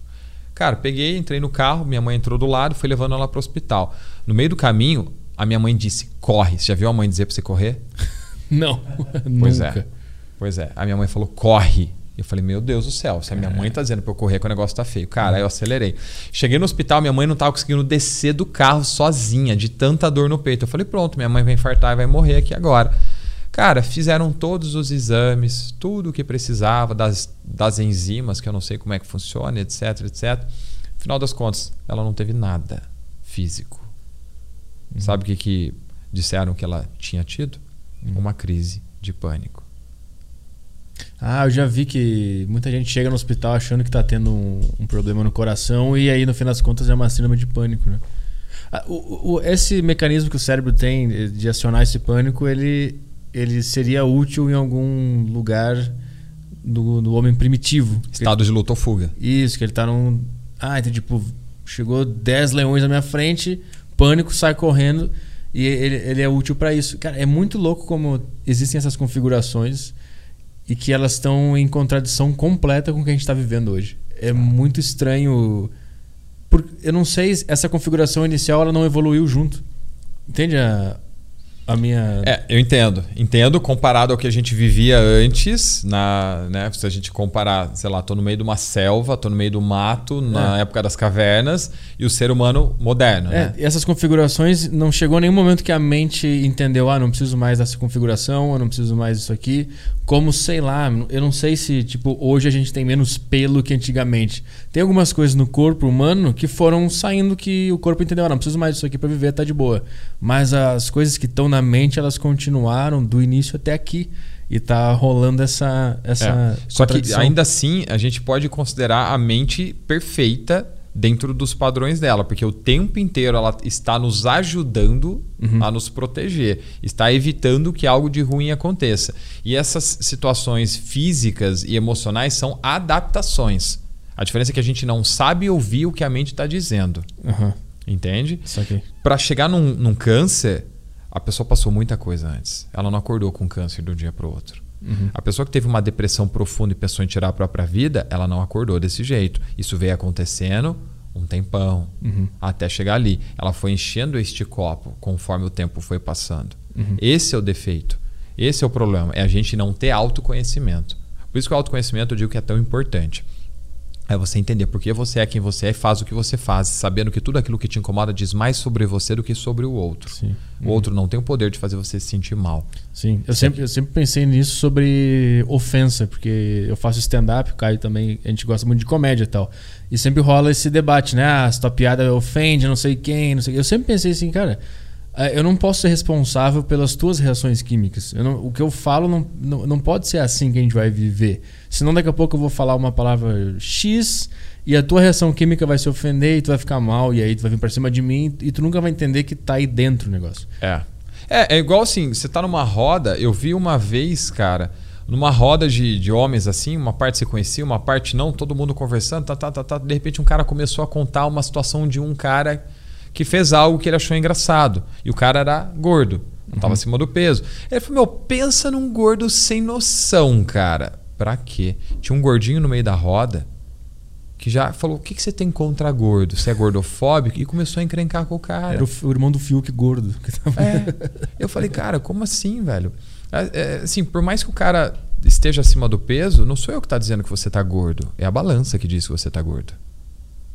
Cara, peguei, entrei no carro, minha mãe entrou do lado, fui levando ela pro hospital. No meio do caminho, a minha mãe disse: corre. Você já viu a mãe dizer pra você correr? Não. Pois Nunca. é. Pois é. A minha mãe falou: corre. Eu falei, meu Deus do céu, se a minha mãe tá dizendo pra eu correr que o negócio tá feio. Cara, aí eu acelerei. Cheguei no hospital, minha mãe não tava conseguindo descer do carro sozinha, de tanta dor no peito. Eu falei, pronto, minha mãe vai infartar e vai morrer aqui agora. Cara, fizeram todos os exames, tudo o que precisava, das, das enzimas, que eu não sei como é que funciona, etc, etc. Final das contas, ela não teve nada físico. Uhum. Sabe o que, que disseram que ela tinha tido? Uhum. Uma crise de pânico. Ah, eu já vi que muita gente chega no hospital achando que está tendo um, um, problema no coração e aí no fim das contas é uma síndrome de pânico, né? Ah, o, o, esse mecanismo que o cérebro tem de acionar esse pânico, ele, ele seria útil em algum lugar do, do homem primitivo. Estado ele, de luta ou fuga. Isso, que ele está num. Ah, então tipo, chegou 10 leões na minha frente, pânico, sai correndo e ele, ele é útil para isso. Cara, é muito louco como existem essas configurações e que elas estão em contradição completa com o que a gente está vivendo hoje. É muito estranho. Por, eu não sei, essa configuração inicial ela não evoluiu junto. Entende a, a minha. É, eu entendo. Entendo comparado ao que a gente vivia antes, na, né? Se a gente comparar, sei lá, tô no meio de uma selva, tô no meio do mato, na é. época das cavernas, e o ser humano moderno. É, né? e essas configurações não chegou nenhum momento que a mente entendeu, ah, não preciso mais dessa configuração, eu não preciso mais disso aqui. Como, sei lá, eu não sei se, tipo, hoje a gente tem menos pelo que antigamente. Tem algumas coisas no corpo humano que foram saindo que o corpo entendeu, ah, não preciso mais disso aqui para viver, tá de boa. Mas as coisas que estão na mente, elas continuaram do início até aqui. E tá rolando essa. essa é. Só que ainda assim, a gente pode considerar a mente perfeita dentro dos padrões dela, porque o tempo inteiro ela está nos ajudando uhum. a nos proteger, está evitando que algo de ruim aconteça. E essas situações físicas e emocionais são adaptações. A diferença é que a gente não sabe ouvir o que a mente está dizendo. Uhum. Entende? Para chegar num, num câncer, a pessoa passou muita coisa antes. Ela não acordou com câncer de um dia para o outro. Uhum. A pessoa que teve uma depressão profunda e pensou em tirar a própria vida, ela não acordou desse jeito. Isso veio acontecendo um tempão uhum. até chegar ali. Ela foi enchendo este copo conforme o tempo foi passando. Uhum. Esse é o defeito. Esse é o problema. É a gente não ter autoconhecimento. Por isso que o autoconhecimento eu digo que é tão importante. É você entender por que você é quem você é e faz o que você faz, sabendo que tudo aquilo que te incomoda diz mais sobre você do que sobre o outro. Sim. O outro não tem o poder de fazer você se sentir mal. Sim, eu sempre, eu sempre pensei nisso sobre ofensa, porque eu faço stand-up, o Caio também, a gente gosta muito de comédia e tal. E sempre rola esse debate, né? Ah, se tua piada ofende não sei quem, não sei Eu sempre pensei assim, cara, eu não posso ser responsável pelas tuas reações químicas. Não, o que eu falo não, não, não pode ser assim que a gente vai viver. Senão daqui a pouco eu vou falar uma palavra X e a tua reação química vai se ofender e tu vai ficar mal e aí tu vai vir pra cima de mim e tu nunca vai entender que tá aí dentro o negócio. É. É, é igual assim, você tá numa roda, eu vi uma vez, cara, numa roda de, de homens assim, uma parte se conhecia, uma parte não, todo mundo conversando, tá, tá, tá, tá. De repente um cara começou a contar uma situação de um cara que fez algo que ele achou engraçado. E o cara era gordo, não estava uhum. acima do peso. Ele falou: Meu, pensa num gordo sem noção, cara. Pra quê? Tinha um gordinho no meio da roda que já falou: O que, que você tem contra gordo? Você é gordofóbico? E começou a encrencar com o cara. Era o, o irmão do Fiuk gordo. É. Eu falei: Cara, como assim, velho? É, é, assim, por mais que o cara esteja acima do peso, não sou eu que está dizendo que você está gordo. É a balança que diz que você está gordo.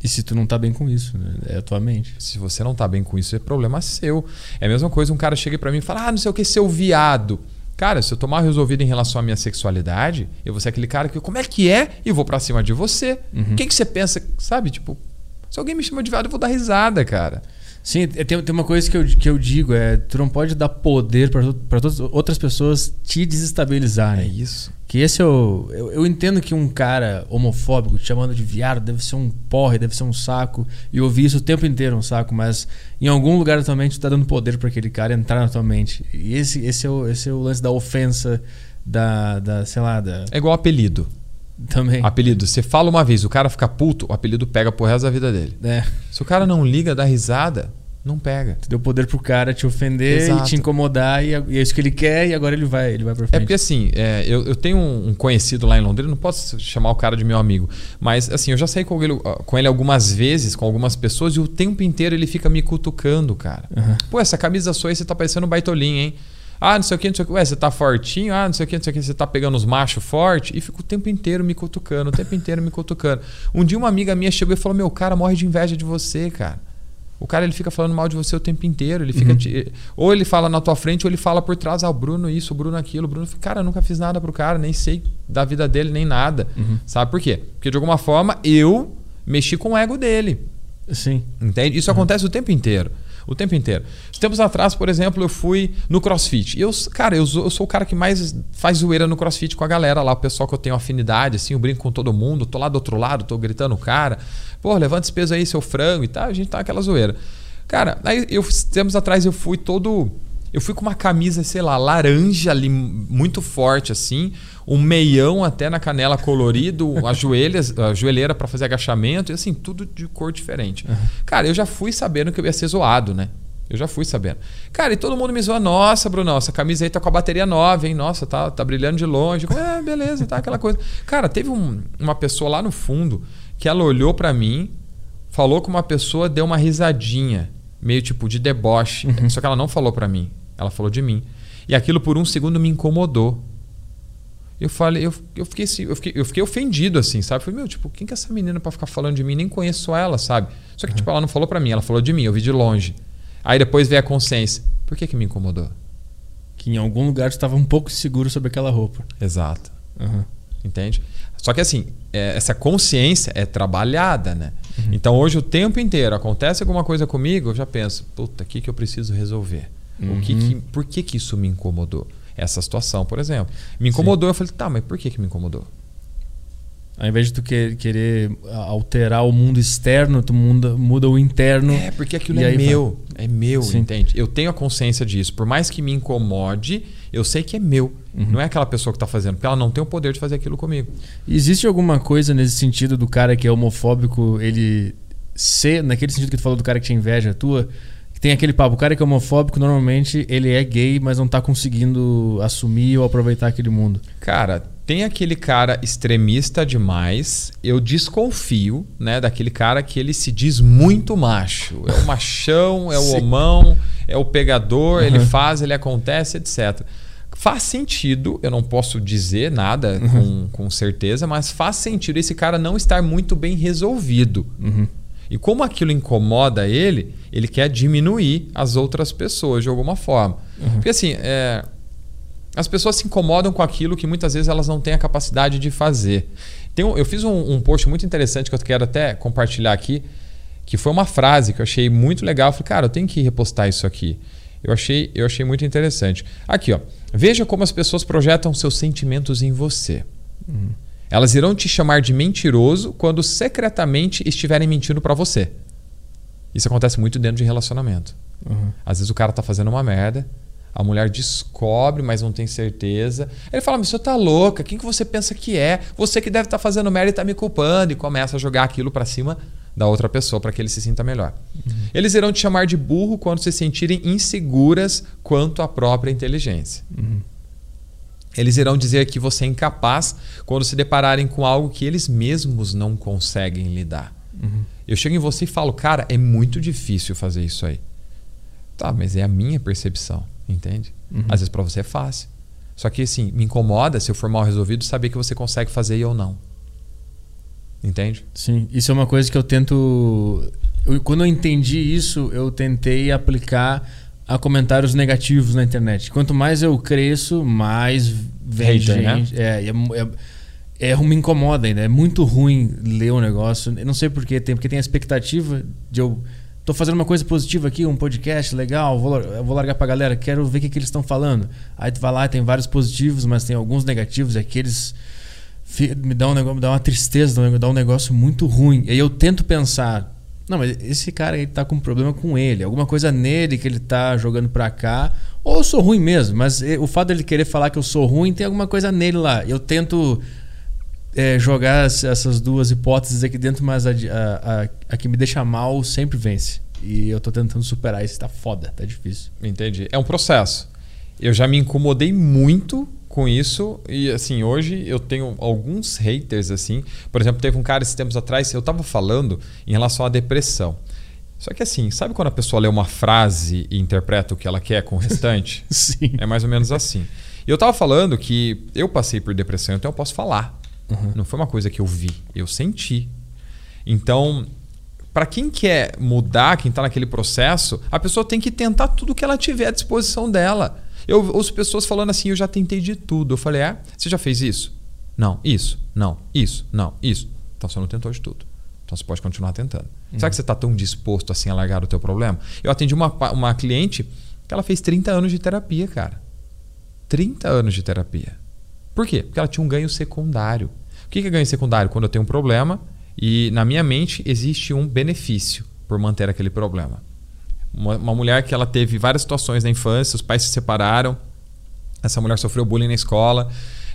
E se tu não tá bem com isso, né? é a tua mente. Se você não tá bem com isso, é problema seu. É a mesma coisa, um cara chega para mim e fala: "Ah, não sei o que seu viado". Cara, se eu tomar resolvido em relação à minha sexualidade, eu vou ser aquele cara que, como é que é? E eu vou pra cima de você. Uhum. O que, que você pensa? Sabe? Tipo, se alguém me chama de viado, eu vou dar risada, cara. Sim, tem, tem uma coisa que eu, que eu digo, é tu não pode dar poder para todas outras pessoas te desestabilizarem. É isso. Que esse é o. Eu, eu, entendo que um cara homofóbico te chamando de viado deve ser um porre, deve ser um saco. E eu ouvi isso o tempo inteiro, um saco, mas em algum lugar da tua mente tu tá dando poder para aquele cara entrar na tua mente. E esse, esse, é, o, esse é o lance da ofensa, da. da sei lá, da. É igual apelido. Também. Apelido. Você fala uma vez, o cara fica puto, o apelido pega pro resto da vida dele. É. Se o cara não liga, dá risada, não pega. Tu deu poder pro cara te ofender Exato. e te incomodar, e é, e é isso que ele quer, e agora ele vai, ele vai pra frente. É porque assim, é, eu, eu tenho um conhecido lá em Londrina, não posso chamar o cara de meu amigo, mas assim, eu já saí com ele, com ele algumas vezes, com algumas pessoas, e o tempo inteiro ele fica me cutucando, cara. Uhum. Pô, essa camisa sua aí, você tá parecendo um baitolinho, hein? Ah, não sei o que, não sei o que. Ué, você tá fortinho? Ah, não sei o que, não sei o que. Você tá pegando os machos forte? E fica o tempo inteiro me cutucando, o tempo inteiro me cutucando. Um dia uma amiga minha chegou e falou: Meu cara morre de inveja de você, cara. O cara ele fica falando mal de você o tempo inteiro. Ele fica. Te, ou ele fala na tua frente, ou ele fala por trás, ah, o Bruno isso, o Bruno aquilo. O Bruno, cara, eu nunca fiz nada pro cara, nem sei da vida dele, nem nada. Sabe por quê? Porque de alguma forma eu mexi com o ego dele. Sim. Entende? Isso acontece o tempo inteiro. O tempo inteiro. Tempos atrás, por exemplo, eu fui no CrossFit. Eu, cara, eu sou, eu sou o cara que mais faz zoeira no CrossFit com a galera lá, o pessoal que eu tenho afinidade, assim, eu brinco com todo mundo, tô lá do outro lado, tô gritando o cara. Pô, levanta esse peso aí, seu frango e tal. A gente tá aquela zoeira. Cara, aí eu, tempos atrás eu fui todo. Eu fui com uma camisa, sei lá, laranja ali, muito forte, assim, um meião até na canela colorido, a, joelhas, a joelheira para fazer agachamento, e assim, tudo de cor diferente. Uhum. Cara, eu já fui sabendo que eu ia ser zoado, né? Eu já fui sabendo. Cara, e todo mundo me zoa, nossa, Bruno, essa camisa aí tá com a bateria nova, hein? Nossa, tá, tá brilhando de longe. É, beleza, tá aquela coisa. Cara, teve um, uma pessoa lá no fundo que ela olhou para mim, falou com uma pessoa, deu uma risadinha, meio tipo de deboche. Uhum. Só que ela não falou para mim, ela falou de mim. E aquilo por um segundo me incomodou. Eu falei, eu, eu, fiquei, eu, fiquei, eu fiquei ofendido, assim, sabe? Falei, meu, tipo, quem que é essa menina para ficar falando de mim? Nem conheço ela, sabe? Só que, uhum. tipo, ela não falou para mim, ela falou de mim, eu vi de longe. Aí depois veio a consciência. Por que, que me incomodou? Que em algum lugar estava um pouco seguro sobre aquela roupa. Exato. Uhum. Entende? Só que assim, é, essa consciência é trabalhada, né? Uhum. Então hoje o tempo inteiro acontece alguma coisa comigo, eu já penso, puta, o que, que eu preciso resolver? Uhum. O que que, por que, que isso me incomodou? Essa situação, por exemplo. Me incomodou, Sim. eu falei, tá, mas por que, que me incomodou? Ao invés de tu querer alterar o mundo externo, tu muda, muda o interno. É, porque aquilo é meu. Vai. É meu, Sim. entende? Eu tenho a consciência disso. Por mais que me incomode, eu sei que é meu. Uhum. Não é aquela pessoa que está fazendo, porque ela não tem o poder de fazer aquilo comigo. Existe alguma coisa nesse sentido do cara que é homofóbico, ele ser, naquele sentido que tu falou do cara que te inveja tua, que tem aquele papo, o cara que é homofóbico, normalmente ele é gay, mas não está conseguindo assumir ou aproveitar aquele mundo. Cara, tem aquele cara extremista demais. Eu desconfio, né, daquele cara que ele se diz muito macho. É o machão, é o homão, é o pegador, uhum. ele faz, ele acontece, etc. Faz sentido, eu não posso dizer nada uhum. com, com certeza, mas faz sentido esse cara não estar muito bem resolvido. Uhum. E como aquilo incomoda ele, ele quer diminuir as outras pessoas de alguma forma. Uhum. Porque assim, é, as pessoas se incomodam com aquilo que muitas vezes elas não têm a capacidade de fazer. Tem um, eu fiz um, um, post muito interessante que eu quero até compartilhar aqui, que foi uma frase que eu achei muito legal. Eu falei, cara, eu tenho que repostar isso aqui. Eu achei, eu achei muito interessante. Aqui, ó. Veja como as pessoas projetam seus sentimentos em você. Uhum. Elas irão te chamar de mentiroso quando secretamente estiverem mentindo para você. Isso acontece muito dentro de relacionamento. Uhum. Às vezes o cara tá fazendo uma merda, a mulher descobre, mas não tem certeza. Ele fala: Mas você tá louca? Quem que você pensa que é? Você que deve estar tá fazendo merda e tá me culpando. E começa a jogar aquilo para cima da outra pessoa para que ele se sinta melhor. Uhum. Eles irão te chamar de burro quando se sentirem inseguras quanto à própria inteligência. Uhum. Eles irão dizer que você é incapaz quando se depararem com algo que eles mesmos não conseguem lidar. Uhum. Eu chego em você e falo, cara, é muito difícil fazer isso aí. Tá, mas é a minha percepção. Entende? Uhum. Às vezes para você é fácil. Só que assim, me incomoda se eu for mal resolvido saber que você consegue fazer e ou não. Entende? Sim, isso é uma coisa que eu tento. Eu, quando eu entendi isso, eu tentei aplicar a comentários negativos na internet. Quanto mais eu cresço, mais vem Hater, gente. Né? É, é, é, é, me incomoda ainda. É muito ruim ler o um negócio. Eu não sei porquê, tem, porque tem a expectativa de eu Tô fazendo uma coisa positiva aqui, um podcast legal, vou, vou largar pra galera, quero ver o que, que eles estão falando. Aí tu vai lá, tem vários positivos, mas tem alguns negativos, e aqueles me dá, um negócio, me dá uma tristeza, me dá um negócio muito ruim. E aí eu tento pensar, não, mas esse cara aí tá com um problema com ele, alguma coisa nele que ele tá jogando pra cá, ou eu sou ruim mesmo, mas o fato dele querer falar que eu sou ruim tem alguma coisa nele lá. Eu tento é, jogar essas duas hipóteses aqui dentro, mas a, a, a, a, que me deixa mal sempre vence. E eu tô tentando superar isso, tá foda, tá difícil. Entendi. É um processo. Eu já me incomodei muito com isso e assim, hoje eu tenho alguns haters assim. Por exemplo, teve um cara esses tempos atrás, eu tava falando em relação à depressão. Só que assim, sabe quando a pessoa lê uma frase e interpreta o que ela quer com o restante? Sim. É mais ou menos assim. E eu tava falando que eu passei por depressão, então eu posso falar. Uhum. Não foi uma coisa que eu vi, eu senti. Então, para quem quer mudar, quem está naquele processo, a pessoa tem que tentar tudo que ela tiver à disposição dela. Eu ouço pessoas falando assim: eu já tentei de tudo. Eu falei: é? Você já fez isso? Não, isso, não, isso, não, isso. Então você não tentou de tudo. Então você pode continuar tentando. Uhum. Será que você está tão disposto assim a largar o teu problema? Eu atendi uma, uma cliente que ela fez 30 anos de terapia, cara. 30 anos de terapia. Por quê? Porque ela tinha um ganho secundário. O que é ganho secundário? Quando eu tenho um problema e na minha mente existe um benefício por manter aquele problema. Uma, uma mulher que ela teve várias situações na infância, os pais se separaram, essa mulher sofreu bullying na escola,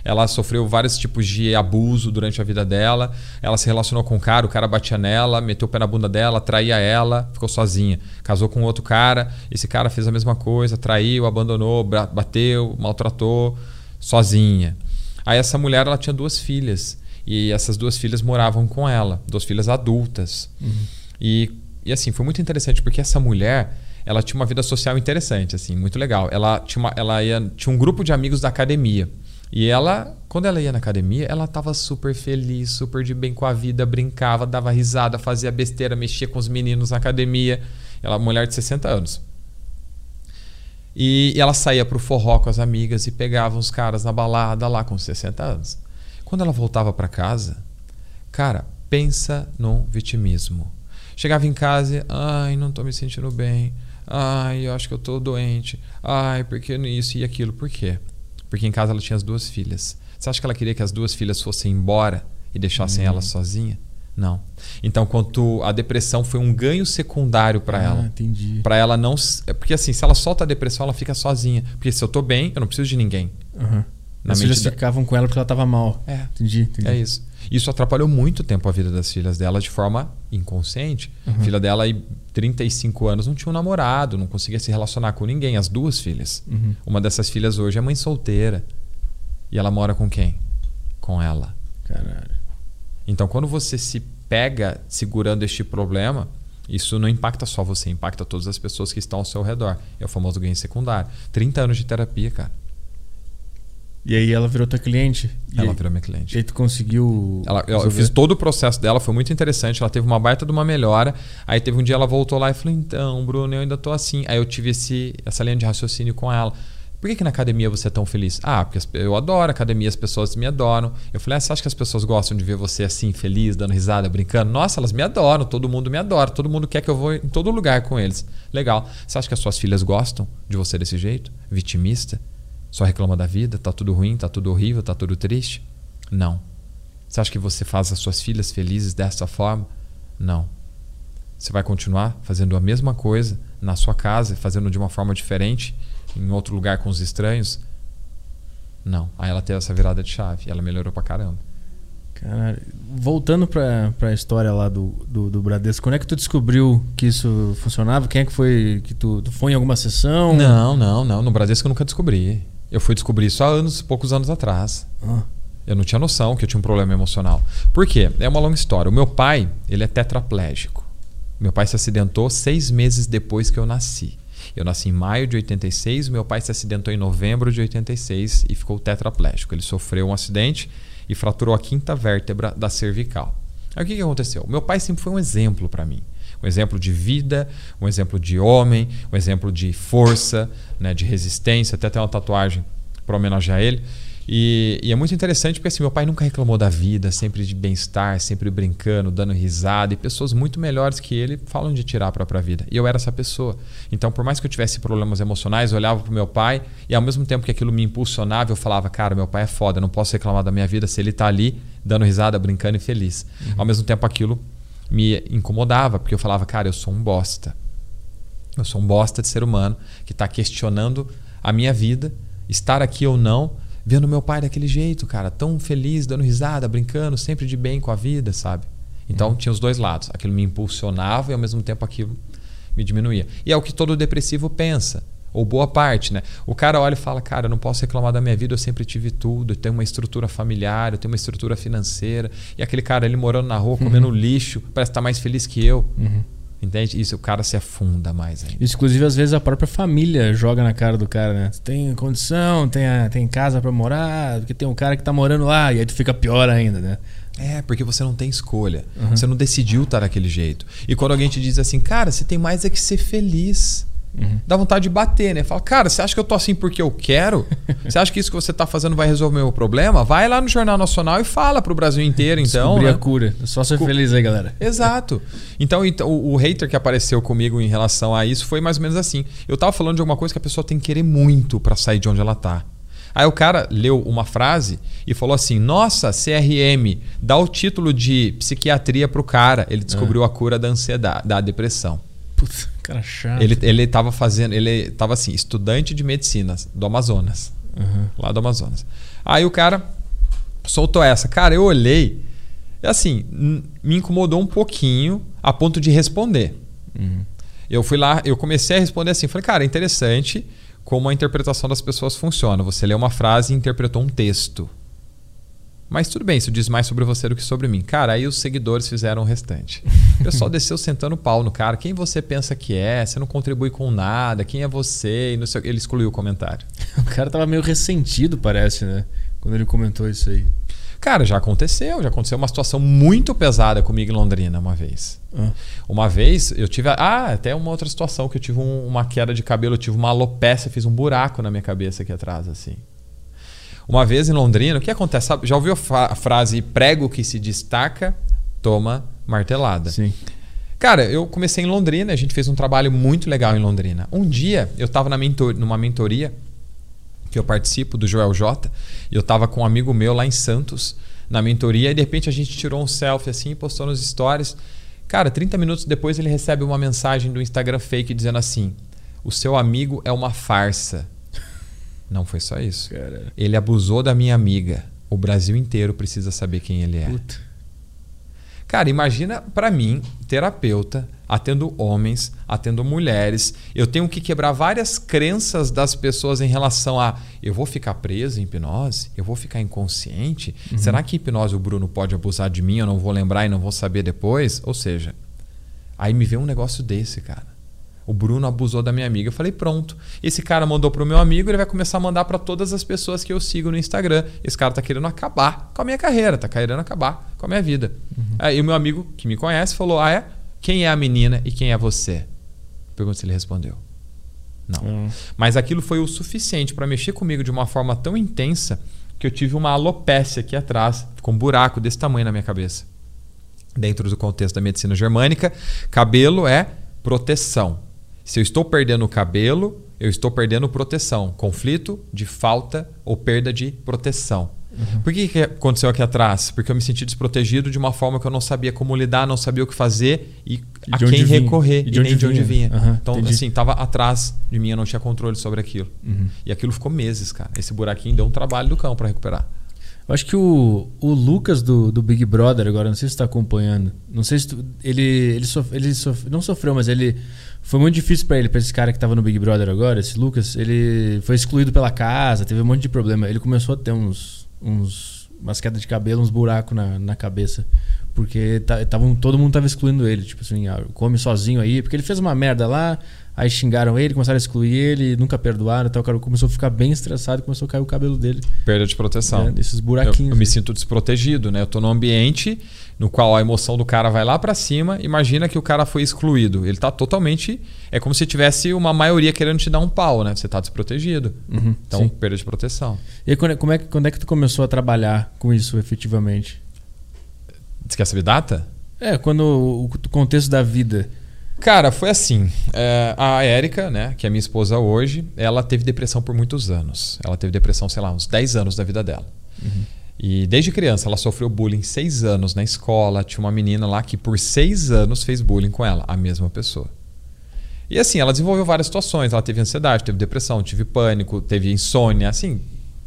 ela sofreu vários tipos de abuso durante a vida dela. Ela se relacionou com um cara, o cara batia nela, meteu o pé na bunda dela, traía ela, ficou sozinha. Casou com outro cara, esse cara fez a mesma coisa, traiu, abandonou, bateu, maltratou, sozinha. Aí essa mulher ela tinha duas filhas e essas duas filhas moravam com ela, duas filhas adultas. Uhum. E, e assim, foi muito interessante porque essa mulher ela tinha uma vida social interessante, assim, muito legal. Ela tinha, uma, ela ia, tinha um grupo de amigos da academia. E ela, quando ela ia na academia, ela estava super feliz, super de bem com a vida, brincava, dava risada, fazia besteira, mexia com os meninos na academia. Ela uma mulher de 60 anos. E ela saía pro forró com as amigas e pegava os caras na balada lá com 60 anos. Quando ela voltava para casa, cara, pensa no vitimismo. Chegava em casa e, ai, não tô me sentindo bem. Ai, eu acho que eu tô doente. Ai, porque isso e aquilo. Por quê? Porque em casa ela tinha as duas filhas. Você acha que ela queria que as duas filhas fossem embora e deixassem hum. ela sozinha? Não. Então, quanto a depressão foi um ganho secundário para ah, ela. Entendi. Para ela não, é porque assim, se ela solta a depressão, ela fica sozinha. Porque se eu tô bem, eu não preciso de ninguém. Uhum. As filhas da... ficavam com ela porque ela estava mal. É. Entendi, entendi. É isso. Isso atrapalhou muito tempo a vida das filhas dela de forma inconsciente. Uhum. A filha dela, aí, 35 anos, não tinha um namorado, não conseguia se relacionar com ninguém. As duas filhas. Uhum. Uma dessas filhas hoje é mãe solteira. E ela mora com quem? Com ela. Caralho. Então, quando você se pega segurando este problema, isso não impacta só você, impacta todas as pessoas que estão ao seu redor. É o famoso ganho secundário. 30 anos de terapia, cara. E aí ela virou tua cliente? Ela virou minha cliente. E aí tu conseguiu. Ela, eu, eu, fiz todo o processo dela, foi muito interessante. Ela teve uma baita de uma melhora. Aí teve um dia ela voltou lá e falou: Então, Bruno, eu ainda tô assim. Aí eu tive esse, essa linha de raciocínio com ela. Por que, que na academia você é tão feliz? Ah, porque eu adoro academia, as pessoas me adoram. Eu falei, ah, você acha que as pessoas gostam de ver você assim, feliz, dando risada, brincando? Nossa, elas me adoram, todo mundo me adora, todo mundo quer que eu vou em todo lugar com eles. Legal. Você acha que as suas filhas gostam de você desse jeito? Vitimista? Só reclama da vida? Tá tudo ruim, tá tudo horrível, tá tudo triste? Não. Você acha que você faz as suas filhas felizes dessa forma? Não. Você vai continuar fazendo a mesma coisa na sua casa, fazendo de uma forma diferente? em outro lugar com os estranhos. Não. Aí ela teve essa virada de chave. Ela melhorou pra caramba. Caralho. Voltando pra, pra história lá do, do, do, Bradesco, quando é que tu descobriu que isso funcionava? Quem é que foi que tu, tu foi em alguma sessão? Não, não, não. No Bradesco eu nunca descobri. Eu fui descobrir só anos, poucos anos atrás. Ah. Eu não tinha noção que eu tinha um problema emocional. Por quê? É uma longa história. O meu pai, ele é tetraplégico. Meu pai se acidentou seis meses depois que eu nasci. Eu nasci em maio de 86, meu pai se acidentou em novembro de 86 e ficou tetraplégico. Ele sofreu um acidente e fraturou a quinta vértebra da cervical. Aí o que, que aconteceu? Meu pai sempre foi um exemplo para mim. Um exemplo de vida, um exemplo de homem, um exemplo de força, né, de resistência. Até tem uma tatuagem para homenagear ele. E, e, é muito interessante porque assim, meu pai nunca reclamou da vida, sempre de bem-estar, sempre brincando, dando risada. E pessoas muito melhores que ele falam de tirar a própria vida. E eu era essa pessoa. Então, por mais que eu tivesse problemas emocionais, eu olhava para o meu pai e ao mesmo tempo que aquilo me impulsionava, eu falava: Cara, meu pai é foda, eu não posso reclamar da minha vida se ele está ali dando risada, brincando e feliz. Uhum. Ao mesmo tempo, aquilo me incomodava porque eu falava: Cara, eu sou um bosta. Eu sou um bosta de ser humano que está questionando a minha vida, estar aqui ou não vendo meu pai daquele jeito, cara, tão feliz, dando risada, brincando, sempre de bem com a vida, sabe? Então uhum. tinha os dois lados. Aquilo me impulsionava e ao mesmo tempo aquilo me diminuía. E é o que todo depressivo pensa. Ou boa parte, né? O cara olha e fala: Cara, eu não posso reclamar da minha vida, eu sempre tive tudo, eu tenho uma estrutura familiar, eu tenho uma estrutura financeira. E aquele cara, ele morando na rua, comendo uhum. lixo, parece estar mais feliz que eu. Uhum. Entende? Isso o cara se afunda mais ainda. Isso, inclusive, às vezes a própria família joga na cara do cara, né? Tem condição, tem, a, tem casa para morar, porque tem um cara que tá morando lá, e aí tu fica pior ainda, né? É, porque você não tem escolha. Uhum. Você não decidiu estar daquele jeito. E quando alguém te diz assim, cara, você tem mais é que ser feliz. Uhum. Dá vontade de bater, né? Fala, cara, você acha que eu tô assim porque eu quero? Você acha que isso que você tá fazendo vai resolver o meu problema? Vai lá no Jornal Nacional e fala pro Brasil inteiro, então. Descobrir né? a cura. Só ser feliz aí, galera. Exato. Então, então o, o, hater que apareceu comigo em relação a isso foi mais ou menos assim. Eu tava falando de alguma coisa que a pessoa tem que querer muito para sair de onde ela tá. Aí o cara leu uma frase e falou assim: Nossa, CRM, dá o título de psiquiatria pro cara. Ele descobriu ah. a cura da ansiedade, da depressão. Putz, cara chato. Ele, ele tava fazendo, ele tava assim, estudante de medicina do Amazonas. Uhum. Lá do Amazonas. Aí o cara soltou essa. Cara, eu olhei. Assim, me incomodou um pouquinho a ponto de responder. Uhum. Eu fui lá, eu comecei a responder assim. Falei, cara, interessante como a interpretação das pessoas funciona. Você lê uma frase e interpretou um texto. Mas tudo bem, isso diz mais sobre você do que sobre mim. Cara, aí os seguidores fizeram o restante. O pessoal desceu sentando pau no cara. Quem você pensa que é? Você não contribui com nada. Quem é você? E não sei... Ele excluiu o comentário. O cara tava meio ressentido, parece, né? Quando ele comentou isso aí. Cara, já aconteceu. Já aconteceu uma situação muito pesada comigo em Londrina uma vez. Ah. Uma vez eu tive. Ah, até uma outra situação que eu tive um, uma queda de cabelo, eu tive uma alopecia, fiz um buraco na minha cabeça aqui atrás, assim. Uma vez em Londrina, o que acontece? Já ouviu a frase prego que se destaca, toma martelada? Sim. Cara, eu comecei em Londrina, a gente fez um trabalho muito legal em Londrina. Um dia eu estava mentor, numa mentoria que eu participo do Joel J, e eu estava com um amigo meu lá em Santos na mentoria e de repente a gente tirou um selfie assim e postou nos stories. Cara, 30 minutos depois ele recebe uma mensagem do Instagram fake dizendo assim: "O seu amigo é uma farsa. Não foi só isso. Caramba. Ele abusou da minha amiga. O Brasil inteiro precisa saber quem ele é. Puta. Cara, imagina para mim, terapeuta, atendo homens, atendo mulheres, eu tenho que quebrar várias crenças das pessoas em relação a eu vou ficar preso em hipnose, eu vou ficar inconsciente. Uhum. Será que hipnose o Bruno pode abusar de mim? Eu não vou lembrar e não vou saber depois? Ou seja, aí me vê um negócio desse, cara. O Bruno abusou da minha amiga. Eu falei, pronto. Esse cara mandou pro meu amigo, ele vai começar a mandar para todas as pessoas que eu sigo no Instagram. Esse cara tá querendo acabar com a minha carreira, tá querendo acabar com a minha vida. Uhum. Aí o meu amigo que me conhece falou: Ah, é? Quem é a menina e quem é você? Pergunta se ele respondeu. Não. Uhum. Mas aquilo foi o suficiente para mexer comigo de uma forma tão intensa que eu tive uma alopécia aqui atrás, com um buraco desse tamanho na minha cabeça. Dentro do contexto da medicina germânica, cabelo é proteção. Se eu estou perdendo o cabelo, eu estou perdendo proteção. Conflito de falta ou perda de proteção. Uhum. Por que, que aconteceu aqui atrás? Porque eu me senti desprotegido de uma forma que eu não sabia como lidar, não sabia o que fazer e, e a quem recorrer e, e nem de onde vinha. Uhum, então, entendi. assim, estava atrás de mim, eu não tinha controle sobre aquilo. Uhum. E aquilo ficou meses, cara. Esse buraquinho deu um trabalho do cão para recuperar. Eu acho que o, o Lucas do, do Big Brother, agora, não sei se está acompanhando. Não sei se tu, ele, ele, sof, ele sof, não sofreu, mas ele foi muito difícil para ele, para esse cara que tava no Big Brother agora, esse Lucas. Ele foi excluído pela casa, teve um monte de problema. Ele começou a ter uns, uns umas quedas de cabelo, uns buracos na, na cabeça. Porque tavam, todo mundo tava excluindo ele. Tipo assim, ah, come sozinho aí. Porque ele fez uma merda lá, aí xingaram ele, começaram a excluir ele, nunca perdoaram. Então o cara começou a ficar bem estressado e começou a cair o cabelo dele. Perda de proteção. É, esses buraquinhos. Eu, eu me sinto desprotegido, né? Eu tô num ambiente no qual a emoção do cara vai lá para cima, imagina que o cara foi excluído. Ele tá totalmente. É como se tivesse uma maioria querendo te dar um pau, né? Você tá desprotegido. Uhum, então, sim. perda de proteção. E aí, como é, quando é que tu começou a trabalhar com isso efetivamente? Você quer saber data? É, quando o contexto da vida. Cara, foi assim. É, a Érica, né, que é minha esposa hoje, ela teve depressão por muitos anos. Ela teve depressão, sei lá, uns 10 anos da vida dela. Uhum. E desde criança ela sofreu bullying seis anos na escola. Tinha uma menina lá que por seis anos fez bullying com ela, a mesma pessoa. E assim, ela desenvolveu várias situações. Ela teve ansiedade, teve depressão, teve pânico, teve insônia. Assim,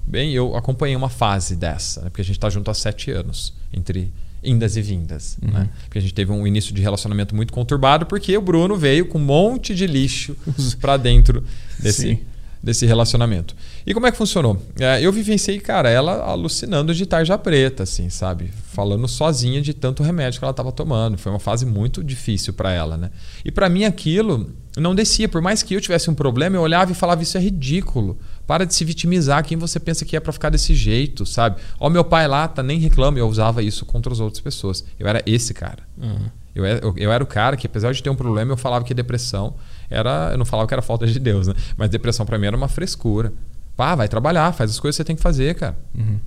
bem, eu acompanhei uma fase dessa, né? porque a gente está junto há sete anos, entre indas e vindas. Uhum. Né? Porque a gente teve um início de relacionamento muito conturbado, porque o Bruno veio com um monte de lixo para dentro desse, desse relacionamento. E como é que funcionou? É, eu vivenciei, cara, ela alucinando de tarja preta, assim, sabe? Falando sozinha de tanto remédio que ela estava tomando. Foi uma fase muito difícil para ela, né? E para mim aquilo não descia. Por mais que eu tivesse um problema, eu olhava e falava: Isso é ridículo. Para de se vitimizar. Quem você pensa que é para ficar desse jeito, sabe? Ó, meu pai lá tá nem reclama. Eu usava isso contra as outras pessoas. Eu era esse cara. Uhum. Eu, era, eu, eu era o cara que, apesar de ter um problema, eu falava que depressão era. Eu não falava que era falta de Deus, né? Mas depressão para mim era uma frescura. Pá, vai trabalhar, faz as coisas que você tem que fazer, cara. Uhum.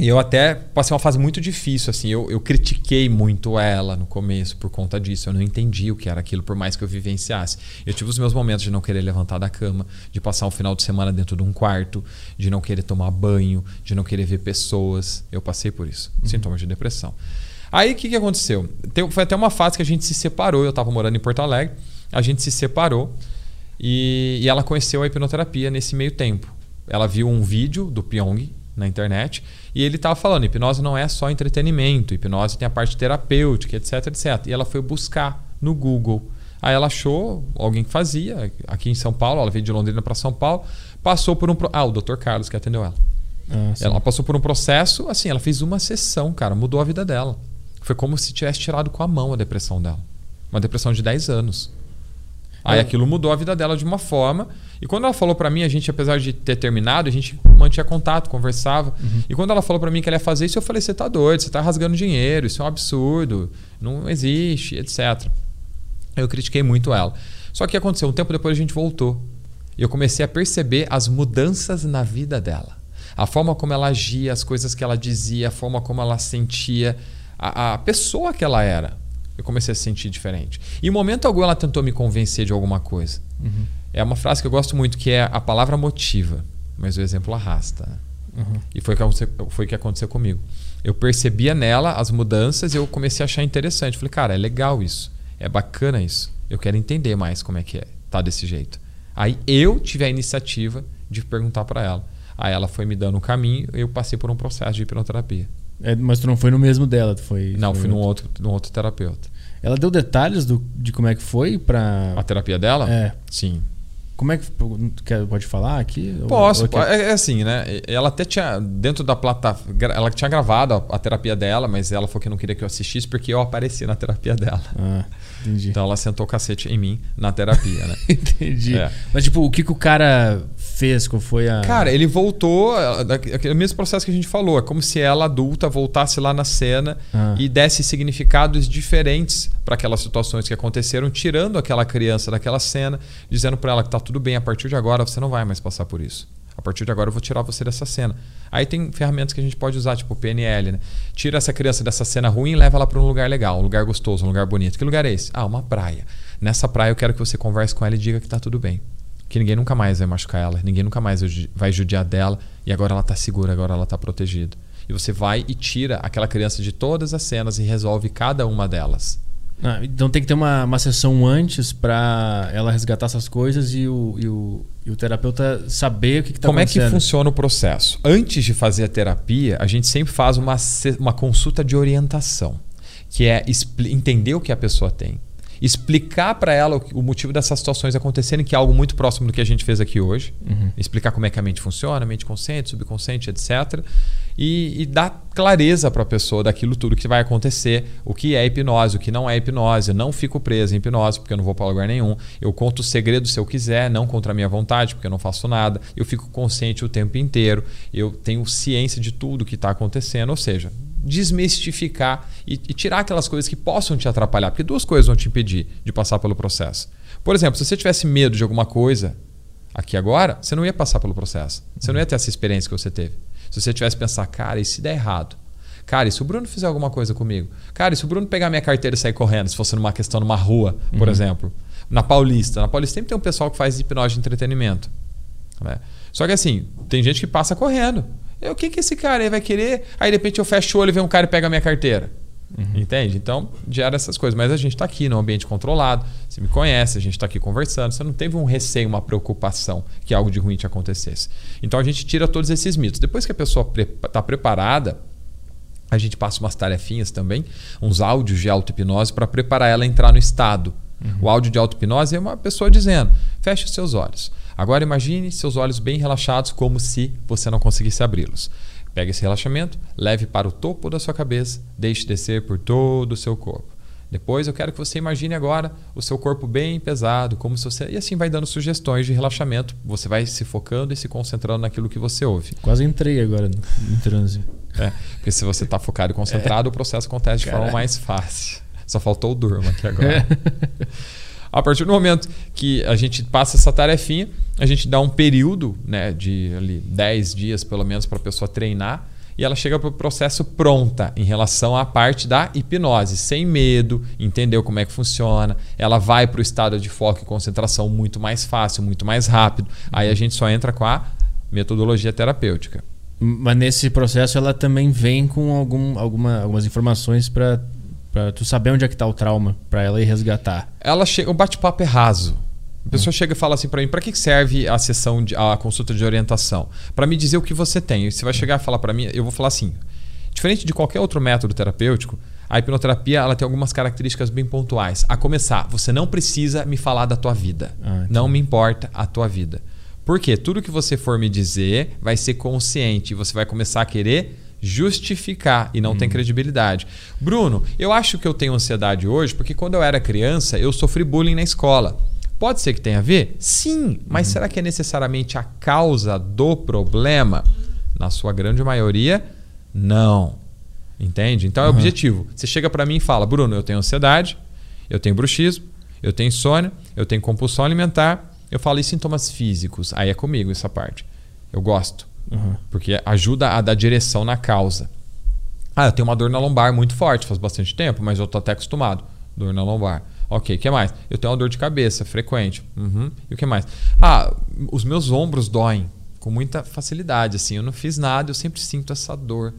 E eu até passei uma fase muito difícil, assim. Eu, eu critiquei muito ela no começo por conta disso. Eu não entendi o que era aquilo, por mais que eu vivenciasse. Eu tive os meus momentos de não querer levantar da cama, de passar um final de semana dentro de um quarto, de não querer tomar banho, de não querer ver pessoas. Eu passei por isso. Uhum. Sintomas de depressão. Aí o que, que aconteceu? foi até uma fase que a gente se separou. Eu estava morando em Porto Alegre, a gente se separou e, e ela conheceu a hipnoterapia nesse meio tempo. Ela viu um vídeo do Pyong na internet e ele estava falando: hipnose não é só entretenimento, hipnose tem a parte terapêutica, etc, etc. E ela foi buscar no Google. Aí ela achou alguém que fazia aqui em São Paulo, ela veio de Londrina para São Paulo, passou por um. Ah, o Dr. Carlos que atendeu ela. Ah, ela passou por um processo, assim, ela fez uma sessão, cara, mudou a vida dela. Foi como se tivesse tirado com a mão a depressão dela. Uma depressão de 10 anos. Aí é. aquilo mudou a vida dela de uma forma. E quando ela falou para mim, a gente, apesar de ter terminado, a gente mantinha contato, conversava. Uhum. E quando ela falou para mim que ela ia fazer isso, eu falei: você tá doido, você tá rasgando dinheiro, isso é um absurdo, não existe, etc. Eu critiquei muito ela. Só que aconteceu, um tempo depois a gente voltou. E eu comecei a perceber as mudanças na vida dela. A forma como ela agia, as coisas que ela dizia, a forma como ela sentia a, a pessoa que ela era. Eu comecei a se sentir diferente. E em momento algum ela tentou me convencer de alguma coisa. Uhum. É uma frase que eu gosto muito, que é a palavra motiva, mas o exemplo arrasta. Uhum. E foi o que, foi que aconteceu comigo. Eu percebia nela as mudanças e eu comecei a achar interessante. Falei, cara, é legal isso. É bacana isso. Eu quero entender mais como é que é. Tá desse jeito. Aí eu tive a iniciativa de perguntar para ela. Aí ela foi me dando um caminho e eu passei por um processo de hipnoterapia. É, mas tu não foi no mesmo dela, tu foi. Não, foi fui num outro, num outro terapeuta. Ela deu detalhes do, de como é que foi para A terapia dela? É. Sim. Como é que. Pode falar aqui? Posso. Ou, ou é, é, assim, né? Ela até tinha. Dentro da plataforma. Ela tinha gravado a, a, terapia dela, mas ela falou que não queria que eu assistisse porque eu apareci na terapia dela. Ah, entendi. Então ela sentou o cacete em mim na terapia, né? entendi. É. Mas, tipo, o que, que o cara fez? Qual foi a. Cara, ele voltou. Aquele mesmo processo que a gente falou. É como se ela, adulta, voltasse lá na cena ah. e desse significados diferentes para aquelas situações que aconteceram, tirando aquela criança daquela cena, dizendo para ela que tá tudo bem, a partir de agora você não vai mais passar por isso. A partir de agora eu vou tirar você dessa cena. Aí tem ferramentas que a gente pode usar, tipo PNL, né? Tira essa criança dessa cena ruim e leva ela para um lugar legal, um lugar gostoso, um lugar bonito. Que lugar é esse? Ah, uma praia. Nessa praia eu quero que você converse com ela e diga que tá tudo bem que ninguém nunca mais vai machucar ela, ninguém nunca mais vai judiar dela e agora ela está segura, agora ela está protegida. E você vai e tira aquela criança de todas as cenas e resolve cada uma delas. Ah, então tem que ter uma, uma sessão antes para ela resgatar essas coisas e o, e o, e o terapeuta saber o que está acontecendo. Como é que funciona o processo? Antes de fazer a terapia, a gente sempre faz uma, uma consulta de orientação, que é entender o que a pessoa tem explicar para ela o, motivo dessas situações acontecerem, que é algo muito próximo do que a gente fez aqui hoje. Uhum. Explicar como é que a mente funciona, mente consciente, subconsciente, etc. E, e dar clareza para a pessoa daquilo tudo que vai acontecer, o que é hipnose, o que não é hipnose. Eu não fico preso em hipnose porque eu não vou para lugar nenhum. Eu conto o segredo se eu quiser, não contra a minha vontade, porque eu não faço nada. Eu fico consciente o tempo inteiro. Eu tenho ciência de tudo que está acontecendo. Ou seja, desmistificar e, e, tirar aquelas coisas que possam te atrapalhar, porque duas coisas vão te impedir de passar pelo processo. Por exemplo, se você tivesse medo de alguma coisa aqui agora, você não ia passar pelo processo. Você não ia ter essa experiência que você teve. Se você tivesse pensar, cara, e se der errado? Cara, e se o Bruno fizer alguma coisa comigo? Cara, e se o Bruno pegar minha carteira e sair correndo, se fosse numa questão numa rua, por uhum. exemplo? Na Paulista. Na Paulista sempre tem um pessoal que faz hipnose de entretenimento. Né? Só que assim, tem gente que passa correndo. Eu, o que, que esse cara aí vai querer? Aí de repente eu fecho o olho e vem um cara e pega a minha carteira. Uhum. Entende? Então, gera essas coisas. Mas a gente está aqui num ambiente controlado, você me conhece, a gente está aqui conversando, você não teve um receio, uma preocupação que algo de ruim te acontecesse. Então a gente tira todos esses mitos. Depois que a pessoa está preparada, a gente passa umas tarefinhas também, uns áudios de auto-hipnose para preparar ela a entrar no estado. Uhum. O áudio de auto-hipnose é uma pessoa dizendo: feche os seus olhos. Agora imagine seus olhos bem relaxados, como se você não conseguisse abri-los. Pegue esse relaxamento, leve para o topo da sua cabeça, deixe descer por todo o seu corpo. Depois eu quero que você imagine agora o seu corpo bem pesado, como se você. E assim vai dando sugestões de relaxamento. Você vai se focando e se concentrando naquilo que você ouve. Quase entrei agora no transe. É, porque se você está focado e concentrado, é. o processo acontece de forma mais fácil. Só faltou o durma aqui agora. a partir do momento que a gente passa essa tarefinha, a gente dá um período né, de ali, 10 dias pelo menos para a pessoa treinar e ela chega para o processo pronta em relação à parte da hipnose, sem medo, entendeu como é que funciona. Ela vai para o estado de foco e concentração muito mais fácil, muito mais rápido. Aí a gente só entra com a metodologia terapêutica. Mas nesse processo ela também vem com algum, alguma, algumas informações para tu saber onde é que está o trauma, para ela ir resgatar. Ela chega, o bate-papo é raso. A pessoa hum. chega e fala assim para mim: para que serve a sessão, de, a consulta de orientação? Para me dizer o que você tem. E você vai chegar e falar para mim, eu vou falar assim: diferente de qualquer outro método terapêutico, a hipnoterapia ela tem algumas características bem pontuais. A começar, você não precisa me falar da tua vida. Ah, não me importa a tua vida. Porque tudo que você for me dizer vai ser consciente. Você vai começar a querer justificar e não hum. tem credibilidade. Bruno, eu acho que eu tenho ansiedade hoje porque quando eu era criança eu sofri bullying na escola. Pode ser que tenha a ver? Sim, mas uhum. será que é necessariamente a causa do problema? Na sua grande maioria, não. Entende? Então é objetivo. Você chega para mim e fala: Bruno, eu tenho ansiedade, eu tenho bruxismo, eu tenho insônia, eu tenho compulsão alimentar. Eu falo e sintomas físicos. Aí é comigo essa parte. Eu gosto. Uhum. Porque ajuda a dar direção na causa. Ah, eu tenho uma dor na lombar muito forte, faz bastante tempo, mas eu tô até acostumado. Dor na lombar. Ok, o que mais? Eu tenho uma dor de cabeça frequente. Uhum. E o que mais? Ah, os meus ombros doem com muita facilidade. Assim, eu não fiz nada, eu sempre sinto essa dor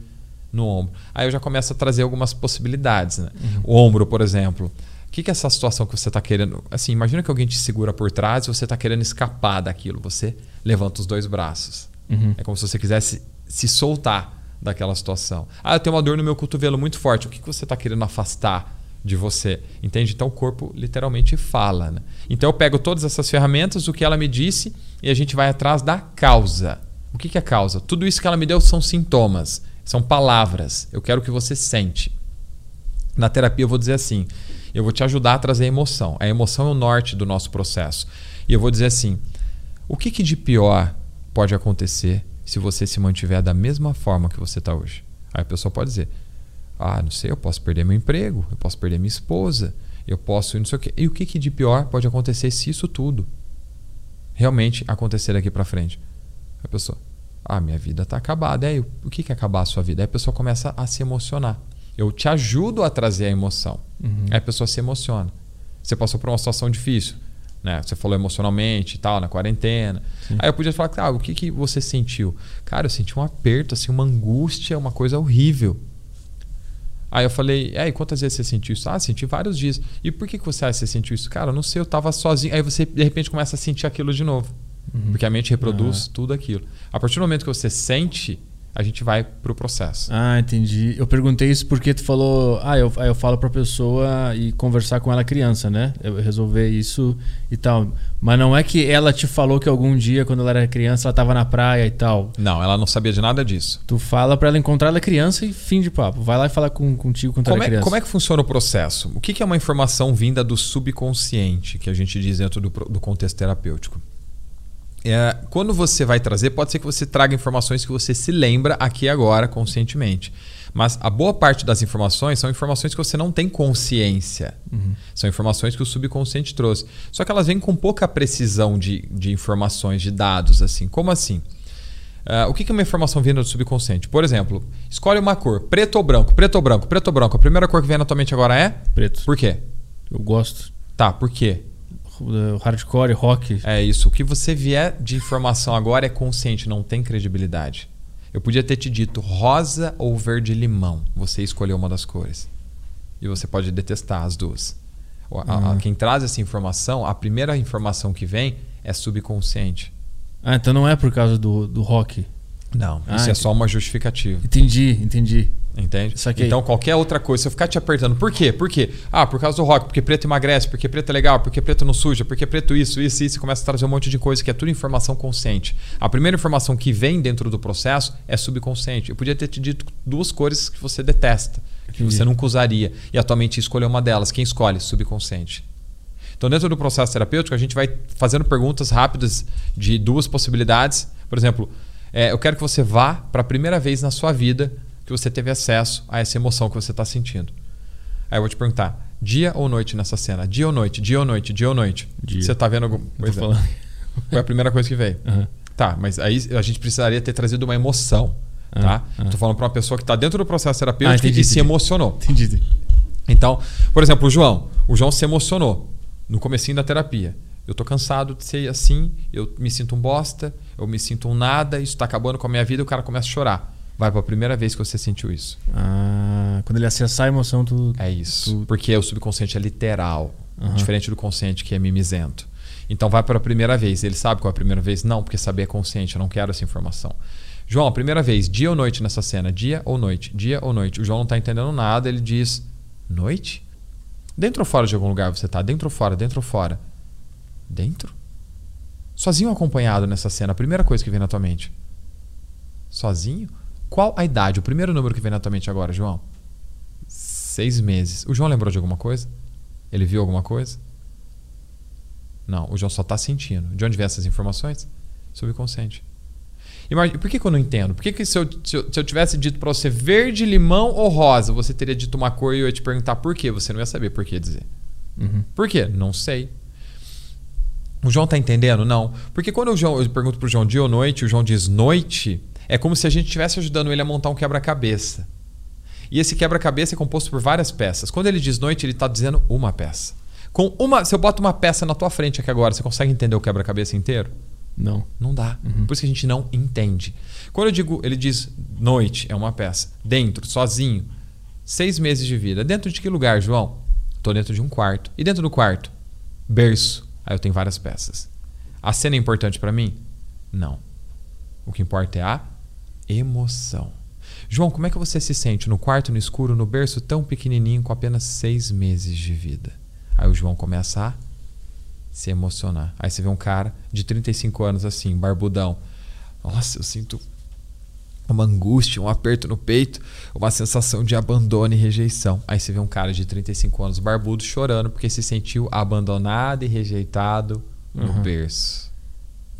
no ombro. Aí eu já começo a trazer algumas possibilidades. Né? Uhum. O ombro, por exemplo. O que, que é essa situação que você está querendo? Assim, imagina que alguém te segura por trás e você está querendo escapar daquilo. Você levanta os dois braços. Uhum. É como se você quisesse se soltar daquela situação. Ah, eu tenho uma dor no meu cotovelo muito forte. O que, você está querendo afastar de você? Entende? Então o corpo literalmente fala. Né? Então eu pego todas essas ferramentas, o que ela me disse, e a gente vai atrás da causa. O que, que é causa? Tudo isso que ela me deu são sintomas, são palavras. Eu quero que você sente. Na terapia eu vou dizer assim: eu vou te ajudar a trazer emoção. A emoção é o norte do nosso processo. E eu vou dizer assim: o que, que de pior pode acontecer se você se mantiver da mesma forma que você está hoje. Aí a pessoa pode dizer: Ah, não sei, eu posso perder meu emprego, eu posso perder minha esposa, eu posso não sei o quê. E o que, que de pior pode acontecer se isso tudo realmente acontecer daqui para frente? A pessoa: Ah, minha vida está acabada. Aí, o que, que é acabar a sua vida? Aí a pessoa começa a se emocionar. Eu te ajudo a trazer a emoção. Uhum. Aí a pessoa se emociona. Você passou por uma situação difícil né? Você falou emocionalmente e tal, na quarentena. Sim. Aí eu podia falar, ah, o que, que você sentiu? Cara, eu senti um aperto, assim, uma angústia, uma coisa horrível. Aí eu falei, e aí, quantas vezes você sentiu isso? Ah, senti vários dias. E por que, que você acha que você sentiu isso? Cara, eu não sei, eu tava sozinho. Aí você, de repente, começa a sentir aquilo de novo. Uhum. Porque a mente reproduz ah. tudo aquilo. A partir do momento que você sente, a gente vai pro processo. Ah, entendi. Eu perguntei isso porque tu falou, ah, eu, eu falo pra pessoa e conversar com ela criança, né? Eu resolver isso e tal. Mas não é que ela te falou que algum dia, quando ela era criança, ela tava na praia e tal. Não, ela não sabia de nada disso. Tu fala para ela encontrar ela criança e fim de papo. Vai lá e fala com, contigo quando como ela é, criança. Como é que funciona o processo? O que, que é uma informação vinda do subconsciente, que a gente diz dentro do, do contexto terapêutico? É, quando você vai trazer, pode ser que você traga informações que você se lembra aqui agora conscientemente. Mas a boa parte das informações são informações que você não tem consciência. Uhum. São informações que o subconsciente trouxe. Só que elas vêm com pouca precisão de, de informações, de dados. assim. Como assim? Uh, o que é uma informação vinda do subconsciente? Por exemplo, escolhe uma cor, preto ou branco, preto ou branco, preto ou branco. A primeira cor que vem na tua mente agora é? Preto. Por quê? Eu gosto. Tá, por quê? Hardcore, rock. É isso. O que você vier de informação agora é consciente, não tem credibilidade. Eu podia ter te dito rosa ou verde limão. Você escolheu uma das cores. E você pode detestar as duas. A, a, quem traz essa informação, a primeira informação que vem é subconsciente. Ah, então não é por causa do, do rock. Não, Ah, isso é só uma justificativa. Entendi, entendi. Entende? Então, qualquer outra coisa, se eu ficar te apertando, por quê? Por quê? Ah, por causa do rock, porque preto emagrece, porque preto é legal, porque preto não suja, porque preto isso, isso, isso, e começa a trazer um monte de coisa que é tudo informação consciente. A primeira informação que vem dentro do processo é subconsciente. Eu podia ter te dito duas cores que você detesta, que Entendi. você nunca usaria, e atualmente escolheu uma delas. Quem escolhe? Subconsciente. Então, dentro do processo terapêutico, a gente vai fazendo perguntas rápidas de duas possibilidades. Por exemplo, é, eu quero que você vá para a primeira vez na sua vida que você teve acesso a essa emoção que você está sentindo. Aí eu vou te perguntar: dia ou noite nessa cena? Dia ou noite? Dia ou noite? Dia ou noite? Dia. Você está vendo algum. Eu Pois tô é. falando. Foi a primeira coisa que veio. Aham. Tá, mas aí a gente precisaria ter trazido uma emoção. Tá? Ah, ah. Tô falando para uma pessoa que está dentro do processo terapêutico Ah, entendi, e se entendi. emocionou. Entendi. Então, por exemplo, o João. O João se emocionou no comecinho da terapia. Eu tô cansado de ser assim, eu me sinto um bosta, eu me sinto um nada, isso tá acabando com a minha vida, o cara começa a chorar. Vai para a primeira vez que você sentiu isso. Ah, quando ele acessar a emoção, tu. É isso. Tu- Porque o subconsciente é literal, Aham. diferente do consciente que é mimizento. Então vai para a primeira vez. Ele sabe qual é a primeira vez? Não, porque saber é consciente, eu não quero essa informação. João, a primeira vez, dia ou noite nessa cena? Dia ou noite? Dia ou noite? O João não está entendendo nada, ele diz: Noite? Dentro ou fora de algum lugar você está? Dentro ou fora? Dentro ou fora? Dentro? Sozinho ou acompanhado nessa cena? A primeira coisa que vem na tua mente. Sozinho? Qual a idade? O primeiro número que vem na tua mente agora, João? Seis meses. O João lembrou de alguma coisa? Ele viu alguma coisa? Não, o João só está sentindo. De onde vem essas informações? Subconsciente. Imagina, por que, que eu não entendo? Por que, que se, eu, se, eu, se eu tivesse dito para você verde, limão ou rosa, você teria dito uma cor e eu ia te perguntar por quê? Você não ia saber por que dizer. Uhum. Por quê? Não sei. O João tá entendendo? Não. Porque quando o João, eu pergunto pro João dia ou noite, o João diz noite, é como se a gente estivesse ajudando ele a montar um quebra-cabeça. E esse quebra-cabeça é composto por várias peças. Quando ele diz noite, ele está dizendo uma peça. Com uma, se eu boto uma peça na tua frente aqui agora, você consegue entender o quebra-cabeça inteiro? Não. Não dá. Por isso que a gente não entende. Quando eu digo, ele diz noite, é uma peça. Dentro, sozinho. Seis meses de vida. Dentro de que lugar, João? Estou dentro de um quarto. E dentro do quarto? Berço. Aí eu tenho várias peças. A cena é importante para mim? Não. O que importa é a emoção. João, como é que você se sente no quarto, no escuro, no berço tão pequenininho com apenas seis meses de vida? Aí o João começa a se emocionar. Aí você vê um cara de 35 anos assim, barbudão. Nossa, eu sinto uma angústia, um aperto no peito, uma sensação de abandono e rejeição. Aí você vê um cara de 35 anos barbudo chorando porque se sentiu abandonado e rejeitado no Uhum. berço.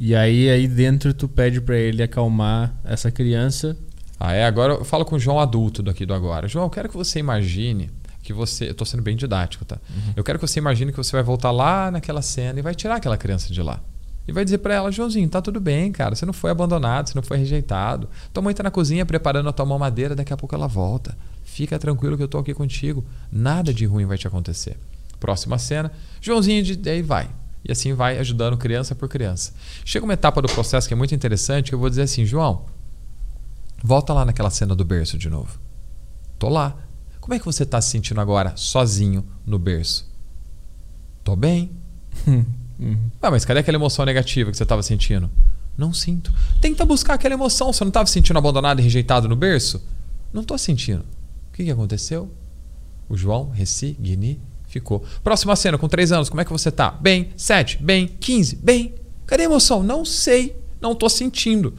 E aí, aí dentro tu pede pra ele acalmar essa criança. Ah, é? Agora eu falo com o João adulto daqui do agora. João, eu quero que você imagine que você. Eu tô sendo bem didático, tá? Eu quero que você imagine que você vai voltar lá naquela cena e vai tirar aquela criança de lá. E vai dizer pra ela, Joãozinho, tá tudo bem, cara. Você não foi abandonado, você não foi rejeitado. Tua mãe tá na cozinha preparando a tua mamadeira, daqui a pouco ela volta. Fica tranquilo que eu tô aqui contigo. Nada de ruim vai te acontecer. Próxima cena, Joãozinho, de... aí vai. E assim vai ajudando criança por criança. Chega uma etapa do processo que é muito interessante, que eu vou dizer assim, João, volta lá naquela cena do berço de novo. Tô lá. Como é que você tá se sentindo agora, sozinho, no berço? Tô bem. Uhum. Ah, mas cadê aquela emoção negativa que você estava sentindo? Não sinto. Tenta buscar aquela emoção. Você não estava se sentindo abandonado e rejeitado no berço? Não tô sentindo. O que, que aconteceu? O João ressignificou. Próxima cena, com 3 anos, como é que você tá? Bem. 7, bem. 15, bem. Cadê a emoção? Não sei. Não tô sentindo.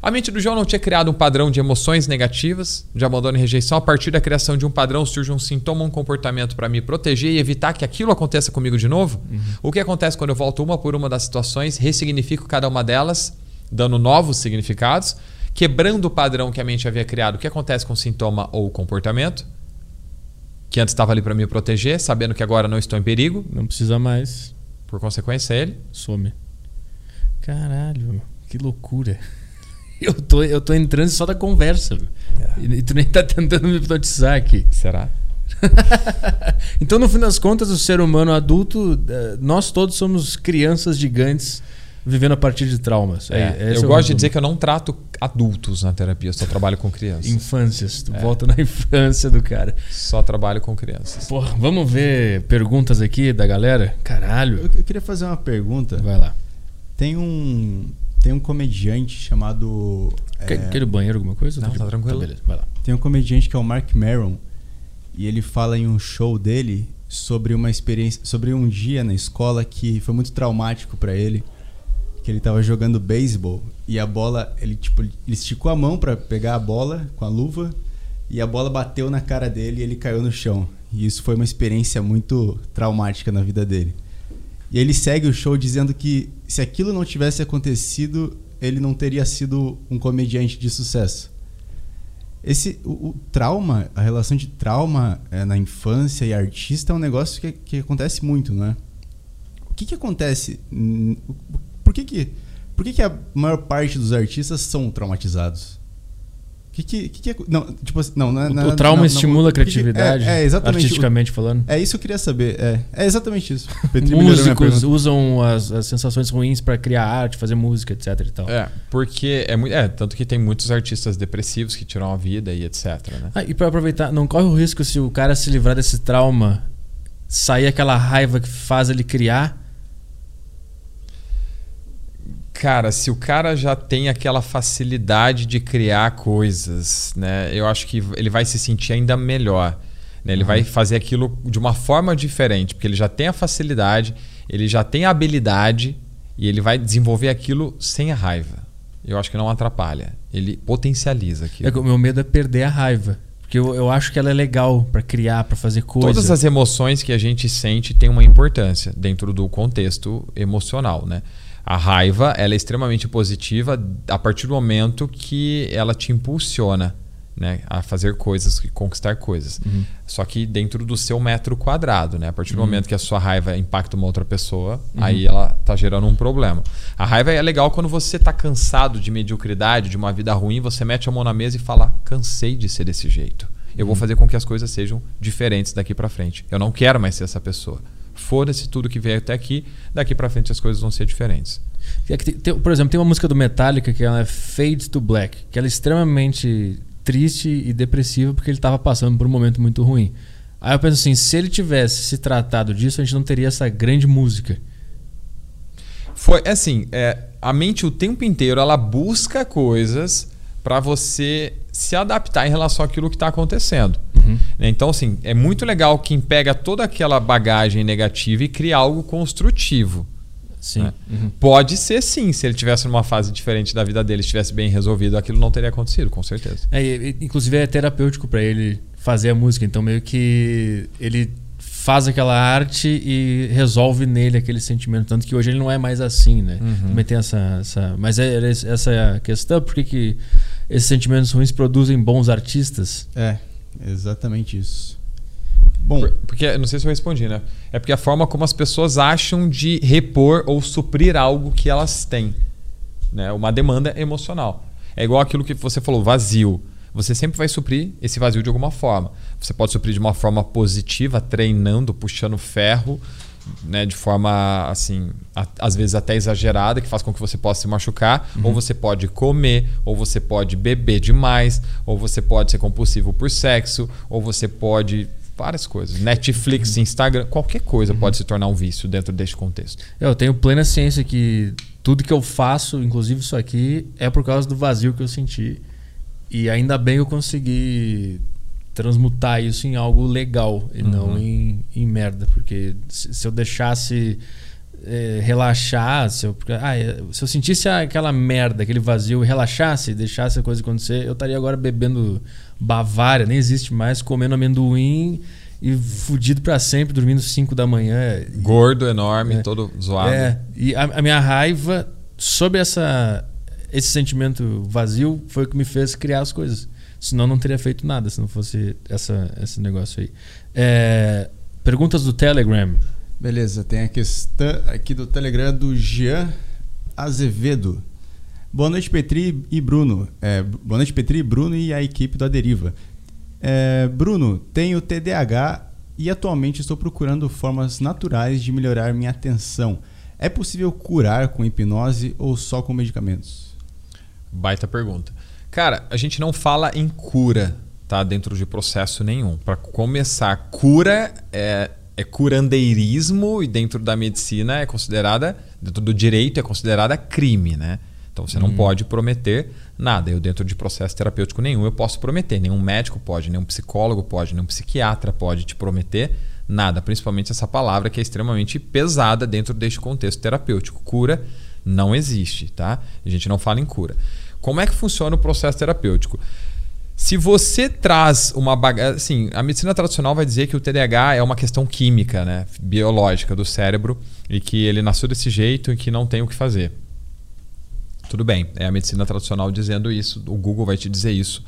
A mente do João não tinha criado um padrão de emoções negativas, de abandono e rejeição. A partir da criação de um padrão surge um sintoma, um comportamento para me proteger e evitar que aquilo aconteça comigo de novo. O que acontece quando eu volto uma por uma das situações, ressignifico cada uma delas, dando novos significados, quebrando o padrão que a mente havia criado. O que acontece com o sintoma ou o comportamento? Que antes estava ali para me proteger, sabendo que agora não estou em perigo, Não precisa mais. por consequência, ele. Some. Caralho, que loucura. Eu tô, eu tô entrando só da conversa. E, e tu nem tá tentando me hipnotizar aqui. Será? Então, no fim das contas, o ser humano adulto, eh, nós todos somos crianças gigantes vivendo a partir de traumas. É, É, eu é gosto de dizer que eu não trato adultos na terapia, eu só trabalho com crianças. Infâncias. É. Tu volta na infância do cara. Só trabalho com crianças. Porra, vamos ver perguntas aqui da galera? Caralho. Eu, eu queria fazer uma pergunta. Vai lá. Tem um, Tem um comediante chamado. Quer, é, quer ir banheiro, alguma coisa? Não, tá tranquilo. beleza, vai lá. Tem um comediante que é o Mark Maron. E ele fala em um show dele sobre uma experiência. Sobre um dia na escola que foi muito traumático pra ele. Que ele tava jogando beisebol e a bola. Ele, tipo, ele esticou a mão pra pegar a bola com a luva. E a bola bateu na cara dele e ele caiu no chão. E isso foi uma experiência muito traumática na vida dele. E ele segue o show dizendo que se aquilo não tivesse acontecido, ele não teria sido um comediante de sucesso. Esse o, o trauma, a relação de trauma é, na infância e artista é um negócio que, que acontece muito, não é? O que que acontece? Por que que, por que que a maior parte dos artistas são traumatizados? O que que, que, que é, não, tipo assim, não, não, é- O, não, o é- trauma não, não, estimula a o que que- criatividade, É, é exatamente. artisticamente falando. É isso que eu queria saber. É, é exatamente isso. O Músicos usam as, as sensações ruins pra criar arte, fazer música, etc e tal. É, porque é muito. É, tanto que tem muitos artistas depressivos que tiram a vida e etc. Né? Ah, e pra aproveitar, não corre o risco se o cara se livrar desse trauma, sair aquela raiva que faz ele criar. Cara, se o cara já tem aquela facilidade de criar coisas, né? Eu acho que ele vai se sentir ainda melhor. né? Ele vai fazer aquilo de uma forma diferente, porque ele já tem a facilidade, ele já tem a habilidade e ele vai desenvolver aquilo sem a raiva. Eu acho que não atrapalha. Ele potencializa É aquilo. que o meu medo é perder a raiva. Porque eu, eu acho que ela é legal pra criar, pra fazer coisa. Todas as emoções que a gente sente têm uma importância dentro do contexto emocional, né? A raiva ela é extremamente positiva a partir do momento que ela te impulsiona né, a fazer coisas, conquistar coisas. Uhum. Só que dentro do seu metro quadrado, né? A partir do momento que a sua raiva impacta uma outra pessoa, Uhum. aí ela tá gerando um problema. A raiva é legal quando você tá cansado de mediocridade, de uma vida ruim, você mete a mão na mesa e fala: "Cansei de ser desse jeito. Eu Uhum. vou fazer com que as coisas sejam diferentes daqui pra frente. Eu não quero mais ser essa pessoa. Foda-se tudo que veio até aqui, daqui pra frente as coisas vão ser diferentes." É por exemplo, tem uma música do Metallica que é Fade to Black, que ela é extremamente triste e depressiva porque ele estava passando por um momento muito ruim. Aí eu penso assim, se ele tivesse se tratado disso, a gente não teria essa grande música. Foi assim, é, a mente o tempo inteiro ela busca coisas para você se adaptar em relação àquilo que está acontecendo. Né? Então, assim, é muito legal quem pega toda aquela bagagem negativa e cria algo construtivo. Sim. né? Uhum. Pode ser sim, se ele tivesse numa fase diferente da vida dele, estivesse bem resolvido, aquilo não teria acontecido, com certeza. É, e- inclusive é terapêutico para ele fazer a música, então meio que ele faz aquela arte e resolve nele aquele sentimento, tanto que hoje ele não é mais assim, né? Uhum. Também tem essa, essa mas é, é essa é a questão, por que que esses sentimentos ruins produzem bons artistas? É, exatamente isso. Bom, Por- Porque, não sei se eu respondi, né? É porque a forma como as pessoas acham de repor ou suprir algo que elas têm. Né? Uma demanda emocional. É igual aquilo que você falou, vazio. Você sempre vai suprir esse vazio de alguma forma. Você pode suprir de uma forma positiva, treinando, puxando ferro, né, de forma assim, a- às vezes até exagerada, que faz com que você possa se machucar, ou você pode comer, ou você pode beber demais, ou você pode ser compulsivo por sexo, ou você pode várias coisas. Netflix, Instagram, qualquer coisa pode se tornar um vício dentro deste contexto. Eu tenho plena ciência que tudo que eu faço, inclusive isso aqui, é por causa do vazio que eu senti. E ainda bem eu consegui transmutar isso em algo legal e não em, em merda. Porque se, se eu deixasse eh, relaxar, se eu, ah, é, se eu sentisse aquela merda, aquele vazio, e relaxasse, deixasse a coisa acontecer, eu estaria agora bebendo Bavária, nem existe mais, comendo amendoim e fudido pra sempre, dormindo 5 da manhã. E- Gordo, enorme, É. todo zoado. é, e a, a minha raiva sobre essa, esse sentimento vazio foi o que me fez criar as coisas. Senão não teria feito nada, se não fosse essa, esse negócio aí. É, perguntas do Telegram. beleza, tem a questão aqui do Telegram do Jean Azevedo. Boa noite, Petri e Bruno. É, boa noite, Petri, Bruno e a equipe do Aderiva. É, Bruno, tenho TDAH e atualmente estou procurando formas naturais de melhorar minha atenção. É possível curar com hipnose ou só com medicamentos? Baita pergunta. Cara, a gente não fala em cura, tá? Dentro de processo nenhum. Para começar, cura é, é curandeirismo e dentro da medicina é considerada, dentro do direito é considerada crime, né? Então você não pode prometer nada. Eu, dentro de processo terapêutico nenhum, eu posso prometer. Nenhum médico pode, nenhum psicólogo pode, nenhum psiquiatra pode te prometer nada. Principalmente essa palavra que é extremamente pesada dentro deste contexto terapêutico. Cura não existe, tá? A gente não fala em cura. Como é que funciona o processo terapêutico? Se você traz uma bagagem. Assim, a medicina tradicional vai dizer que o TDAH é uma questão química, né? biológica do cérebro e que ele nasceu desse jeito e que não tem o que fazer. Tudo bem, é a medicina tradicional dizendo isso, o Google vai te dizer isso.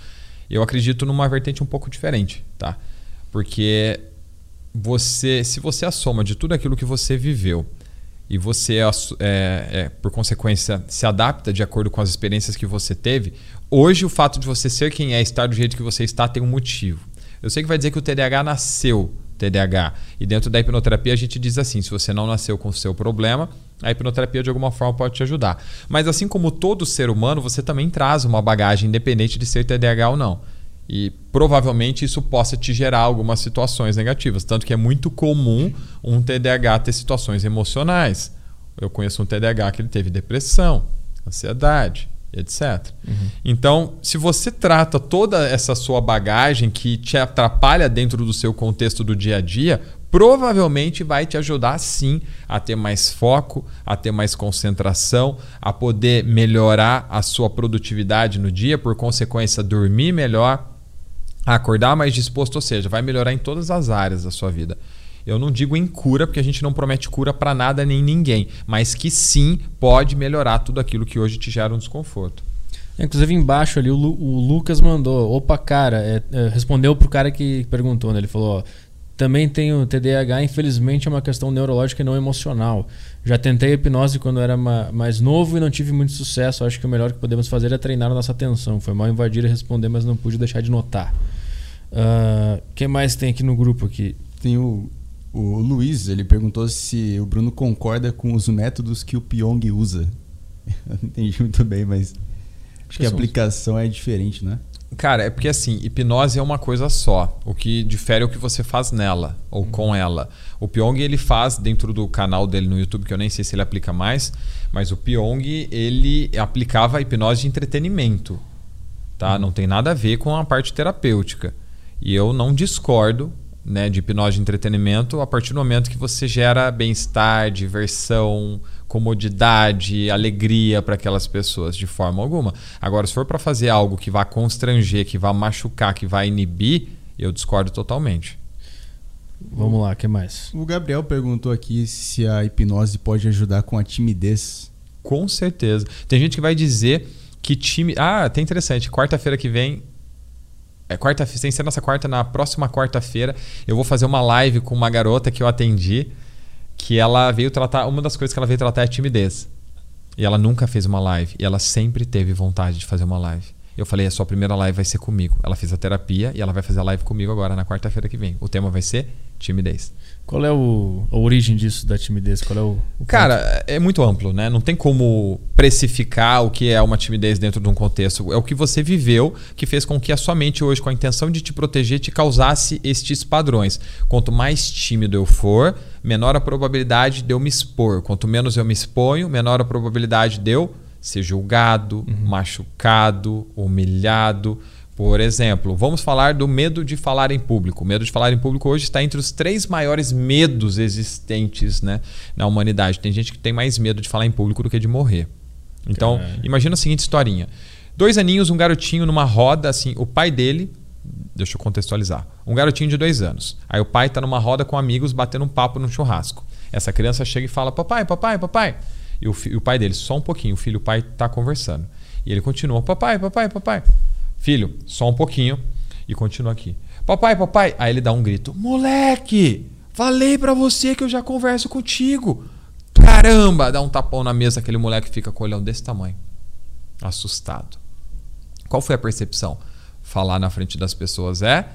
Eu acredito numa vertente um pouco diferente, tá? Porque você, se você é a soma de tudo aquilo que você viveu e você, é, é, por consequência, se adapta de acordo com as experiências que você teve, hoje o fato de você ser quem é, estar do jeito que você está, tem um motivo. Eu sei que vai dizer que o TDAH nasceu TDAH. E dentro da hipnoterapia a gente diz assim: se você não nasceu com o seu problema, a hipnoterapia de alguma forma pode te ajudar. Mas assim como todo ser humano, você também traz uma bagagem independente de ser TDAH ou não. E provavelmente isso possa te gerar algumas situações negativas. Tanto que é muito comum um TDAH ter situações emocionais. Eu conheço um TDAH que ele teve depressão, ansiedade, etc. Uhum. Então, se você trata toda essa sua bagagem que te atrapalha dentro do seu contexto do dia a dia, provavelmente vai te ajudar sim a ter mais foco, a ter mais concentração, a poder melhorar a sua produtividade no dia, por consequência, dormir melhor, acordar mais disposto, ou seja, vai melhorar em todas as áreas da sua vida. Eu não digo em cura, porque a gente não promete cura para nada nem ninguém, mas que sim pode melhorar tudo aquilo que hoje te gera um desconforto. Inclusive embaixo ali o, Lu, o Lucas mandou, opa cara, é, é, respondeu pro cara que perguntou, né? Ele falou, ó, também tenho TDAH, infelizmente é uma questão neurológica e não emocional. Já tentei hipnose quando era mais novo e não tive muito sucesso. Acho que o melhor que podemos fazer é treinar a nossa atenção. Foi mal invadir e responder, mas não pude deixar de notar. O uh, que mais tem aqui no grupo aqui? Tem o, o Luiz, ele perguntou se o Bruno concorda com os métodos que o Pyong usa. Eu não entendi muito bem, mas acho que a aplicação é diferente, né? Cara, é porque assim, hipnose é uma coisa só. O que difere é o que você faz nela ou com uhum. ela. O Pyong ele faz dentro do canal dele no YouTube, que eu nem sei se ele aplica mais, mas o Pyong ele aplicava hipnose de entretenimento, tá? Uhum. Não tem nada a ver com a parte terapêutica. E eu não discordo né, de hipnose de entretenimento a partir do momento que você gera bem-estar, diversão, comodidade, alegria para aquelas pessoas de forma alguma. Agora, se for para fazer algo que vá constranger, que vá machucar, que vá inibir, eu discordo totalmente. Vamos lá, o que mais? O Gabriel perguntou aqui se a hipnose pode ajudar com a timidez. Com certeza. Tem gente que vai dizer que time. Ah, tem interessante. Quarta-feira que vem é quarta sem ser nossa quarta, na próxima quarta-feira, eu vou fazer uma live com uma garota que eu atendi que ela veio tratar. Uma das coisas que ela veio tratar é timidez. E ela nunca fez uma live. E ela sempre teve vontade de fazer uma live. Eu falei, a sua primeira live vai ser comigo. Ela fez a terapia e ela vai fazer a live comigo agora na quarta-feira que vem. O tema vai ser timidez. Qual é o, a origem disso da timidez? Qual é o, o Cara, é muito amplo, né? Não tem como precificar o que é uma timidez dentro de um contexto. É o que você viveu que fez com que a sua mente hoje, com a intenção de te proteger, te causasse estes padrões. Quanto mais tímido eu for, menor a probabilidade de eu me expor. Quanto menos eu me exponho, menor a probabilidade de eu ser julgado, uhum. machucado, humilhado. Por exemplo, vamos falar do medo de falar em público. O medo de falar em público hoje está entre os três maiores medos existentes né, na humanidade. Tem gente que tem mais medo de falar em público do que de morrer. Então, Caramba. imagina a seguinte historinha. Dois aninhos, um garotinho numa roda, assim, o pai dele. Deixa eu contextualizar. Um garotinho de dois anos. Aí o pai está numa roda com amigos batendo um papo no churrasco. Essa criança chega e fala: Papai, papai, papai. E o, e o pai dele, só um pouquinho, o filho o pai está conversando. E ele continua: Papai, papai, papai. Filho, só um pouquinho e continua aqui. Papai, papai. Aí ele dá um grito: Moleque, falei para você que eu já converso contigo. Caramba! Dá um tapão na mesa, aquele moleque fica com o olhão desse tamanho. Assustado. Qual foi a percepção? Falar na frente das pessoas é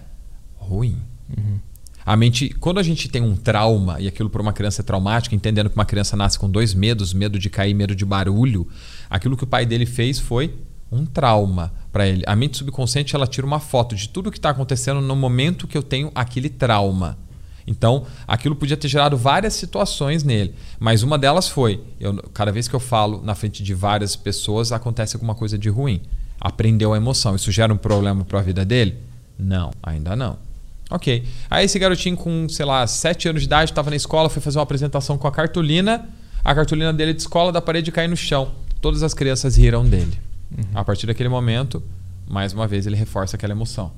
ruim. Uhum. A mente, quando a gente tem um trauma e aquilo para uma criança é traumático, entendendo que uma criança nasce com dois medos, medo de cair, medo de barulho, aquilo que o pai dele fez foi um trauma para ele. A mente subconsciente ela tira uma foto de tudo que está acontecendo no momento que eu tenho aquele trauma. Então, aquilo podia ter gerado várias situações nele. Mas uma delas foi: eu, cada vez que eu falo na frente de várias pessoas, acontece alguma coisa de ruim. Aprendeu a emoção. Isso gera um problema para a vida dele? Não, ainda não. Ok. Aí esse garotinho com, sei lá, 7 anos de idade, estava na escola, foi fazer uma apresentação com a cartolina. A cartolina dele de escola da parede cai no chão. Todas as crianças riram dele. Uhum. A partir daquele momento, mais uma vez, ele reforça aquela emoção.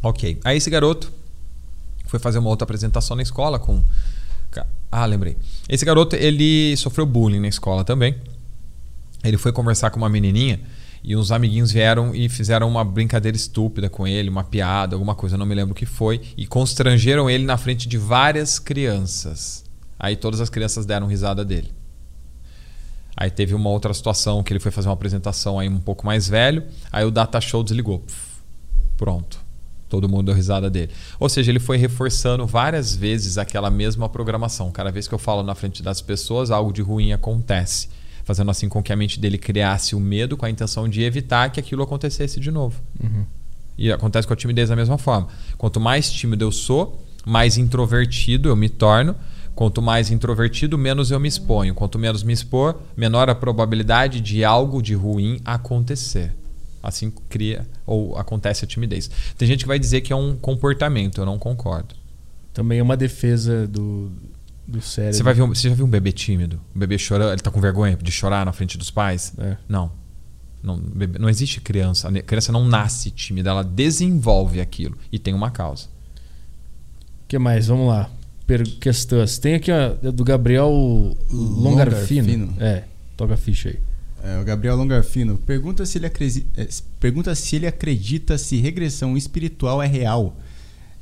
Ok. Aí esse garoto foi fazer uma outra apresentação na escola com. Ah, lembrei. Esse garoto, ele sofreu bullying na escola também. Ele foi conversar com uma menininha e uns amiguinhos vieram e fizeram uma brincadeira estúpida com ele, uma piada, alguma coisa, não me lembro o que foi, e constrangeram ele na frente de várias crianças. Aí todas as crianças deram risada dele. Aí teve uma outra situação que ele foi fazer uma apresentação aí um pouco mais velho, aí o data show desligou. Pronto. Todo mundo deu risada dele. Ou seja, ele foi reforçando várias vezes aquela mesma programação. Cada vez que eu falo na frente das pessoas, algo de ruim acontece. Fazendo assim com que a mente dele criasse o medo com a intenção de evitar que aquilo acontecesse de novo. Uhum. E acontece com a timidez da mesma forma. Quanto mais tímido eu sou, mais introvertido eu me torno. Quanto mais introvertido, menos eu me exponho. Quanto menos me expor, menor a probabilidade de algo de ruim acontecer assim cria ou acontece a timidez. Tem gente que vai dizer que é um comportamento, eu não concordo. Também é uma defesa do, do cérebro. Você, vai ver um, você já viu um bebê tímido? Um bebê chorando, ele tá com vergonha de chorar na frente dos pais? É. Não. Não, bebê, não existe criança. A criança não nasce tímida, ela desenvolve aquilo e tem uma causa. O que mais? Vamos lá. Per questões. Tem aqui ó, do Gabriel Longarfino. Longarfino. É, toca a ficha aí. É, o Gabriel Longarfino pergunta se, ele acredita, é, pergunta se ele acredita se regressão espiritual é real.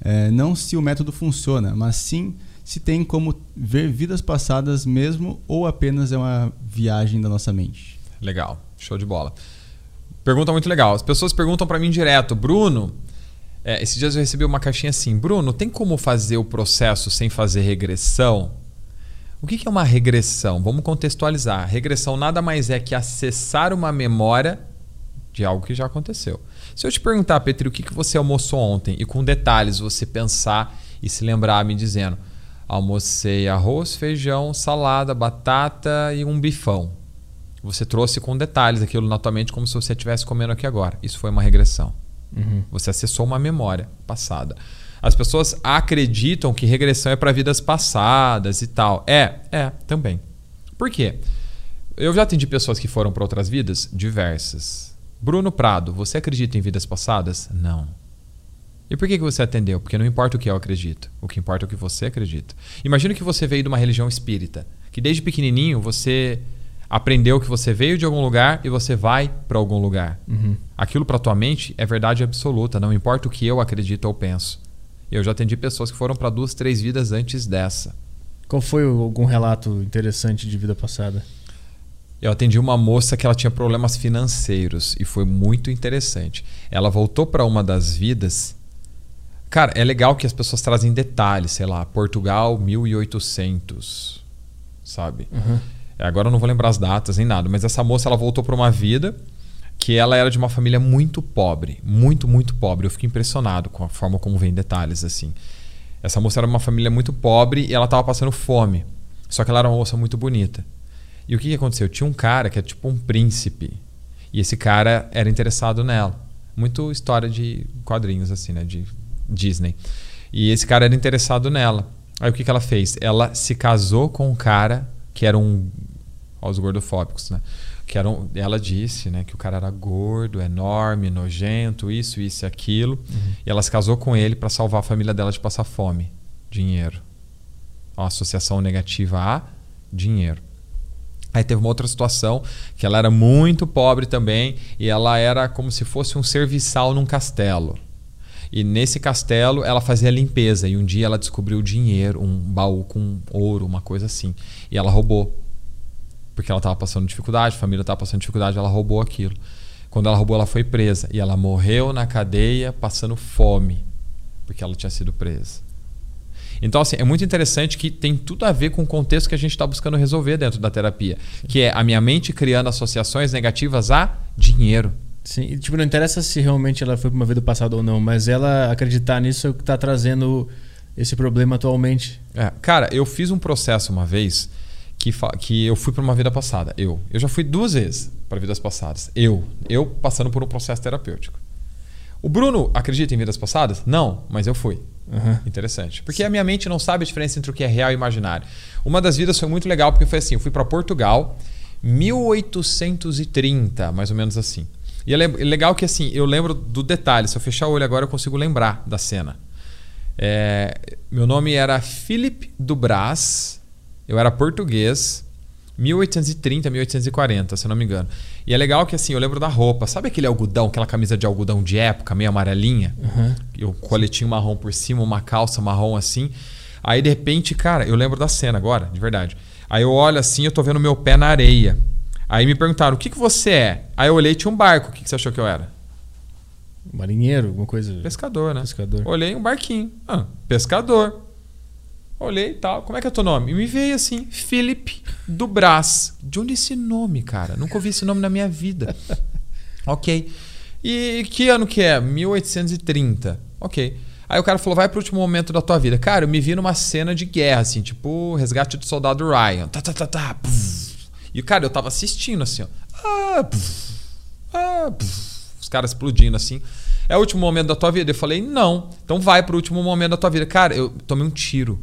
É, não se o método funciona, mas sim se tem como ver vidas passadas mesmo ou apenas é uma viagem da nossa mente. Legal, show de bola. Pergunta muito legal. As pessoas perguntam para mim direto, Bruno. É, esses dias eu recebi uma caixinha assim, Bruno, tem como fazer o processo sem fazer regressão? O que é uma regressão? Vamos contextualizar. Regressão nada mais é que acessar uma memória de algo que já aconteceu. Se eu te perguntar, Petri, o que você almoçou ontem e com detalhes você pensar e se lembrar me dizendo: almocei arroz, feijão, salada, batata e um bifão. Você trouxe com detalhes aquilo na tua mente como se você estivesse comendo aqui agora. Isso foi uma regressão. Uhum. Você acessou uma memória passada. As pessoas acreditam que regressão é para vidas passadas e tal. É, é, também. Por quê? Eu já atendi pessoas que foram para outras vidas diversas. Bruno Prado, você acredita em vidas passadas? Não. E por que você atendeu? Porque não importa o que eu acredito, o que importa é o que você acredita. Imagina que você veio de uma religião espírita, que desde pequenininho você aprendeu que você veio de algum lugar e você vai para algum lugar. Uhum. Aquilo para tua mente é verdade absoluta, não importa o que eu acredito ou penso. Eu já atendi pessoas que foram para duas, três vidas antes dessa. Qual foi algum relato interessante de vida passada? Eu atendi uma moça que ela tinha problemas financeiros e foi muito interessante. Ela voltou para uma das vidas. Cara, é legal que as pessoas trazem detalhes, sei lá, Portugal 1800, sabe? Uhum. Agora eu não vou lembrar as datas nem nada, mas essa moça ela voltou para uma vida que ela era de uma família muito pobre, muito, muito pobre. Eu fico impressionado com a forma como vem detalhes assim. Essa moça era uma família muito pobre e ela estava passando fome. Só que ela era uma moça muito bonita. E o que, que aconteceu? Tinha um cara que é tipo um príncipe. E esse cara era interessado nela. Muito história de quadrinhos, assim, né? De Disney. E esse cara era interessado nela. Aí o que, que ela fez? Ela se casou com um cara que era um. Olha os gordofóbicos, né? que eram, ela disse né, que o cara era gordo, enorme, nojento, isso, isso e aquilo. Uhum. E ela se casou com ele para salvar a família dela de passar fome. Dinheiro. Uma associação negativa a dinheiro. Aí teve uma outra situação que ela era muito pobre também e ela era como se fosse um serviçal num castelo. E nesse castelo ela fazia limpeza e um dia ela descobriu dinheiro, um baú com ouro, uma coisa assim. E ela roubou porque ela estava passando dificuldade, a família estava passando dificuldade, ela roubou aquilo. Quando ela roubou, ela foi presa e ela morreu na cadeia passando fome, porque ela tinha sido presa. Então, assim, é muito interessante que tem tudo a ver com o contexto que a gente está buscando resolver dentro da terapia, que é a minha mente criando associações negativas a dinheiro. Sim, tipo, não interessa se realmente ela foi pra uma vida passada ou não, mas ela acreditar nisso é o que tá trazendo esse problema atualmente. É, cara, eu fiz um processo uma vez que, que eu fui para uma vida passada. Eu. Eu já fui duas vezes para vidas passadas. Eu. Eu passando por um processo terapêutico. O Bruno acredita em vidas passadas? Não, mas eu fui. Uhum. Interessante. Porque Sim. a minha mente não sabe a diferença entre o que é real e imaginário. Uma das vidas foi muito legal porque foi assim: eu fui para Portugal, 1830, mais ou menos assim. E é legal que assim, eu lembro do detalhe. Se eu fechar o olho agora, eu consigo lembrar da cena. É, meu nome era Philip Dubras, eu era português, 1830, 1840, se eu não me engano. E é legal que assim, eu lembro da roupa. Sabe aquele algodão, aquela camisa de algodão de época, meio amarelinha? Uhum. E o coletinho marrom por cima, uma calça marrom assim. Aí de repente, cara, eu lembro da cena agora, de verdade. Aí eu olho assim, eu tô vendo meu pé na areia. Aí me perguntaram, o que, que você é? Aí eu olhei, tinha um barco. O que, que você achou que eu era? Marinheiro, alguma coisa. Pescador, né? Pescador. Olhei um barquinho. Ah, pescador. Olhei e tal. Como é que é teu nome? E me veio assim, Felipe do Brás. De onde é esse nome, cara? Nunca ouvi esse nome na minha vida. ok. E que ano que é? 1830. Ok. Aí o cara falou, vai pro último momento da tua vida. Cara, eu me vi numa cena de guerra, assim, tipo resgate do soldado Ryan. Tá, tá, tá, tá. E, cara, eu tava assistindo, assim, ó. Ah, ah, os caras explodindo, assim. É o último momento da tua vida? Eu falei, não. Então vai pro último momento da tua vida. Cara, eu tomei um tiro.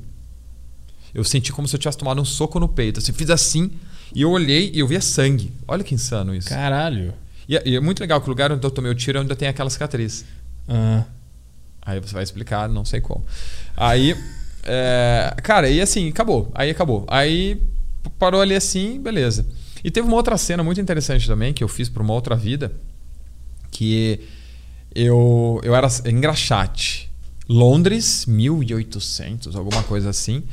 Eu senti como se eu tivesse tomado um soco no peito. Assim, fiz assim e eu olhei e eu via sangue. Olha que insano isso. Caralho. E, é, e é muito legal que o lugar onde eu tomei o tiro ainda tem aquela cicatriz. Ah. Aí você vai explicar, não sei como. Aí, é, cara, e assim, acabou. Aí acabou. Aí parou ali assim, beleza. E teve uma outra cena muito interessante também que eu fiz para uma outra vida, que eu, eu era engraxate. Londres, 1800, alguma coisa assim.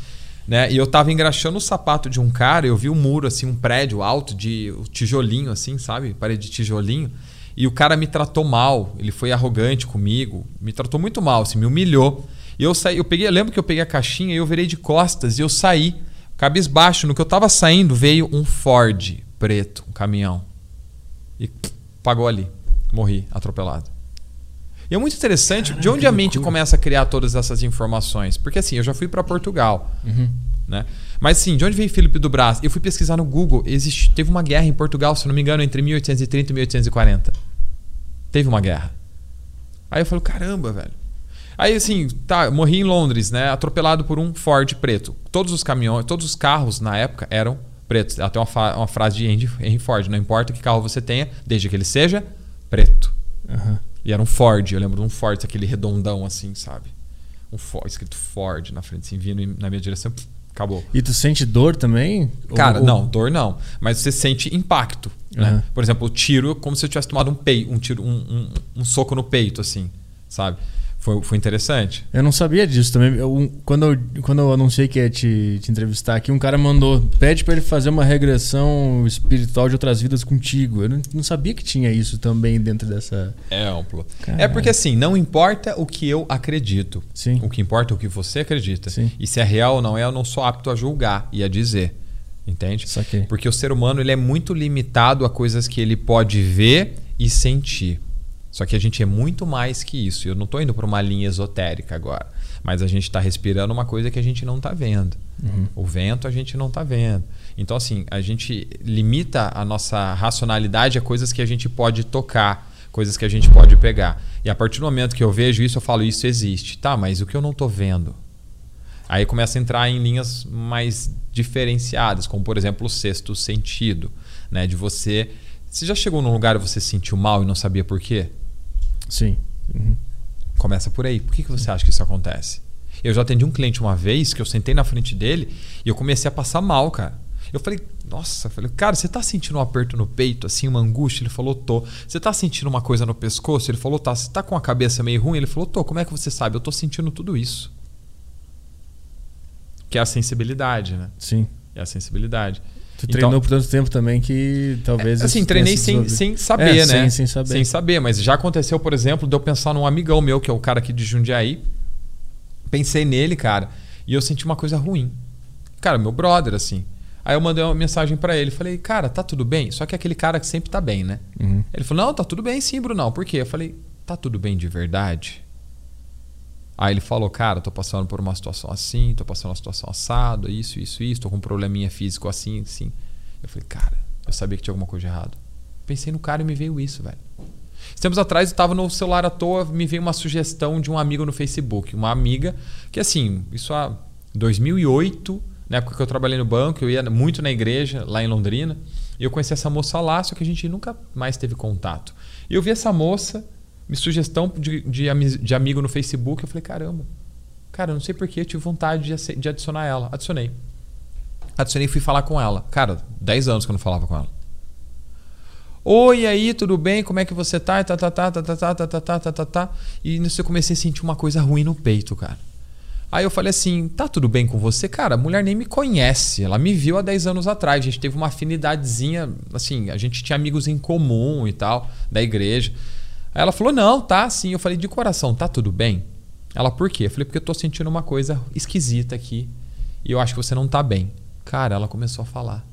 Né? E eu tava engraxando o sapato de um cara, eu vi um muro, assim, um prédio alto de tijolinho, assim, sabe? Parede de tijolinho. E o cara me tratou mal, ele foi arrogante comigo, me tratou muito mal, assim, me humilhou. E eu saí, eu peguei, eu lembro que eu peguei a caixinha e eu virei de costas e eu saí, cabisbaixo. No que eu tava saindo, veio um Ford preto, um caminhão. E pagou ali. Morri atropelado. E é muito interessante Caramba, de onde a mente começa a criar todas essas informações. Porque assim, eu já fui para Portugal. Uhum. Né? Mas sim, de onde veio Felipe do Brás? Eu fui pesquisar no Google. Existe, teve uma guerra em Portugal, se não me engano, entre 1830 e 1840. Teve uma guerra. Aí eu falo, caramba, velho. Aí assim, tá, morri em Londres, né? Atropelado por um Ford preto. Todos os caminhões, todos os carros na época eram pretos. Até uma, uma frase de Henry Ford: não importa que carro você tenha, desde que ele seja preto. Uhum. E era um Ford, eu lembro de um Ford, aquele redondão assim, sabe? Um Ford, escrito Ford na frente, assim, vindo na minha direção, acabou. E tu sente dor também? Cara, ou... não, dor não. Mas você sente impacto. Uhum. Né? Por exemplo, o tiro, como se eu tivesse tomado um, peito, um, tiro, um, um, um soco no peito, assim, sabe? Foi, foi interessante. Eu não sabia disso também. Eu, quando, eu, quando eu anunciei que ia te, te entrevistar aqui, um cara mandou, pede para ele fazer uma regressão espiritual de outras vidas contigo. Eu não, não sabia que tinha isso também dentro dessa. É amplo. Caralho. É porque assim, não importa o que eu acredito. Sim. O que importa é o que você acredita. Sim. E se é real ou não é, eu não sou apto a julgar e a dizer. Entende? Porque o ser humano ele é muito limitado a coisas que ele pode ver e sentir. Só que a gente é muito mais que isso. Eu não estou indo para uma linha esotérica agora. Mas a gente está respirando uma coisa que a gente não está vendo. Uhum. O vento a gente não está vendo. Então, assim, a gente limita a nossa racionalidade a coisas que a gente pode tocar, coisas que a gente pode pegar. E a partir do momento que eu vejo isso, eu falo, isso existe. Tá, mas o que eu não estou vendo? Aí começa a entrar em linhas mais diferenciadas, como por exemplo o sexto sentido, né? De você. Você já chegou num lugar e você se sentiu mal e não sabia por quê? Sim. Uhum. Começa por aí. Por que, que você acha que isso acontece? Eu já atendi um cliente uma vez que eu sentei na frente dele e eu comecei a passar mal, cara. Eu falei, nossa, eu falei, cara, você tá sentindo um aperto no peito, assim, uma angústia? Ele falou, tô. Você tá sentindo uma coisa no pescoço? Ele falou, tá. Você tá com a cabeça meio ruim? Ele falou, tô. Como é que você sabe? Eu tô sentindo tudo isso. Que é a sensibilidade, né? Sim. É a sensibilidade. Tu então, treinou por tanto tempo também que talvez. É, assim, treinei sem, sem saber, é, né? Sem, sem saber. Sem saber, mas já aconteceu, por exemplo, de eu pensar num amigão meu, que é o cara aqui de Jundiaí. Pensei nele, cara, e eu senti uma coisa ruim. Cara, meu brother, assim. Aí eu mandei uma mensagem para ele, falei, cara, tá tudo bem? Só que é aquele cara que sempre tá bem, né? Uhum. Ele falou, não, tá tudo bem sim, Brunão. Por quê? Eu falei, tá tudo bem de verdade? Aí ele falou, cara, tô passando por uma situação assim, tô passando uma situação assado, isso, isso, isso, tô com um probleminha físico assim, assim. Eu falei, cara, eu sabia que tinha alguma coisa de errado. Pensei no cara e me veio isso, velho. Tempos atrás eu tava no celular à toa, me veio uma sugestão de um amigo no Facebook. Uma amiga que, assim, isso há 2008, na época que eu trabalhei no banco, eu ia muito na igreja lá em Londrina. E eu conheci essa moça lá, só que a gente nunca mais teve contato. E eu vi essa moça, me sugestão de, de, de amigo no Facebook. Eu falei, caramba, cara, não sei porquê, tive vontade de, de adicionar ela. Adicionei. Adicionei e fui falar com ela. Cara, 10 anos que eu não falava com ela. Oi, aí, tudo bem? Como é que você tá? Tá, tá, tá, tá, tá, tá, tá, tá, tá, tá, tá, tá. E nisso eu comecei a sentir uma coisa ruim no peito, cara. Aí eu falei assim: tá tudo bem com você? Cara, a mulher nem me conhece. Ela me viu há 10 anos atrás. A gente teve uma afinidadezinha, assim, a gente tinha amigos em comum e tal, da igreja. Aí ela falou: não, tá sim. Eu falei: de coração, tá tudo bem? Ela, por quê? Eu falei: porque eu tô sentindo uma coisa esquisita aqui e eu acho que você não tá bem. Cara, ela começou a falar.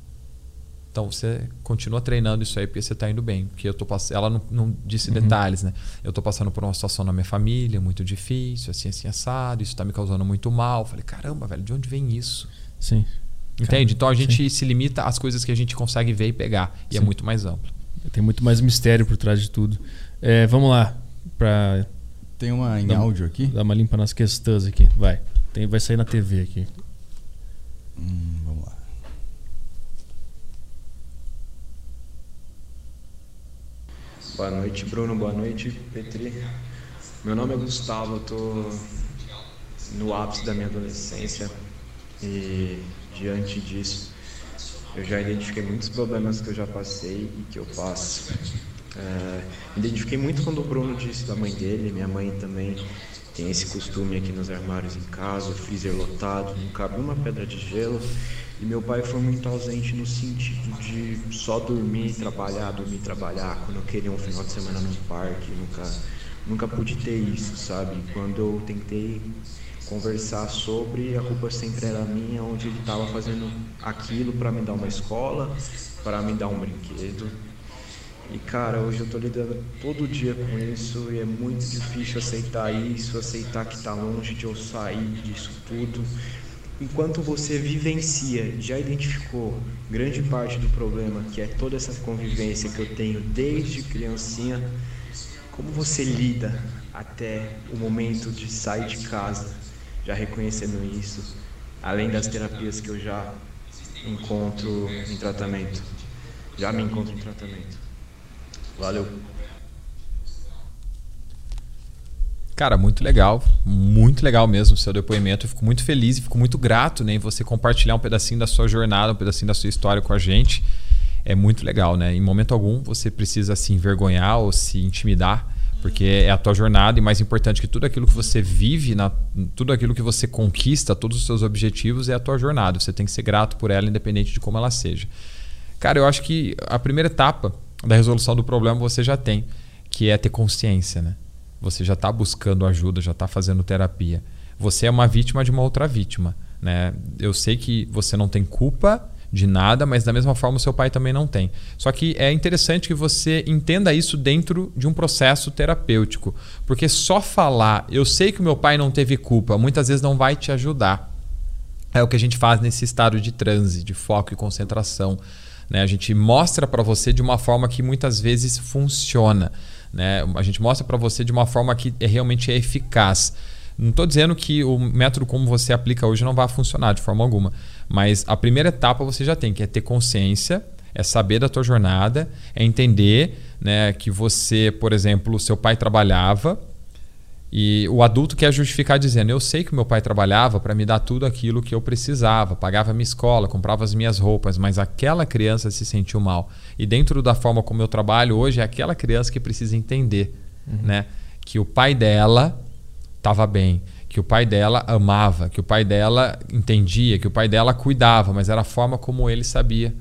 Então você continua treinando isso aí porque você está indo bem. Porque eu tô pass... Ela não, não disse uhum. detalhes, né? Eu estou passando por uma situação na minha família muito difícil, assim, assim, assado, isso está me causando muito mal. falei, caramba, velho, de onde vem isso? Sim. Entende? Então a gente sim. se limita às coisas que a gente consegue ver e pegar. E é sim. é muito mais amplo. Tem muito mais mistério por trás de tudo. É, vamos lá. Pra... Tem uma em áudio aqui? Dá uma limpa nas questões aqui. Vai. Tem, vai sair na TV aqui. Hum, vamos lá. Boa noite, Bruno. Boa noite, Petri. Meu nome é Gustavo, eu tô no ápice da minha adolescência e diante disso eu já identifiquei muitos problemas que eu já passei e que eu passo. É, identifiquei muito quando o Bruno disse da mãe dele, minha mãe também tem esse costume aqui nos armários em casa, o freezer lotado, não cabe uma pedra de gelo. E meu pai foi muito ausente no sentido de só dormir, trabalhar, dormir, trabalhar. Quando eu queria um final de semana no parque, nunca, nunca pude ter isso, sabe? Quando eu tentei conversar sobre, a culpa sempre era minha, onde ele estava fazendo aquilo para me dar uma escola, para me dar um brinquedo. E cara, hoje eu tô lidando todo dia com isso e é muito difícil aceitar isso, aceitar que tá longe de eu sair disso tudo enquanto você vivencia, já identificou grande parte do problema, que é toda essa convivência que eu tenho desde criancinha, como você lida até o momento de sair de casa, já reconhecendo isso, além das terapias que eu já encontro em tratamento, já me encontro em tratamento. Valeu. Cara, muito legal, muito legal mesmo o seu depoimento. Eu fico muito feliz e fico muito grato né, em você compartilhar um pedacinho da sua jornada, um pedacinho da sua história com a gente. É muito legal, né? Em momento algum você precisa se envergonhar ou se intimidar, porque é a tua jornada e mais importante que tudo aquilo que você vive, na, tudo aquilo que você conquista, todos os seus objetivos é a tua jornada. Você tem que ser grato por ela, independente de como ela seja. Cara, eu acho que a primeira etapa da resolução do problema você já tem, que é ter consciência, né? Você já está buscando ajuda, já está fazendo terapia. Você é uma vítima de uma outra vítima. Né? Eu sei que você não tem culpa de nada, mas da mesma forma o seu pai também não tem. Só que é interessante que você entenda isso dentro de um processo terapêutico, porque só falar, eu sei que meu pai não teve culpa, muitas vezes não vai te ajudar. É o que a gente faz nesse estado de transe, de foco e concentração. Né? A gente mostra para você de uma forma que muitas vezes funciona. Né? A gente mostra para você de uma forma que é, realmente é eficaz. Não estou dizendo que o método como você aplica hoje não vai funcionar de forma alguma, mas a primeira etapa você já tem, que é ter consciência, é saber da tua jornada, é entender né, que você, por exemplo, seu pai trabalhava, e o adulto quer justificar dizendo: Eu sei que meu pai trabalhava para me dar tudo aquilo que eu precisava, pagava minha escola, comprava as minhas roupas, mas aquela criança se sentiu mal. E dentro da forma como eu trabalho hoje, é aquela criança que precisa entender uhum. né, que o pai dela estava bem, que o pai dela amava, que o pai dela entendia, que o pai dela cuidava, mas era a forma como ele sabia,